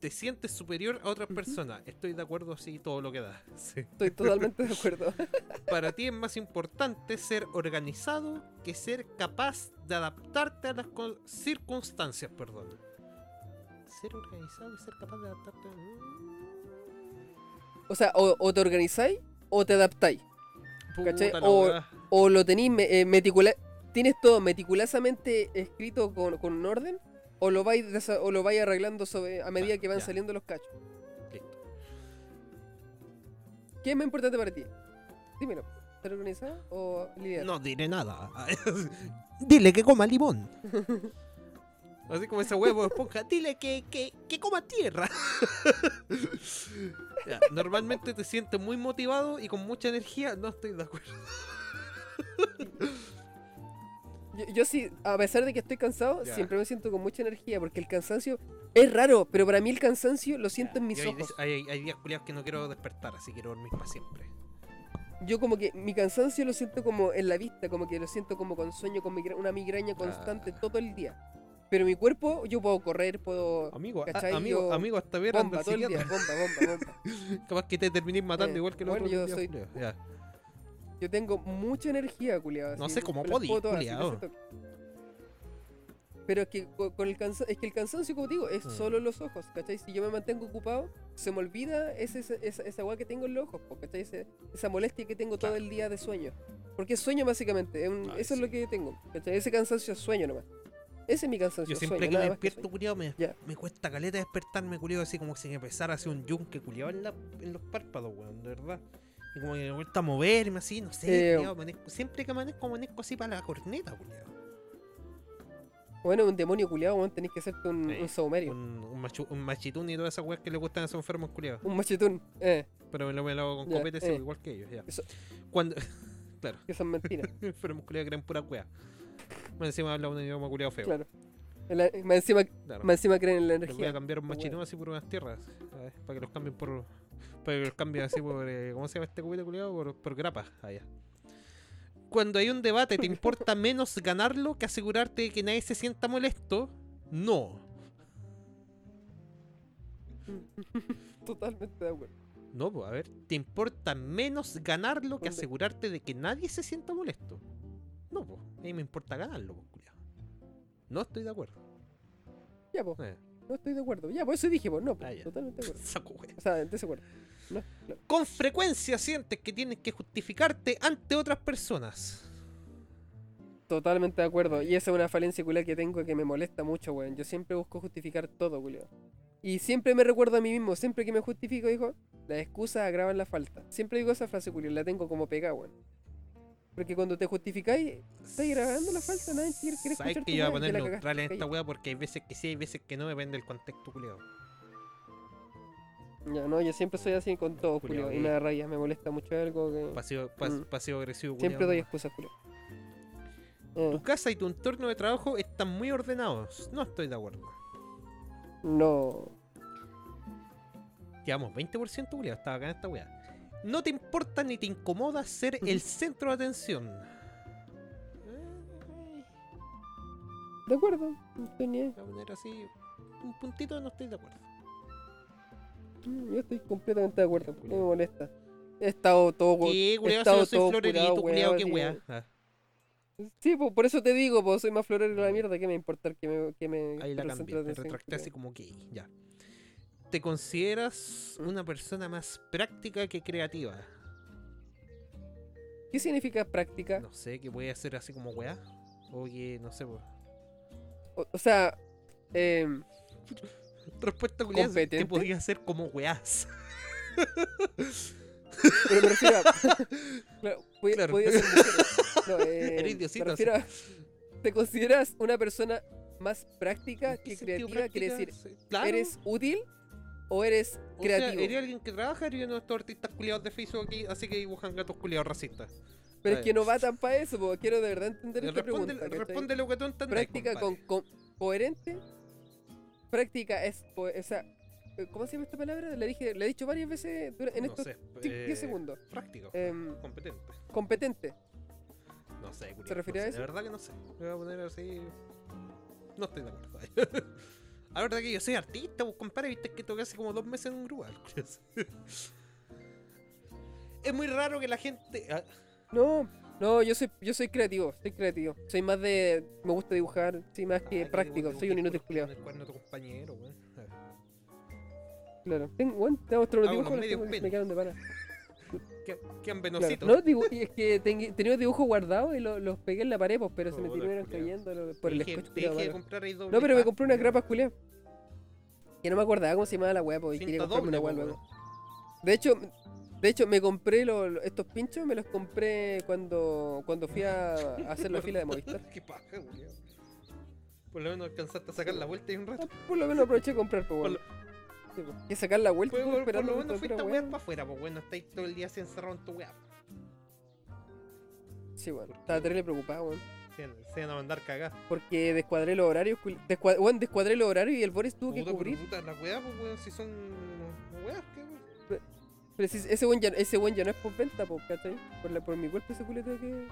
Te sientes superior a otras personas. Estoy de acuerdo, sí, todo lo que da. Sí. Estoy totalmente de acuerdo. Para ti es más importante ser organizado que ser capaz de adaptarte a las circunstancias, perdón. Ser organizado y ser capaz de adaptarte. mm, O sea, o, o te organizáis o te adaptáis. O- lo tenéis eh, meticula- Tienes todo meticulosamente escrito con, con un orden. O lo vais, o lo vais arreglando sobre, a medida que van ya. saliendo los cachos. Listo. ¿Qué es más importante para ti? Dímelo. ¿Ser organizado o lidiar? No diré nada. Dile que coma limón. Así como ese huevo de esponja. Dile que, que, que coma tierra. Ya, normalmente te sientes muy motivado y con mucha energía. No estoy de acuerdo. Yo, yo sí, a pesar de que estoy cansado, Ya. siempre me siento con mucha energía porque el cansancio es raro, pero para mí el cansancio lo siento en mis ojos. hay, hay días culiados que no quiero despertar, así quiero dormir para siempre. Yo como que mi cansancio lo siento como en la vista, como que lo siento como con sueño, con migra- una migraña constante Ah. todo el día. Pero mi cuerpo, yo puedo correr, puedo... Amigo, a- amigo, Yo- amigo, hasta ver Bomba anda todo el día, bomba, bomba, bomba. Capaz que te termines matando Eh, igual que los bueno, otros yo soy-. Ya. Yo tengo mucha energía, culiado. No sé cómo podí, podí, culiao. Pero es que co- con el cansa- es que el cansancio, como digo, es Mm. solo los ojos, ¿cachai? Si yo me mantengo ocupado, se me olvida ese, esa, esa agua que tengo en los ojos, ¿cachai? Ese- esa molestia que tengo todo el día de sueño. Porque es sueño básicamente, es un- Ay, eso es lo que tengo, ¿cachai? Ese cansancio es sueño nomás. Ese es mi cansancio, Yo siempre sueño, que me que despierto, culiao, me, me cuesta caleta despertarme, culiao, así como si me empezara a hacer un yunque, culiao, en, la- en los párpados, weón, de verdad. Y como que me vuelta a moverme así, no sé, Eh, culiao, amanezco- siempre que amanezco, amanezco así para la corneta, culiao. sueño. Bueno, un demonio culiado, weón, tenés que hacerte un, Sí, un saumerio, Un, un, machu- un machitún y todas esas weas que le gustan a esos enfermos, culiao. un machetón, eh, Pero me lo, me lo hago con Ya, copete, sí, eh. igual que ellos, ya. Eso- Cuando. que son mentiras, enfermos culiados creen pura wea. Más encima habla un idioma culiado feo. claro. La- más, encima, Claro. más encima creen en la Les voy a energía. cambiar un machitún así por unas tierras. ¿sabes? Para que los cambien por. Los cambien así por. eh, ¿Cómo se llama este cubito culiado? Por, por grapa. Allá. Cuando hay un debate, ¿te importa menos ganarlo que asegurarte de que nadie se sienta molesto? No. Totalmente de acuerdo. No, pues, a ver. ¿Te importa menos ganarlo que asegurarte de que nadie se sienta molesto? No, pues. A mí me importa ganarlo, pues, culiado. No estoy de acuerdo. Ya, pues, Eh, no estoy de acuerdo. Ya, por eso dije, pues, no, pues, Ah, totalmente de acuerdo. saco. O sea, en desacuerdo. Con frecuencia sientes que tienes que justificarte ante otras personas. Totalmente de acuerdo. Y esa es una falencia culiao que tengo que me molesta mucho, weón. Yo siempre busco justificar todo, culiao. Y siempre me recuerdo a mí mismo, siempre que me justifico, digo, las excusas agravan la falta. Siempre digo esa frase, culiao, la tengo como pegada, weón. Porque cuando te justificáis, estás agravando la falta, nadie quiere, quiere Sabes escuchar que yo voy a poner neutral en esta wea porque hay veces que sí, hay veces que no, depende del contexto culiado. Ya, no, yo siempre soy así con todo, culiao. Y me da raya, me molesta mucho algo que... Pasivo, pas- Mm. pasivo agresivo Siempre culiao. doy excusas, culiao. Eh, Tu casa y tu entorno de trabajo están muy ordenados. No estoy de acuerdo. no. Llevamos 20% culiado, estaba acá en esta wea. No te importa ni te incomoda ser el centro de atención. De acuerdo, no estoy ni. Voy a poner así un puntito, no estoy de acuerdo. Mm, Yo estoy completamente de acuerdo, no me molesta. He estado todo. ¿Qué, he? Si estado todo florerito, curado, culiado, weón, qué que- Ah, Sí, pues por eso te digo, pues soy más florero que la mierda, ¿qué me importa que me, que me ahí la cambié, me retracté culiao? así como que ya. ¿Te consideras ¿Mm? una persona más práctica que creativa? ¿Qué significa práctica? No sé, que puede hacer así como weá. O que, no sé, pues. O, o sea, em, Respuesta culiada que podría hacer como weás. Pero me refiero a. claro, puede- Claro. podía ser mujer. No, eh, Eres me refiero a- ¿Te consideras una persona más práctica ¿En qué que creativa? Quiere práctica? decir, Sí, claro. ¿eres útil o eres O sea, creativo? ¿Eres alguien que trabaja? ¿Eres uno de estos artistas culiados de Facebook aquí? Así que dibujan gatos culiados racistas. Pero es que no va tan para eso, porque quiero de verdad entender esta Responde, pregunta. responde lo que tú entendés, práctica con, con- coherente. Práctica es, po- o sea, eh, ¿cómo se llama esta palabra? Le dije, le he dicho varias veces en No estos sé, 10 eh, segundos. Práctico. Em, competente. competente. No sé, culiao, ¿Se refiere no a eso? De verdad que no sé. Me voy a poner así. No estoy de acuerdo. La verdad que yo soy artista, pues compadre, viste que toqué hace como dos meses en un grupo. Es muy raro que la gente. ah, No, no, yo soy, yo soy creativo, soy creativo. Soy más de, me gusta dibujar, soy más que ah, práctico, dibujo- soy un inútil dibujo culiado. compañero. Claro. Tengo, bueno, tengo que penes. me quedaron de pana. ¿Qué, qué Claro. No, digo, y es que ten- tenía dibujos guardados y lo- los pegué en la pared, pues, pero se me terminaron cayendo lo- por el doble No, pero me compré unas grapas culiadas. Que no me acordaba cómo se llamaba la weá, pues, y quería comprarme una weá luego. De hecho, de hecho me compré lo- estos pinchos, me los compré cuando, cuando fui a, a hacer la fila de Movistar. Qué paja, culiao. Por lo menos alcanzaste a sacar la vuelta y un rato. Por lo menos aproveché de comprar, pues, lo- Sí, pues. Que sacar la vuelta por, por lo menos fuiste a wear para afuera, pues bueno, estáis todo el día así encerrado en tu weá. Sí, bueno. Estaba terrible preocupado, weón. Se, se van a mandar cagar. Porque descuadré los horarios, culi- descua- weón, descuadré los horarios y el Boris tuvo que Puta, cubrir. pero puta, la weá, pues weón, si son weas, ¿qué weón? Pero si ese buen ya, ese buen ya no es por venta, po, ¿cachai? Por, la, por mi cuerpo ese culete que.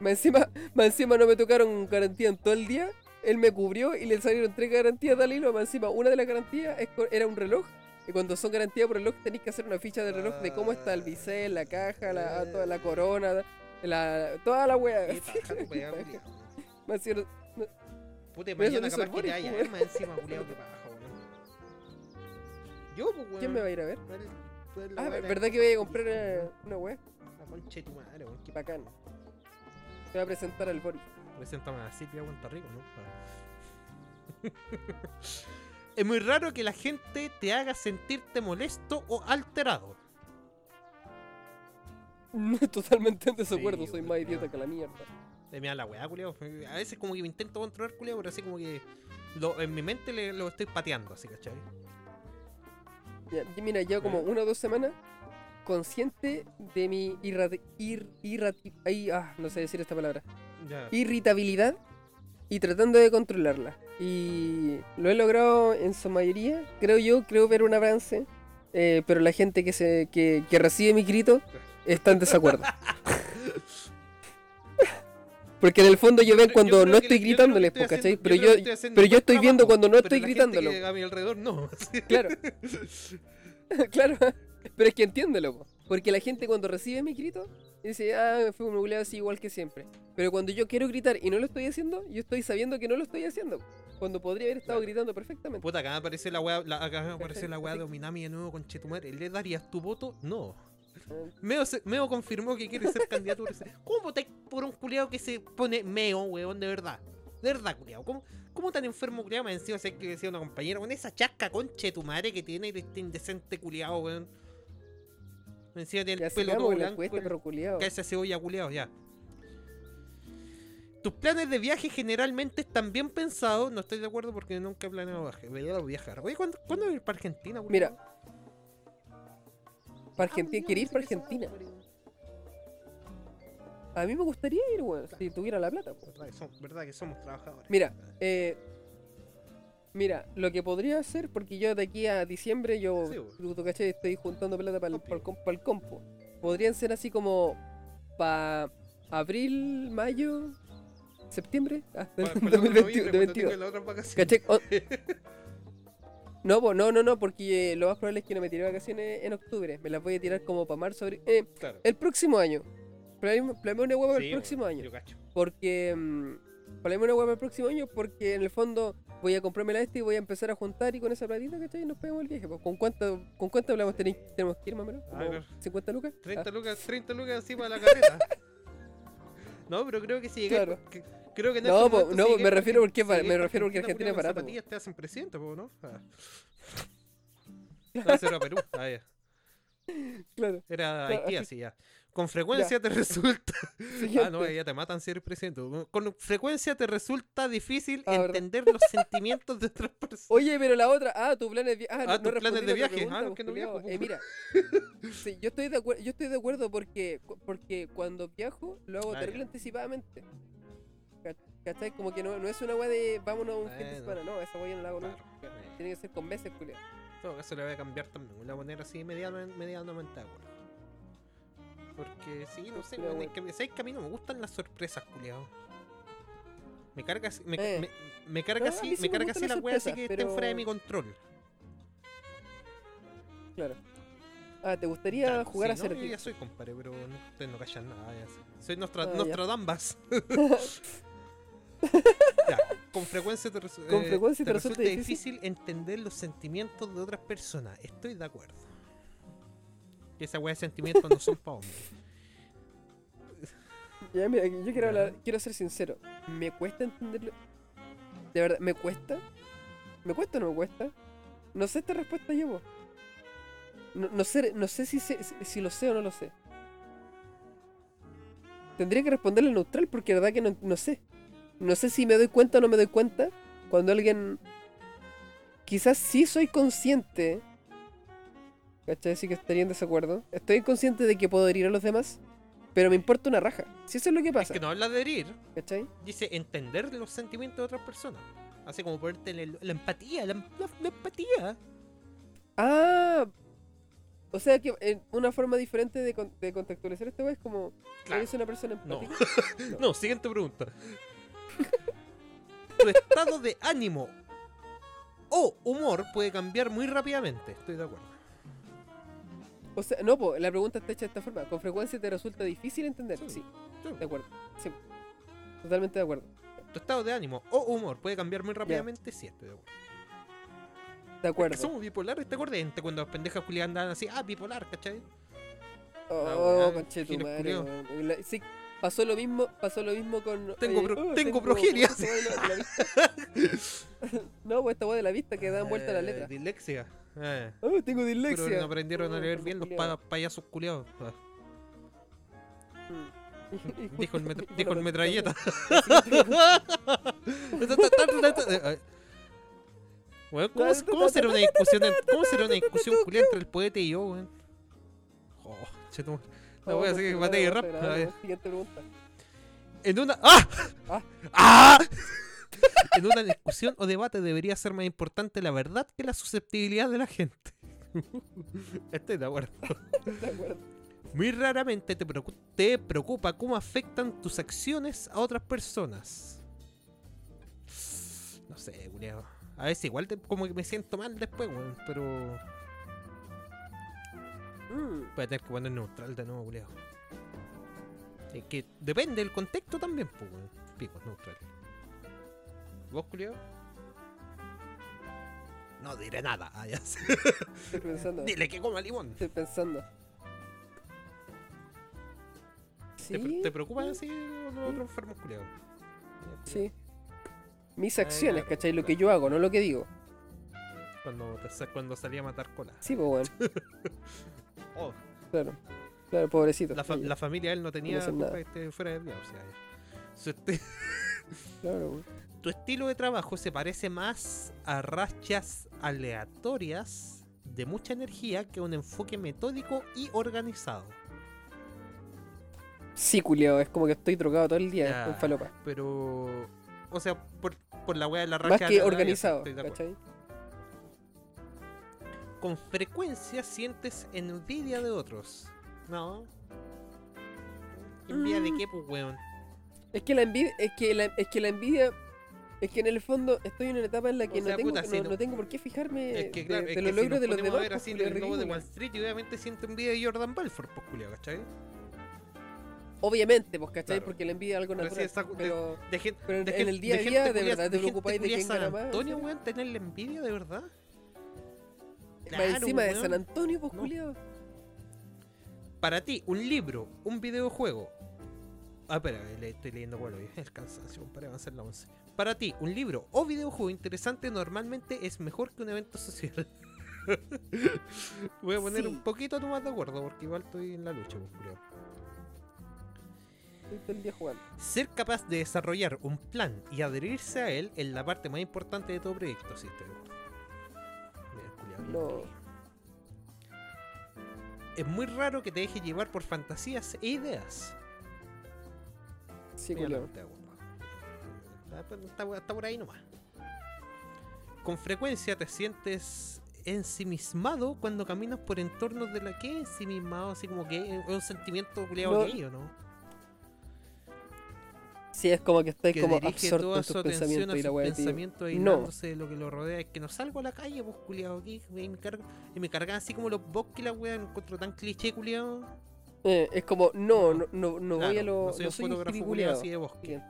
Más encima, más encima no me tocaron garantía en todo el día. Él me cubrió y le salieron tres garantías al hilo. Más encima, una de las garantías es era un reloj. Y cuando son garantías por reloj tenéis que hacer una ficha del reloj de cómo está el bisel, la caja, la, toda la corona, la, toda la wea. Más encima, Puta, mañana capaz que te pues, más encima, culiao, qué paja, weón. Yo, pues weón. ¿quién me va a ir a ver? La Ah, de- ¿verdad que voy a comprar eh, una wea? La concha de tu madre, weón. Qué Bacán. Te voy a presentar al Boris. Preséntame así, que aguanta rico, ¿no? es muy raro que la gente te haga sentirte molesto o alterado. Totalmente en desacuerdo, soy weón, más idiota no. que la mierda. Mira la weá, culiao. A veces como que me intento controlar, culiao, pero así como que lo- en mi mente le, lo estoy pateando, así, ¿cachai? Ya, mira, ya como una o dos semanas consciente de mi irrati- ir, ay, ah, no sé decir esta palabra. Ya. Irritabilidad y tratando de controlarla. Y lo he logrado en su mayoría, creo yo, creo ver un avance. eh, pero la gente que se que, que recibe mi grito está en desacuerdo. Porque en el fondo yo ven cuando no estoy gritándoles, pues, ¿cachai? Pero yo, estoy pero yo estoy viendo cuando no estoy gritándolo. a mi alrededor no. Claro. claro, pero es que entiéndelo, po. porque la gente cuando recibe mi grito dice, ah, fue un nucleado así igual que siempre. Pero cuando yo quiero gritar y no lo estoy haciendo, yo estoy sabiendo que no lo estoy haciendo. Cuando podría haber estado Claro. gritando perfectamente. Puta, acá me aparece la weá, la- acá me aparece la weá de Ominami de nuevo con Chetumare. ¿Le darías tu voto? No. Meo, se- Meo confirmó que quiere ser candidato. ¿Cómo votáis por un culiao que se pone Meo, weón, de verdad? De verdad, culiao. ¿Cómo, cómo tan enfermo, culiao? Me encima sé que decía una compañera con esa chasca conche tu madre que tiene este indecente culiao, weón. Me encima tiene el pelo todo blanco. encuesta, pero culiao. Esa cebolla culiao, ya. Tus planes de viaje generalmente están bien pensados. No estoy de acuerdo porque nunca he planeado viajar. Oye, ¿cuándo, ¿cuándo voy a ir para Argentina, culiao? Mira, para Argentina, quiere ir para Argentina. A mí me gustaría ir, weón, claro. si tuviera la plata. Pues. Verdad que, somos, verdad que somos trabajadores. Mira, eh, mira, lo que podría hacer, porque yo de aquí a diciembre, yo, sí, tú caché, estoy juntando plata para el, para, el, para el, compo. Podrían ser así como para abril, mayo, septiembre, hasta el 2022. No, po, no, no, no, porque eh, lo más probable es que no me tire vacaciones en octubre. Me las voy a tirar como para marzo, abril. Eh, Claro. el próximo año. Planeame una hueá para Sí, el próximo año. Yo cacho. Porque. mm, planeame una hueá para el próximo año porque en el fondo voy a comprarme la este y voy a empezar a juntar y con esa platita, ¿cachai? Y nos pegamos el viaje. Pues, ¿Con cuánto, con cuánto hablamos? Teni- ¿Tenemos que ir más o menos? Ah, ¿Como claro. ¿50 lucas? 30 Ah, lucas, 30 lucas así para la carreta. no, pero creo que si llegáis. Claro. que- creo que en No, po, no, me refiero porque es me refiero porque Argentina es barato, zapatillas te hacen presidente, po, ¿no? Ah. No, era Perú. Ah, ya. Claro. Era Haití así- así ya. Con frecuencia te resulta. Ah, no, ya te matan si eres presidente. Con frecuencia te resulta difícil Ah, ¿verdad? entender los sentimientos de otras personas. Oye, pero la otra, ah, tus planes de viaje. Ah, Ah, no, tus planes de viaje. pregunta, Ah, no, que no viajo, Eh, mira, sí, yo estoy de acuerdo, yo estoy de acuerdo porque, porque cuando viajo lo hago Ah, terrible anticipadamente. Ca- ¿Cachai? Como que no, no es una weá de vámonos un fin de semana, no, esa weá no la hago Claro. nunca. Tiene que ser con meses, culiao. En todo caso le voy a cambiar también. Voy a poner así medianamente acuerdo. Porque sí, no sé, weón, bueno. que, ¿sabes que a mí no me gustan las sorpresas, culiao? Me carga así, me, Eh. me, me carga No, así, sí me me carga así las weas así que estén pero- fuera de mi control. Claro. Ah, ¿te gustaría Claro, jugar sí, a no, ser yo ya soy compadre, pero no, ustedes no callan nada. Ya. Soy Nostra, Ah, ya. Ya, con frecuencia te, resu- Con eh, frecuencia te te resulta resulta difícil. difícil entender los sentimientos de otras personas. Estoy de acuerdo. Que esas weas de sentimientos no son pa' hombres. Ya, mira, yo quiero hablar, quiero ser sincero. ¿Me cuesta entenderlo? ¿De verdad? ¿Me cuesta? ¿Me cuesta o no me cuesta? No sé esta respuesta po. No, no sé, no sé si, sé- si, si lo sé o no lo sé. Tendría que responderle neutral porque la verdad que no, no sé. No sé si me doy cuenta o no me doy cuenta cuando alguien... Quizás sí soy consciente. ¿Cachai? Sí que estaría en desacuerdo. Estoy consciente de que puedo herir a los demás. Pero me importa una raja. Si eso es lo que Es pasa. que no habla de herir, ¿Cachai? dice entender los sentimientos de otras personas. Así como ponerte la, la empatía, la, la- la empatía. Ah, o sea que en una forma diferente de, con- de contextualizar este es como Claro. eres una persona No. empática. No, siguiente pregunta. tu estado de ánimo o humor puede cambiar muy rápidamente. Estoy de acuerdo. O sea, no, po, la pregunta está hecha de esta forma. Con frecuencia te resulta difícil entender. Sí. Sí, Sí. de acuerdo. Sí. Totalmente de acuerdo. Tu estado de ánimo o humor puede cambiar muy rápidamente. Sí, estoy de acuerdo. De Es acuerdo. que somos bipolares, ¿te acuerdas? Cuando las pendejas culiadas andaban así, ah, bipolar, ¿cachai? Oh, conche tu madre, Sí, pasó lo mismo, pasó lo mismo con. Tengo pro- oh, tengo progeria. ¿cómo se llama la- la vista? no, pues esta weá de la vista que dan vuelta a la Eh, letra. Dislexia. Eh. Oh, tengo Pero dislexia. no aprendieron a Oh, leer bien los payasos culiados. Ah, Mm. Dijo el, metra- dijo el metralleta. Weón, ¿cómo, cómo será una discusión, ¿cómo será una discusión culiada entre el poeta y yo, weón? Oh, Oh, voy a hacer que rap. Grave, A ver. Siguiente pregunta. En una. ¡Ah! Ah. ¡Ah! en una discusión o debate debería ser más importante la verdad que la susceptibilidad de la gente. Estoy de acuerdo. De acuerdo. Muy raramente te, te preocupa cómo afectan tus acciones a otras personas. No sé, culiao. A veces igual te- como que me siento mal después, weón, pero Mm. voy a tener que poner neutral de nuevo, culiao. Es que depende del contexto también, pues, weón. Pico, neutral. ¿Vos, culiao? No diré nada, ah, ya sé. Estoy pensando. Dile que coma limón. Estoy pensando. ¿Te, Sí, te preocupan así los otros enfermos, culiao? sí. Mis Ah, acciones, ya, ¿cachai? Lo que yo hago, no lo que digo. Cuando, te cuando salí a matar cola. Sí, pues bueno. Oh, Claro. Claro, pobrecito. la, fa- Oye, la familia de él no tenía hacen culpa que esté fuera de vida, o sea. Su Claro, tu estilo de trabajo se parece más a rachas aleatorias de mucha energía que a un enfoque metódico y organizado. Sí, culiao, es como que estoy drogado todo el día Ya, con falopa. Pero, o sea, por, por la wea de la racha. Más que organizado. ¿cachai? Con frecuencia sientes envidia de otros. No. ¿Envidia de Mm. qué, pues, weón? Es que la envidia, es que la, es que la envidia, es que en el fondo estoy en una etapa en la que O sea, no, tengo, puta, no, si no- no tengo por qué fijarme Es que claro, de, es de que los si logros nos de los demás. a ver pues, así el lobo de. Wall Street y obviamente siento envidia de Jordan Belfort, pues culiao, ¿cachai? Obviamente, pues, ¿cachai? Claro. Porque la envidia es algo Pero sí, natural. de- pero, De gen- pero en, de en el día a día, de verdad, te preocupáis de quién gana más. ¿en Antonio, weón, tenerle envidia de verdad. Claro, encima de weón. San Antonio, pues, No. Para ti, un libro, un videojuego. Ah, espera, le estoy leyendo bueno, el cansancio, compadre, va a ser la 11. Para ti, un libro o videojuego interesante normalmente es mejor que un evento social. Voy a poner Sí. un poquito más de acuerdo porque igual estoy en la lucha, pues, jugando. Ser capaz de desarrollar un plan y adherirse a él es la parte más importante de todo proyecto, sí, estoy creído. Es muy raro que te dejes llevar por fantasías e ideas. Sí, acuerdo. Está, está- está por ahí nomás. Con frecuencia te sientes ensimismado cuando caminas por entornos de la que ensimismado, así como que es un sentimiento culiado No. gay, ¿o no? Sí, es como que estáis que como absorto toda en su tus atención pensamientos a y la tío. pensamientos No. de lo que lo rodea. Es que no salgo a la calle, pues, culiado, aquí, y me cargan, y me cargan así como los bosques la weá, lo encuentro tan cliché, culiado. Eh, es como, no, no, no, no voy a lo. no soy un soy un fotógrafo giliculeado. así de bosque.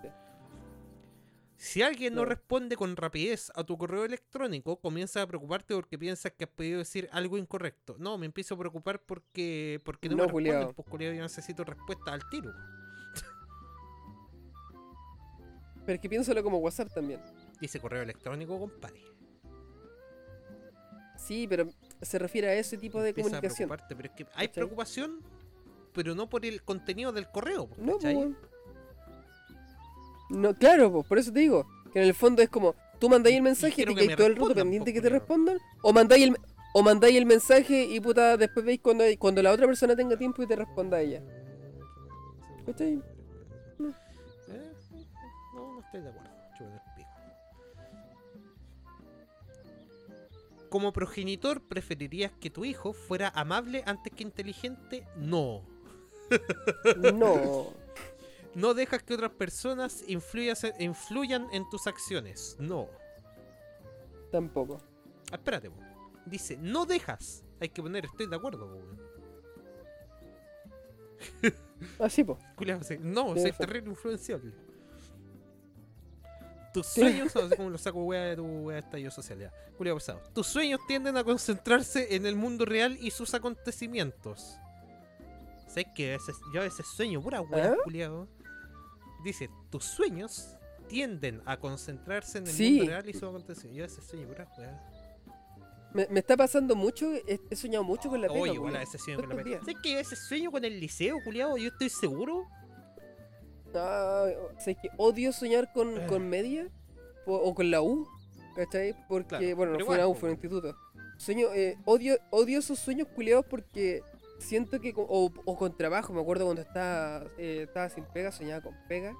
Si alguien no responde con rapidez a tu correo electrónico, comienza a preocuparte porque piensas que has podido decir algo incorrecto. No, me empiezo a preocupar porque, porque no, No, me responden, pues culiao, yo necesito respuesta al tiro. Pero es que piénsalo como WhatsApp también. Dice correo electrónico, compadre. Sí, pero se refiere a ese tipo de Empieza a comunicación. preocuparte, pero es que hay ¿Cachai? preocupación, pero no por el contenido del correo, pues, No, pues. No, claro, pues, por eso te digo. Que en el fondo es como, tú mandáis el mensaje y te que quedáis todo el rato pendiente po, que te respondan. O mandáis el, o mandáis el mensaje y puta, después veis cuando, cuando la otra persona tenga tiempo y te responda a ella. ¿Cachai? Estoy de acuerdo. Chúpame el pico. Como progenitor, ¿preferirías que tu hijo fuera amable antes que inteligente? No. No. No dejas que otras personas influyas- influyan en tus acciones. No. Tampoco. Ah, espérate, dice, no dejas. Hay que poner, estoy de acuerdo. Así, pues. Culeado, sí. No, soy terrible influenciable. Tus sueños, así como lo saco wea de tu wea estallido social ya. Culeado pesado. Tus sueños tienden a concentrarse en el mundo real y sus acontecimientos. ¿Sabes que yo a veces sueño pura wea, culiado? Dice, tus sueños tienden a concentrarse en el Sí. mundo real y sus acontecimientos. Yo a veces sueño pura wea. Me, me está pasando mucho, he, he soñado mucho con la pega. Oye, culiao. veces sueño con la pega. ¿Sabes que a veces sueño con el liceo, culiado? Yo estoy seguro. Ah, o sea, es que odio soñar con, Eh. con media o, con la U, ¿cachai? Porque, Claro, bueno, no fue una U, fue un instituto. Sueño, eh, odio, odio esos sueños culeados porque siento que, con- o, o con trabajo, me acuerdo cuando estaba, eh, estaba sin pega, soñaba con pega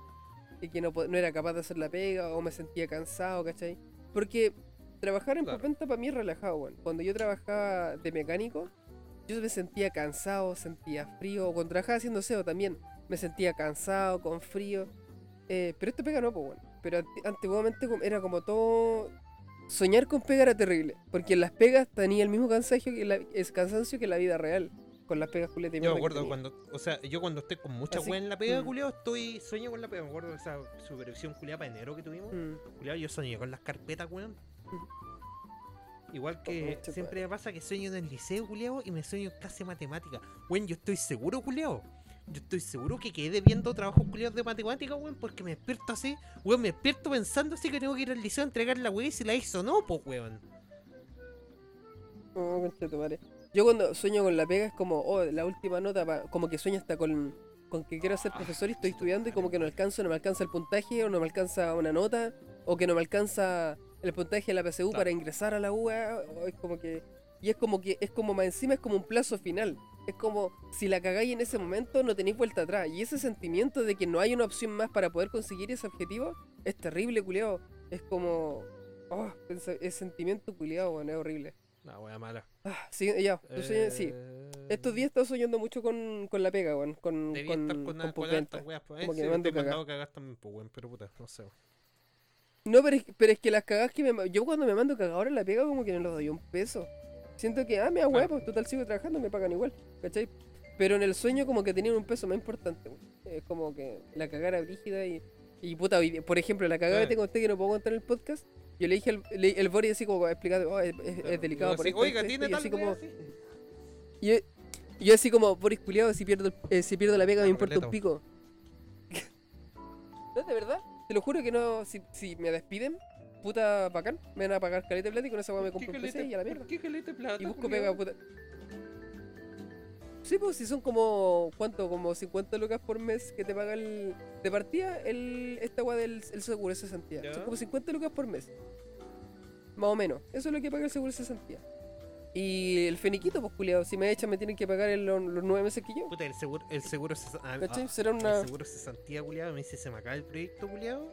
y que no, no era capaz de hacer la pega o me sentía cansado, ¿cachai? Porque trabajar en Claro. postventa para mí es relajado, weón. Cuando yo trabajaba de mecánico, yo me sentía cansado, sentía frío, o cuando trabajaba haciendo SEO también, me sentía cansado, con frío. Eh, pero esto pega no, pues bueno. Pero antiguamente era como todo. Soñar con pega era terrible. Porque en las pegas tenía el mismo cansancio que la, es cansancio que la vida real. Con las pegas de Yo me acuerdo cuando, o sea, yo cuando estoy con mucha Así- weá en la pega, mm. culiao, estoy, sueño con la pega. Me acuerdo de esa supervisión culiada para enero que tuvimos. Mm. Culiao, yo soñé con las carpetas, weón. Igual Oh, que siempre me pasa que sueño en el liceo, culiao, y me sueño en clase de matemática. Weón, yo estoy seguro, culiao. Yo estoy seguro que quedé viendo trabajos culiados de matemática, weón, porque me despierto así, weón, me despierto pensando así que tengo que ir al liceo a entregar la weá y si la hizo o no, pues weón. Oh, concha tu madre. Yo cuando sueño con la pega es como, oh, la última nota, pa- como que sueño hasta con, con que quiero ser profesor y estoy estudiando y como que no alcanzo, no me alcanza el puntaje o no me alcanza una nota o que no me alcanza el puntaje de la PSU Claro. para ingresar a la UA, es como que y es como que es como más encima es como un plazo final. Es como si la cagáis en ese momento no tenéis vuelta atrás y ese sentimiento de que no hay una opción más para poder conseguir ese objetivo es terrible, culiao. Es como oh, ese, ese sentimiento culiao, bueno, es horrible. No, weá mala. Ah, sí, ya, tú sueñas- sí. Eh, Estos días he estado soñando mucho con, con la pega, weón. Con, Debí con, estar con, con con, weas, pues. Como Eh, que me mando cagar. cagar también, pues, weón, pero puta, no sé. No, pero es, pero es que las cagadas que me. Yo cuando me mando cagadores en la pega, como que no les doy un peso. Siento que, ah, me da huevo, total sigo trabajando, me pagan igual, ¿cachai? Pero en el sueño, como que tenían un peso más importante, weón. Es como que la cagara brígida y. Y puta, día- por ejemplo, la cagada que tengo usted que no puedo contar en el podcast. Yo le dije al le- el Bori así como explicando, oh, es, es- es delicado por Así, esto, Oiga, esto, tiene esto", y tal así como. así. Y yo, y yo así como, Boris culiado, si pierdo, eh, si pierdo la pega me importa un pico. no, de verdad. Te lo juro que no, si, si me despiden, puta bacán, me van a pagar caleta de plata y con esa weá me compro un PC y a la mierda. ¿Por qué caleta de plata? Y busco pega, puta. Sí, pues si son como, ¿cuánto? Como 50 lucas por mes que te paga el. De partida, el, esta weá del el seguro de cesantía. Son como 50 lucas por mes. Más o menos. Eso es lo que paga el seguro de cesantía. Y el feniquito, pues culiado, si me echan me tienen que pagar en los, nueve meses que yo. Puta, el seguro, el seguro cesa- ah, ¿Cachai? ah, Será El una. seguro cesantía, culiado. Me dice, se me acaba el proyecto, culiado.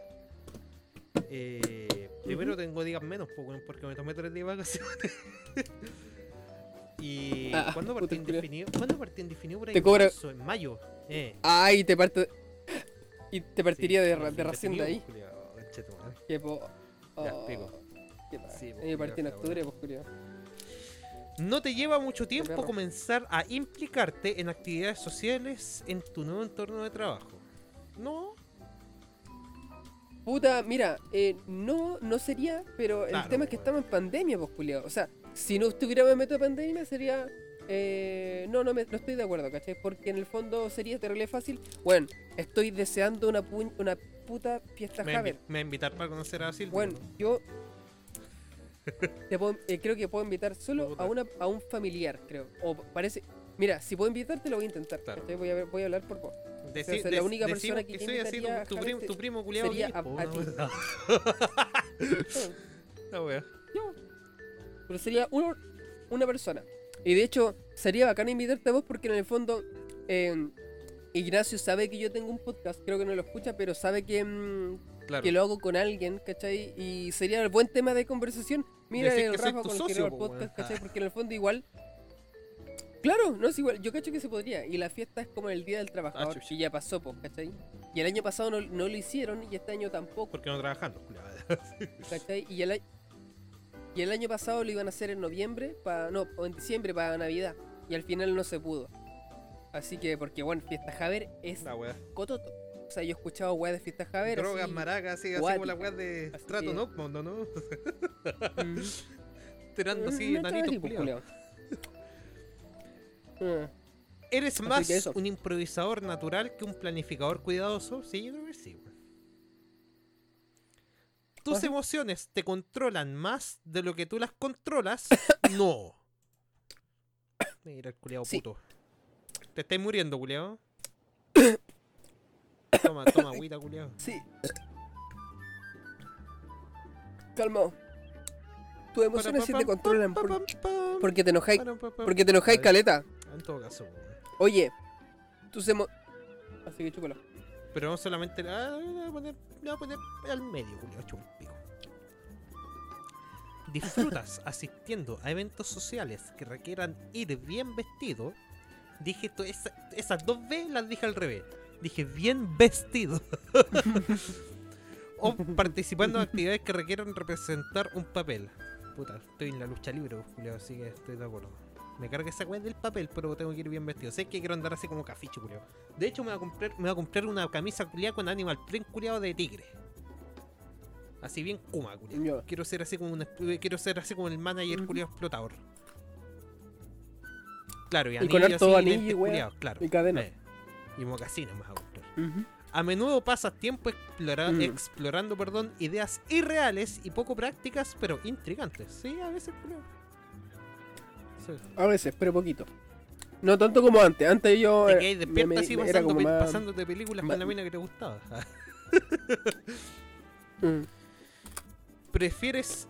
Eh, primero tengo días menos, porque me tomé tres días de vacaciones. y. Ah, ¿Cuándo partí el en culiao. definido? ¿Cuándo partí en definido? Por ahí Te en cobra- en mayo. Eh. Ay, te parte. Y te partiría Sí, de, de recién de ahí. indefinido. Que po. Ya, oh, pico. Sí, po, Eh, partí en octubre, pues culiado. No te lleva mucho tiempo comenzar a implicarte en actividades sociales en tu nuevo entorno de trabajo. No, Puta, mira, eh, no, no sería, pero el tema es que weón. estamos en pandemia, pues, culiao. O sea, si no estuviéramos en de pandemia, sería. eh, no, no, me, no estoy de acuerdo, ¿cachai? Porque en el fondo sería terrible fácil. Bueno, estoy deseando una, pu- una puta fiesta me, Haber. me invitar para conocer a Silvio. Bueno, ¿no? yo. te puedo- eh, creo que puedo invitar solo a, una, a un familiar, creo. O parece. Mira, si puedo invitarte, lo voy a intentar. Claro. Voy, a, voy a hablar por vos. Deci- ser la dec- única persona que soy así tu, tu primo, Javier tu primo culiado sería a- a no, ti. La wea. Pero sería uno, una persona. Y de hecho, sería bacán invitarte a vos porque en el fondo eh, Ignacio sabe que yo tengo un podcast, creo que no lo escucha, pero sabe que, mm, Claro. que lo hago con alguien, ¿cachai? Y sería el buen tema de conversación. Mira Decir el que Rafa con el que socio, el po, podcast. ¿cachai? Porque en el fondo igual... Claro, no es igual, yo cacho que se podría. Y la fiesta es como el Día del Trabajador, chucha. que ya pasó, pues, ¿cachai? Y el año pasado no, no lo hicieron y este año tampoco. Porque no trabajando, culiao. ¿Cachai? Y el, y el año pasado lo iban a hacer en noviembre, no, o en diciembre para Navidad. Y al final no se pudo. Así que, porque bueno, Fiesta Javer es La wea. cototo. O sea, yo he escuchado weas de Fiesta Javer. Drogas, maracas, así, así como la wea de Strato que- no, no, mm, Tirando así, una Ah, ¿Eres Así más eso. un improvisador natural que un planificador cuidadoso? Sí, yo creo que sí. weón. ¿Tus Ajá. emociones te controlan más de lo que tú las controlas? no. Mira el culiao Sí. puto. Te estáis muriendo, culiao. Toma, toma agüita, culiao. sí. Calma. Tus emociones sí te controlan por- porque te enojáis. Porque te enojáis caleta. En todo caso. Oye, tus emo... Así que chúpalo. Pero no solamente. Ah, le voy a poner, voy a poner al medio, el pico. Disfrutas asistiendo a eventos sociales que requieran ir bien vestido. Dije esa- esas dos B las dije al revés. Dije bien vestido. o participando en actividades que requieran representar un papel. Puta, estoy en la lucha libre, culiao, así que estoy de acuerdo. Me carga esa weá del papel, pero tengo que ir bien vestido. Sé que quiero andar así como caficho, culiao. De hecho, me voy a comprar, me voy a comprar una camisa culiada con animal print culiado de tigre. Así bien kuma, culiao. Quiero ser así como esp- quiero ser así como el manager culiado explotador. Claro, y, Y con harto así, anillo culiados, claro. y cadena. Eh, y mocasinos me voy a comprar. A menudo pasas tiempo explora- Mm. explorando perdón, ideas irreales y poco prácticas, pero intrigantes. Sí, a veces, culiao. Sí. A veces, pero poquito. No tanto como antes. Antes yo. Te eh, despierta me- así me- pasando, como pe- más- pasándote películas con la mina que te gustaba. Mm. ¿Prefieres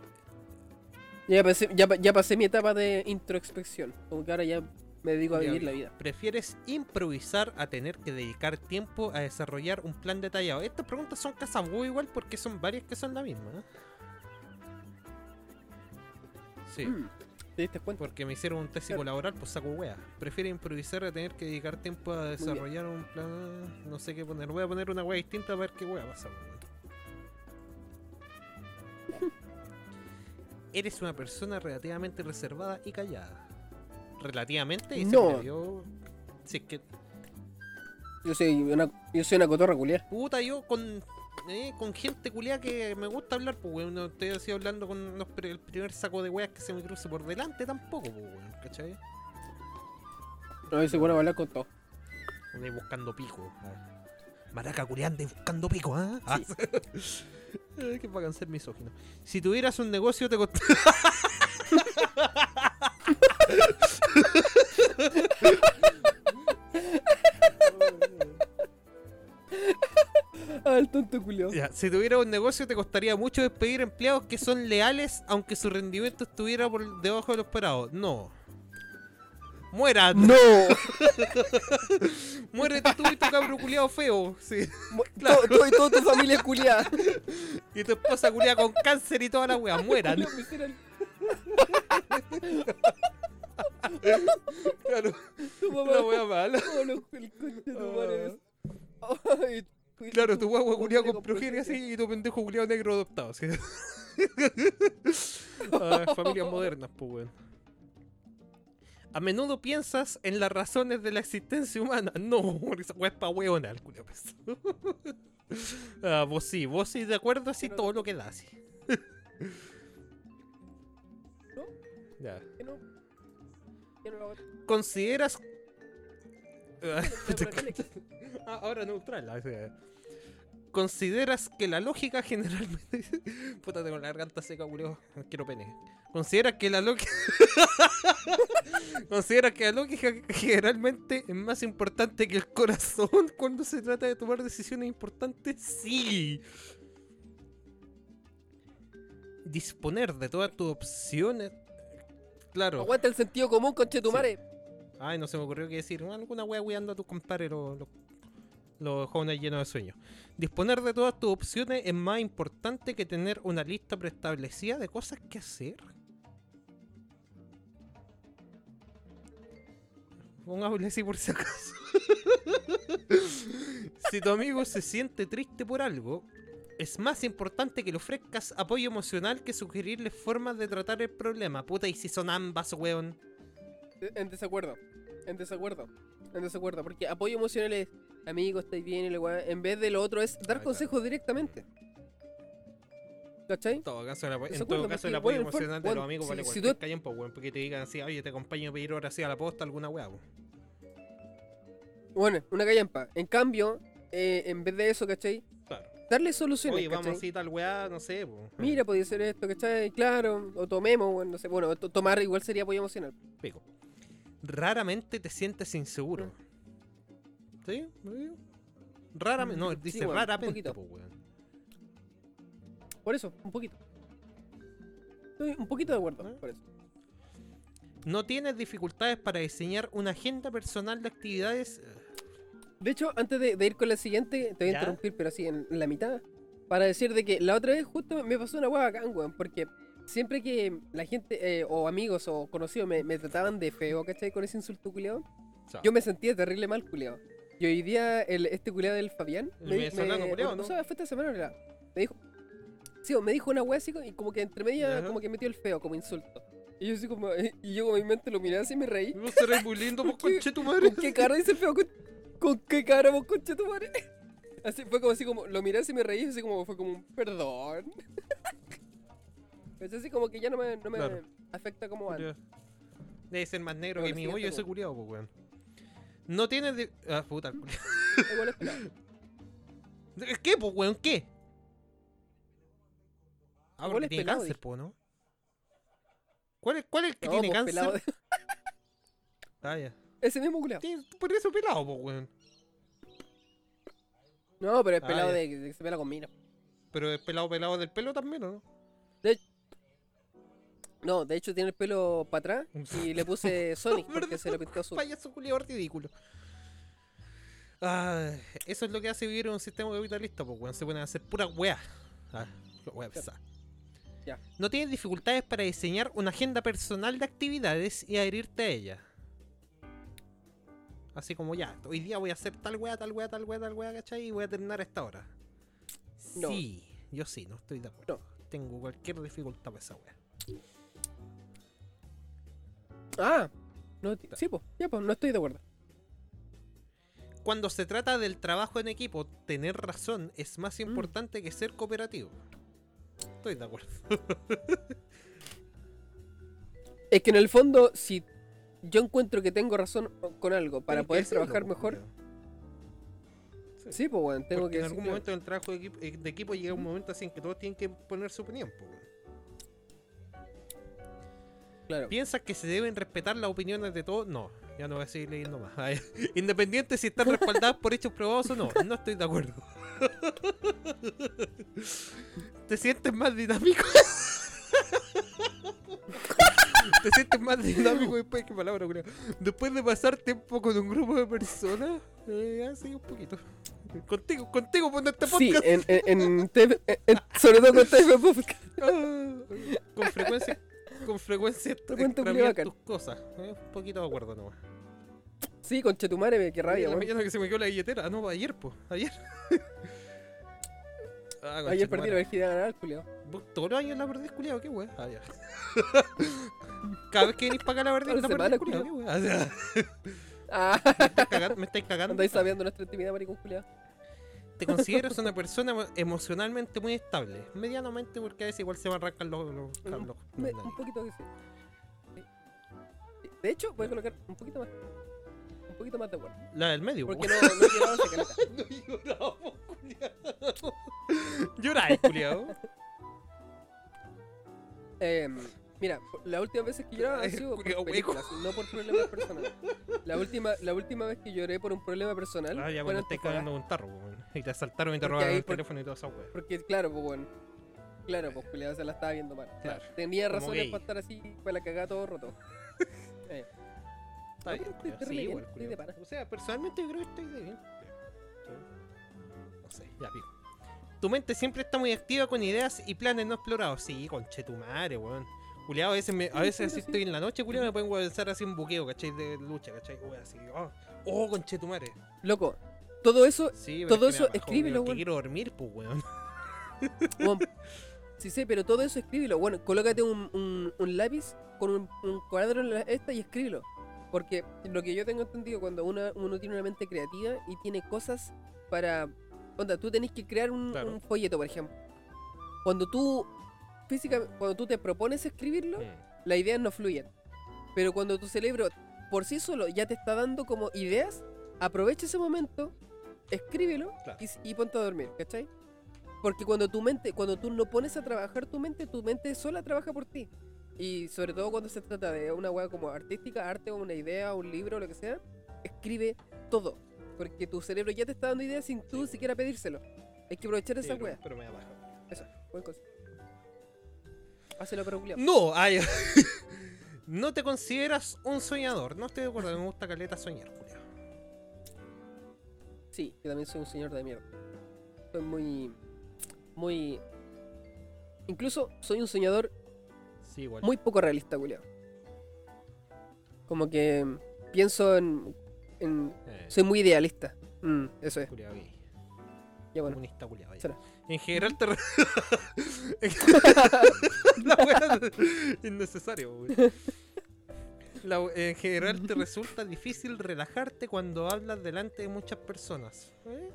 Ya pasé, ya, pa- ya pasé mi etapa de introspección. Como que ahora ya me dedico a vivir la vida. ¿Prefieres improvisar a tener que dedicar tiempo a desarrollar un plan detallado? Estas preguntas son casabú igual porque son varias que son la misma. ¿eh? Sí, Mm. ¿Te diste cuenta? porque me hicieron un tesis Claro. laboral, pues saco wea. ¿Prefiere improvisar a tener que dedicar tiempo a desarrollar un plan? No sé qué poner. Voy a poner una wea distinta a ver qué wea pasa. weón. Eres una persona relativamente reservada y callada. Relativamente, y se No. dio- Si es que Yo soy una, yo soy una cotorra culiar. Puta, yo con, eh, con gente culiada que me gusta hablar, pues, weón. No estoy así hablando con los el primer saco de weas que se me cruce por delante tampoco, pues, weón. ¿Cachai? No, soy bueno hablar con todo. Andai buscando pico. ah. Maraca culiando y buscando pico, ¿ah? Ah, Eh, Qué bacán ser misógino. Si tuvieras un negocio te cost- Ah, el tonto culiao. Ya, si tuvieras un negocio te costaría mucho despedir empleados que son leales aunque su rendimiento estuviera por debajo de lo esperado. No. Mueran. ¡No! Muérete tú y tu cabro culiado feo. Sí. Todo, todo- y toda tu familia culiada. Y tu esposa culiada con cáncer y toda la wea. Mueran. Claro. Tu mamá. La wea mala. Oh, los- el concha de tu madre. Cuida Claro, tu guagua culiado con progenie así y tu pendejo culiado negro adoptado. ¿sí? Ah, familias modernas, pues weón. A menudo piensas en las razones de la existencia humana. No, esa weá es pa' weona, el culiao pesado. Ah, vos sí, vos sí, de acuerdo así todo lo que da así. ¿No? Ya. que no. Que no lo hago. ¿Consideras. Ah, Ah, ahora neutral. ¿Consideras que la lógica generalmente. Puta, tengo la garganta seca, culio. Quiero pene. ¿Consideras que la lógica. ¿Consideras que la lógica generalmente es más importante que el corazón cuando se trata de tomar decisiones importantes? Sí. Disponer de todas tus opciones. Claro. Aguanta el sentido común, conchetumare. Ay, no se me ocurrió que decir alguna wea weando a tus compadres los, los, los jóvenes llenos de sueños. Disponer de todas tus opciones es más importante que tener una lista preestablecida de cosas que hacer. Pongámosle así por si acaso. si tu amigo se siente triste por algo, es más importante que le ofrezcas apoyo emocional que sugerirle formas de tratar el problema. Puta, y si son ambas, weón. En desacuerdo. En desacuerdo. En desacuerdo. Porque apoyo emocional es, amigo, estáis bien, y weá. En vez de lo otro es dar consejos directamente. ¿Cachai? En todo caso, el apo- en todo caso, el apoyo emocional de los amigos si- vale si cualquier tú- callampa, weón, porque te digan así, oye, te acompaño a pedir hora así a la posta, alguna weá. Bueno, una callampa. En cambio, eh, en vez de eso, ¿cachai? Claro. Darle soluciones, Oye, vamos ¿cachai? así tal weá, no sé, po. Mira, podría ser esto, ¿cachai? Claro, o tomemos, bueno, no sé. Bueno, to- tomar igual sería apoyo emocional. Pico. Raramente te sientes inseguro. ¿Sí? Raramente, no, Mm, sí, dice weón, un raramente, po, weón. Por eso, un poquito. Estoy un poquito de acuerdo, ¿Eh? por eso. No tienes dificultades para diseñar una agenda personal de actividades. De hecho, antes de, de ir con la siguiente, te voy a interrumpir, pero así en, en la mitad. Para decir de que la otra vez justo me pasó una hueá bacán, weón. Porque siempre que la gente, eh, o amigos o conocidos, me, me trataban de feo, ¿cachai? Con ese insulto culiado, O sea, yo me sentía terrible mal, culiado. Y hoy día, el, este culiado del Fabián, El me, venezolano culiao, o ¿no? sea, fue esta semana, ¿verdad? Me dijo, sí, me dijo una hueá así, y como que entre media, Ajá. como que metió el feo, como insulto. Y yo así como, y yo con mi mente lo miré así y me reí. Vos serás muy lindo, ¿Qué- conche tu madre. ¿Con qué cara dice el feo? ¿Con, con qué cara vos, concha tu madre? Así fue como así como, lo miré así y me reí, así como fue como un perdón. Es así como que ya no me, no me Claro. afecta como antes. Debe ser más negro Pero que mi hoyo ese culiado, pues, weón. No tienes. di- Ah, puta, es. ¿Qué, pues, weón? ¿Qué? Ah, porque tiene pelado, cáncer, po, ¿no? ¿Cuál es, cuál es el que No, tiene cáncer? pelado de- Ah, ya. Ese mismo. Tiene- Por eso pelado, pues, weón. No, pero es Ah, pelado ya. de, de que se pela con mina. Pero es pelado, pelado del pelo también, ¿o no? No, de hecho tiene el pelo para atrás y le puse Sonic porque se lo pintó azul. Payaso culiado ridículo. Ah, eso es lo que hace vivir en un sistema capitalista, pues, weón. Se pueden hacer puras weas. Ah, wea. Ya. No tienes dificultades para diseñar una agenda personal de actividades y adherirte a ella. Así como ya, hoy día voy a hacer tal wea, tal wea, tal wea, tal wea, ¿cachai? Y voy a terminar a esta hora. No. Sí, yo sí, no estoy de acuerdo. Tengo cualquier dificultad para esa wea. Ah, no, sí, pues, ya, pues, no estoy de acuerdo. Cuando se trata del trabajo en equipo, tener razón es más Mm. importante que ser cooperativo. Estoy de acuerdo. Es que en el fondo, si yo encuentro que tengo razón con algo para Tienes poder trabajar mejor. Sí, pues, weón, tengo Porque que en algún momento en el trabajo de equipo, de equipo llega un momento así en que todos tienen que poner su opinión. Claro. ¿Piensas que se deben respetar las opiniones de todos? No, ya no voy a seguir leyendo más. Independiente si están respaldadas por hechos probados o no, no estoy de acuerdo. ¿Te sientes más dinámico? ¿Te sientes más dinámico después qué palabra, culiao? Después de pasar tiempo con un grupo de personas? Eh, ya, sí, un poquito. Contigo, contigo pon este Sí, podcast. en, en, en en- en- sobre todo con TF Podcast. Ah, con frecuencia, con frecuencia extravías culiao, tus cosas. Eh, un poquito de acuerdo nomás. Sí, con Chetumare, qué rabia, la mañana que se me quedó la billetera. Ah, no, ayer, pues. Ayer. ah, Ayer perdí la virginidad ganar, culiao. Vos Todos los años la perdés, culiado, qué wea. Ah, ya. Cada vez que venís para acá la perdés, la perdés, culiado, qué. O sea, Ah, me estáis cagando. Me estáis cagando. andáis sabiendo nuestra intimidad, maricón, culiao. Te consideras una persona emo- emocionalmente muy estable. Medianamente, porque a veces igual se me arrancan los. los, los- los- Me- un poquito que sí. De hecho, voy a colocar un poquito más. Un poquito más de acuerdo. La del medio, Porque po. no, no caleta. No lloramos, culiado. Lloráis, culiado. Eh, mira, la última vez que lloraba ha sido por películas, no por problemas personales. La última, la última vez que lloré por un problema personal Ah, ya cuando Antofagasta. cagando un tarro, weón. Y te asaltaron y te robaron el por- teléfono y toda esa wea. Porque, claro, pues bueno. Claro, pues culiao, se la estaba viendo mal. Claro. Tenía Como razones gay. para estar así, para la cagada todo roto. Eh, Está bien, estoy sí, bien, estoy de. O sea, personalmente yo creo que estoy de bien. No sé, ya pico. Tu mente siempre está muy activa con ideas y planes no explorados. Sí, conche tu madre, weón. Culeado, a veces, me, a Sí, veces sí, así sí. estoy en la noche, culiado, me a pensar así un buqueo, ¿cachai? De lucha, ¿cachai? Así, oh, oh conche tu madre. loco, todo eso, Sí, Todo es que eso, escríbelo, weón, quiero dormir, pues, weón. sí sé, pero todo eso escríbelo. Bueno, colócate un, un, un lápiz con un, un cuadro en la esta y escríbelo. Porque lo que yo tengo entendido, cuando uno, uno tiene una mente creativa y tiene cosas para... Onda, tú tenés que crear un, Claro. un folleto, por ejemplo. Cuando tú, física, cuando tú te propones escribirlo, Mm, las ideas no fluyen. Pero cuando tu cerebro por sí solo ya te está dando como ideas, aprovecha ese momento, escríbelo Claro. y, ponte a dormir, ¿cachai? Porque cuando tu mente, cuando tú no pones a trabajar tu mente, tu mente sola trabaja por ti. Y sobre todo cuando se trata de una weá como artística, arte o una idea, un libro, lo que sea, escribe todo. Porque tu cerebro ya te está dando ideas sin tú siquiera pedírselo. Hay que aprovechar sí, esa weá. pero me da. Eso, buen Hácelo, pero culiao. No, ay, no te consideras un soñador. No estoy de acuerdo, me gusta caleta soñar, culiao. Sí, que también soy un señor de mierda. Soy muy. Muy. Incluso soy un soñador Sí, igual. muy poco realista, culiao. Como que pienso en. en- Eh, soy muy idealista. Mm, eso es. gay. Ya bueno. Comunista ya. Será. En general te... La wea es innecesario, wey. La en general te resulta difícil relajarte cuando hablas delante de muchas personas. ¿Eh?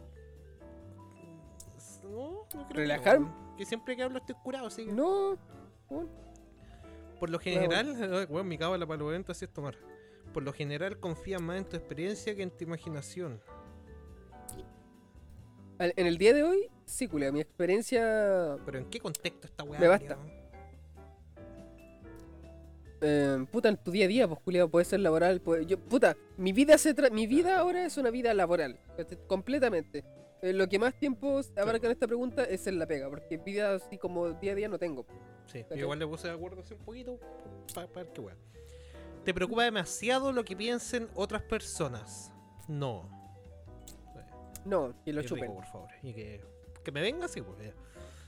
No, no creo que ¿Relajar? no. Que siempre que hablo estoy curado, que... No. bueno, Por lo general, bueno, mi cábala para los eventos así es tomar. Por lo general confías más en tu experiencia que en tu imaginación. En el día de hoy, sí, culiao. Mi experiencia. Pero ¿en qué contexto esta weá? Me basta. eh, puta, en tu día a día, pues, culiao, puede ser laboral. puede- yo, puta, mi vida se tra- mi vida ahora es una vida laboral. Completamente. Eh, lo que más tiempo abarca en esta pregunta es en la pega, porque vida así como día a día no tengo. Sí, yo igual le puse de acuerdo así un poquito para ver qué weá. ¿Te preocupa demasiado lo que piensen otras personas? No. No, que lo rico, chupen. por favor. Y que, que me venga así, ya.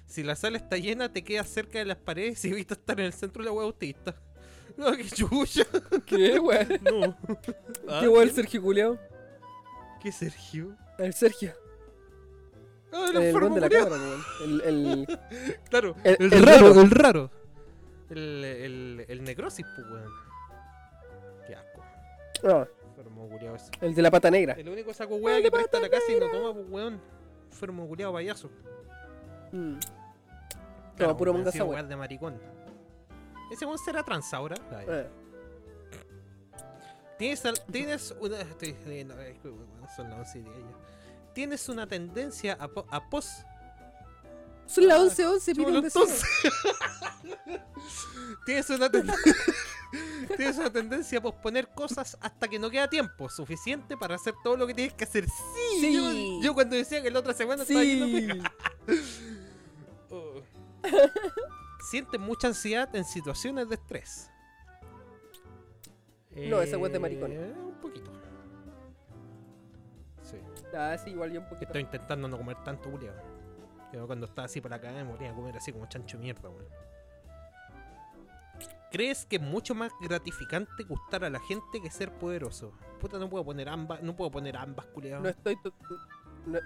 Si la sala está llena, te quedas cerca de las paredes y evitas estar en el centro de la weá autista. No, qué chucha. ¿Qué, weón? No. Ah, ¿Qué weón el Sergio culiao? ¿Qué Sergio? El Sergio. Ah, el de la cámara, weón. El, el... Claro, El- el, el raro, raro. el raro. El, el, el necrosis, pues, weón. Qué asco. Ah, Enfermo el de la pata negra. El único saco weá que presta la casa y no toma, pues, weón. Enfermo culiao payaso. Mm. Claro, puro manga de maricón. ¿Ese weón será trans ahora? Eh, ¿Tienes, tienes una. Estoy leyendo, ay, weón, son las 11 y 10 ya. tienes una tendencia a, po- a pos... Son las Ah, 11 11 pide un deseo. tienes una ten- tienes una tendencia a posponer cosas hasta que no queda tiempo suficiente para hacer todo lo que tienes que hacer. Sí, Sí. Yo, yo cuando decía que la otra semana estaba Sí. pega. Oh. Sientes mucha ansiedad en situaciones de estrés. No, esa wea es de maricón. Eh, Un poquito. Sí. Ah, sí, igual yo un poquito. Estoy intentando no comer tanto, Julio. Yo cuando estaba así por acá me moría a comer así como chancho de mierda, weón. ¿Crees que es mucho más gratificante gustar a la gente que ser poderoso? Puta, no puedo poner ambas, no puedo poner ambas, culiado. No estoy. to- No,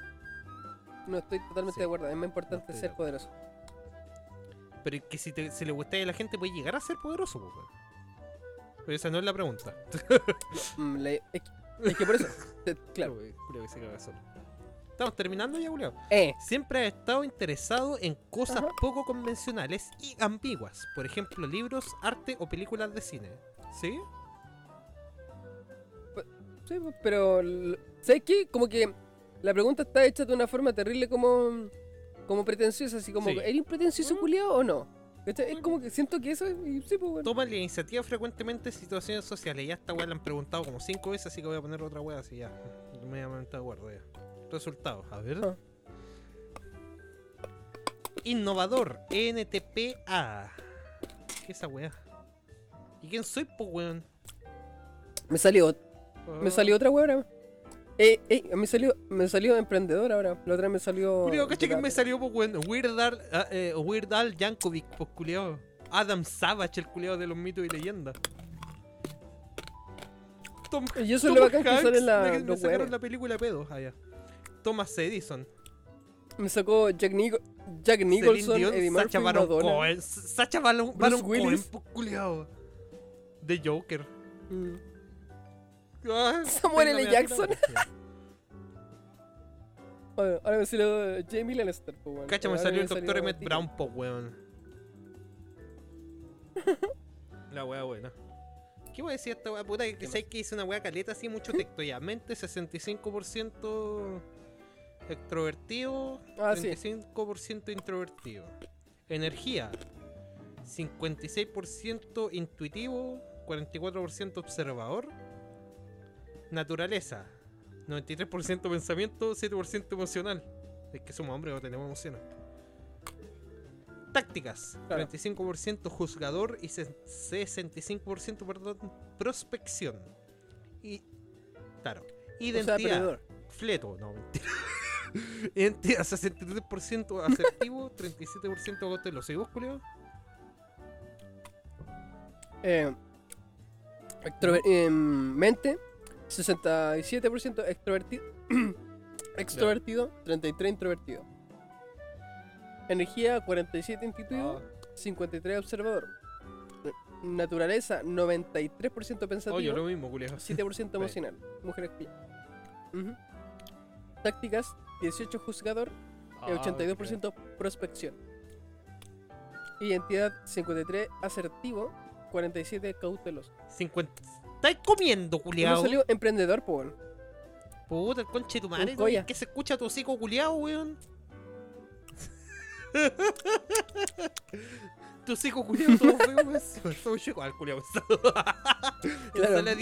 no estoy totalmente Sí. de acuerdo. Es más importante ser poderoso. Pero es que si, te, si le gusta a la gente, puede llegar a ser poderoso, po, weón. Pero esa no es la pregunta. Mm, es, que, por eso. claro. Julio que se caga solo. Estamos terminando ya, Julio. Eh. Siempre has estado interesado en cosas Ajá. poco convencionales y ambiguas. Por ejemplo, libros, arte o películas de cine. ¿Sí? Sí, pero. ¿Sabes qué? Como que la pregunta está hecha de una forma terrible como. Como pretenciosa, así como, Sí. ¿eres un pretencioso culiado o no? Es como que siento que eso es. sí, pues bueno. Toma la iniciativa frecuentemente en situaciones sociales. Ya esta weá la han preguntado como cinco veces, así que voy a poner otra weá así ya. Mediamente de acuerdo ya. Resultados, a ver. Ah. Innovador, NTPA. ¿Qué es esa weá? ¿Y quién soy, po weón? Me salió. Me Ah. salió otra wea ahora. Eh, eh, me salió, me salió emprendedor ahora. La otra me salió. Cacha que me salió, pues, weón. Weird Al, ah, eh, Weird Al Yankovic, pues, culiao. Adam Savage, el culiao de los mitos y leyendas. Tom, Y eso es Tom lo bacán que Hanks, sale en la- me, me sacaron la película de pedos allá. Thomas Edison. Me sacó Jack, Nico- Jack Nicholson, Dion, Eddie Murphy, Sacha Baron. Cohen. Sacha Baron, Baron Cohen, culiao. De Joker. Mm. Ah, Samuel L. Jackson. Bueno, ahora me salió Jamie Lannister. Pues, bueno. Cacha, me salió el doctor Emmett. Brown, po, weón. La wea buena. ¿Qué voy a decir esta wea puta? Que ¿Qué sé que hice una wea caleta así, mucho texto ya. Mente 65% extrovertido, Ah, sí. 35% introvertido. Energía 56% intuitivo, 44% observador. Naturaleza 93% pensamiento, 7% emocional. Es que somos hombres, no tenemos emociones. Tácticas, Claro. 35% juzgador y se- 65% perdón, prospección. Y claro, O sea, identidad, perdedor. fleto, no, mentira. Identidad, 63% asertivo, 37% cauteloso. ¿Y vos, Julio? Eh, em, mente, 67% extrovertido. extrovertido, 33 introvertido. Energía, 47 intuitivo, 53 observador. Naturaleza, 93% pensativo, Oye, lo mismo, Julio. 7% emocional. Mujeres que- Ujú. Tácticas, 18 juzgador y 82% prospección. Identidad, 53 asertivo, 47 cauteloso. 50. ¿Estáis comiendo, ¿Cómo culiao? salió emprendedor, po? weón? Puta, el conche de tu madre. ¿Qué se escucha tu hocico culiao, weón? tu hocico culiao todo feo, weón. Todo chico. Al culiao. Claro. Sale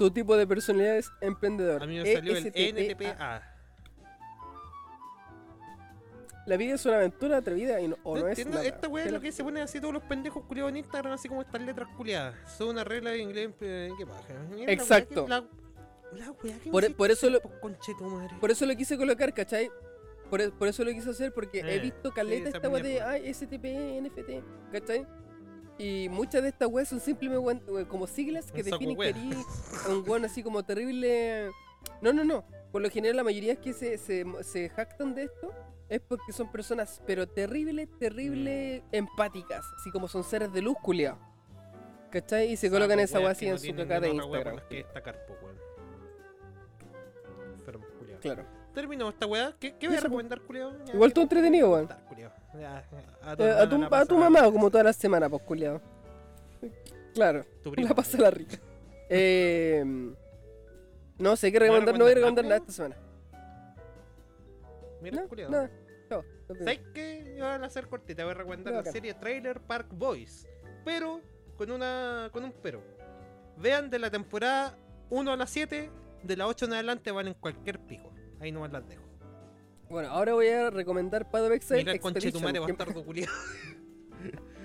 Tu tipo de personalidad es emprendedor. A mí me salió el. NTPA. La vida es una aventura atrevida y no, o No no, es entiendo, nada. esta weá es ¿Qué lo que se ponen así todos los pendejos culiados en Instagram, así como estas letras culiadas. Son una regla de inglés, eh, ¿qué paja? Exacto. La, weá que Por- me por eso lo- madre. Por eso lo quise colocar, ¿cachai? Por, e- por eso lo quise hacer, porque he Eh, visto sí, caleta esa esta weá de ay, STP, NFT, ¿cachai? Y muchas de estas weas son simplemente weón, como siglas que definen que eres un weón así como terrible. No, no, no. Por lo general, la mayoría que se, se, se jactan de esto es porque son personas, pero terrible, terrible Mm. empáticas. Así como son seres de luz, culiao. ¿Cachai? Y se Saco colocan esa que así no en su caca de wea Instagram. que destacar, po, weón. Enfermos, culiados. Claro. Terminó esta weá. ¿Qué, qué voy a recomendar, culiao? Igual ¿qué todo te- entretenido, weón. Eh, a, tu, la a tu mamá, como toda la semana, pues, culiao. Claro. Tu prima, La pasa la rica. Eh, No sé qué ¿No recomendar, no voy a recomendar nada esta semana. Mira, No, nos vemos. ¿Sabes qué? Yo voy a hacer cortita, voy a recomendar la serie Trailer Park Boys. Pero con una con un pero. Vean de la temporada 1 a la 7, de la 8 en adelante valen cualquier pico. Ahí nomás las dejo. Bueno, ahora voy a recomendar Path Exile Mira el conche tu Expedition, madre que- bastardo culiao.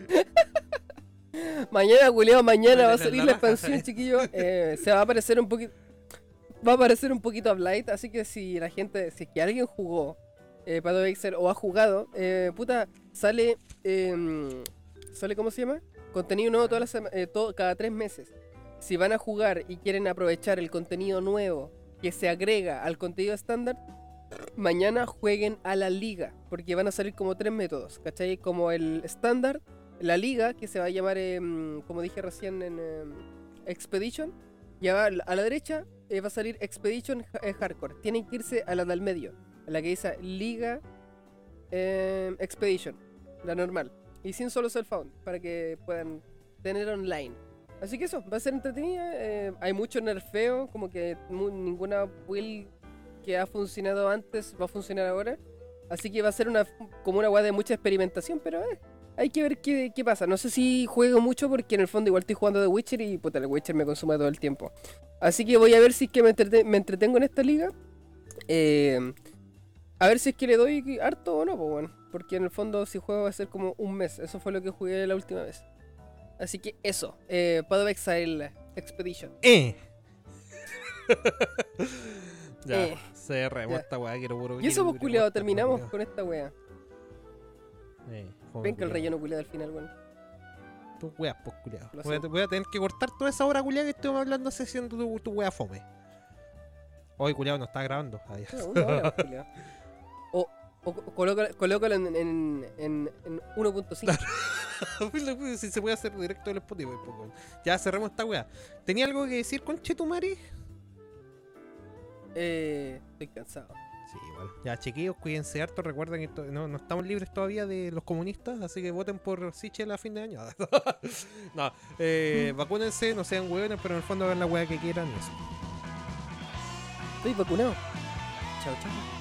Mañana, culiao, mañana va a salir la la raja. expansión, chiquillo. Eh, se va a aparecer un poquito. Va a aparecer un poquito a Blight, así que si la gente, si es que alguien jugó eh, Path of o ha jugado, eh, puta, sale. em, ¿Sale cómo se llama? Contenido nuevo todas las eh, todo, cada tres meses. Si van a jugar y quieren aprovechar el contenido nuevo que se agrega al contenido estándar, mañana jueguen a la liga, porque van a salir como tres métodos, ¿cachai? Como el estándar, la liga, que se va a llamar, em, como dije recién, en em, Expedition. Y a la derecha eh, va a salir Expedition eh, Hardcore. Tienen que irse a la del medio, a la que dice Liga em, Expedition, la normal. Y sin solo self-found, para que puedan tener online. Así que eso, va a ser entretenida. eh, hay mucho nerfeo, como que ninguna build que ha funcionado antes va a funcionar ahora. Así que va a ser una como una weá de mucha experimentación, pero eh, hay que ver qué, qué pasa. No sé si juego mucho porque en el fondo igual estoy jugando The Witcher y puta, el Witcher me consume todo el tiempo. Así que voy a ver si es que me, entrete- me entretengo en esta liga. Eh, a ver si es que le doy harto o no, pues bueno. Porque en el fondo si juego va a ser como un mes. Eso fue lo que jugué la última vez. Así que eso. Eh, Path of Exile Expedition. ¡Eh! ya, Eh. esta weá, quiero puro Y eso, pues, culiado, terminamos culiao. con esta wea. Eh, Ven que el relleno culiado al final, weón. Tus weas, pues, culiao. Lo Voy a, siento. voy a tener que cortar toda esa hora, culiao, que estuvimos hablando haciendo tu, tu wea fome. Hoy, culiao, no está grabando. Ya. No, una hora, culiao. O, o co- colócalo, colócalo en, en, en, en 1.5. si se puede hacer directo del Spotify, pues. Ya cerremos esta wea. ¿Tenía algo que decir con Chetumari? Eh, estoy cansado. Sí, igual. Ya, chiquillos, cuídense harto. Recuerden que no, no estamos libres todavía de los comunistas, así que voten por Sichel a fin de año. no, eh, vacúnense, no sean hueones, pero en el fondo hagan la wea que quieran eso. Estoy vacunado. Chao, chao.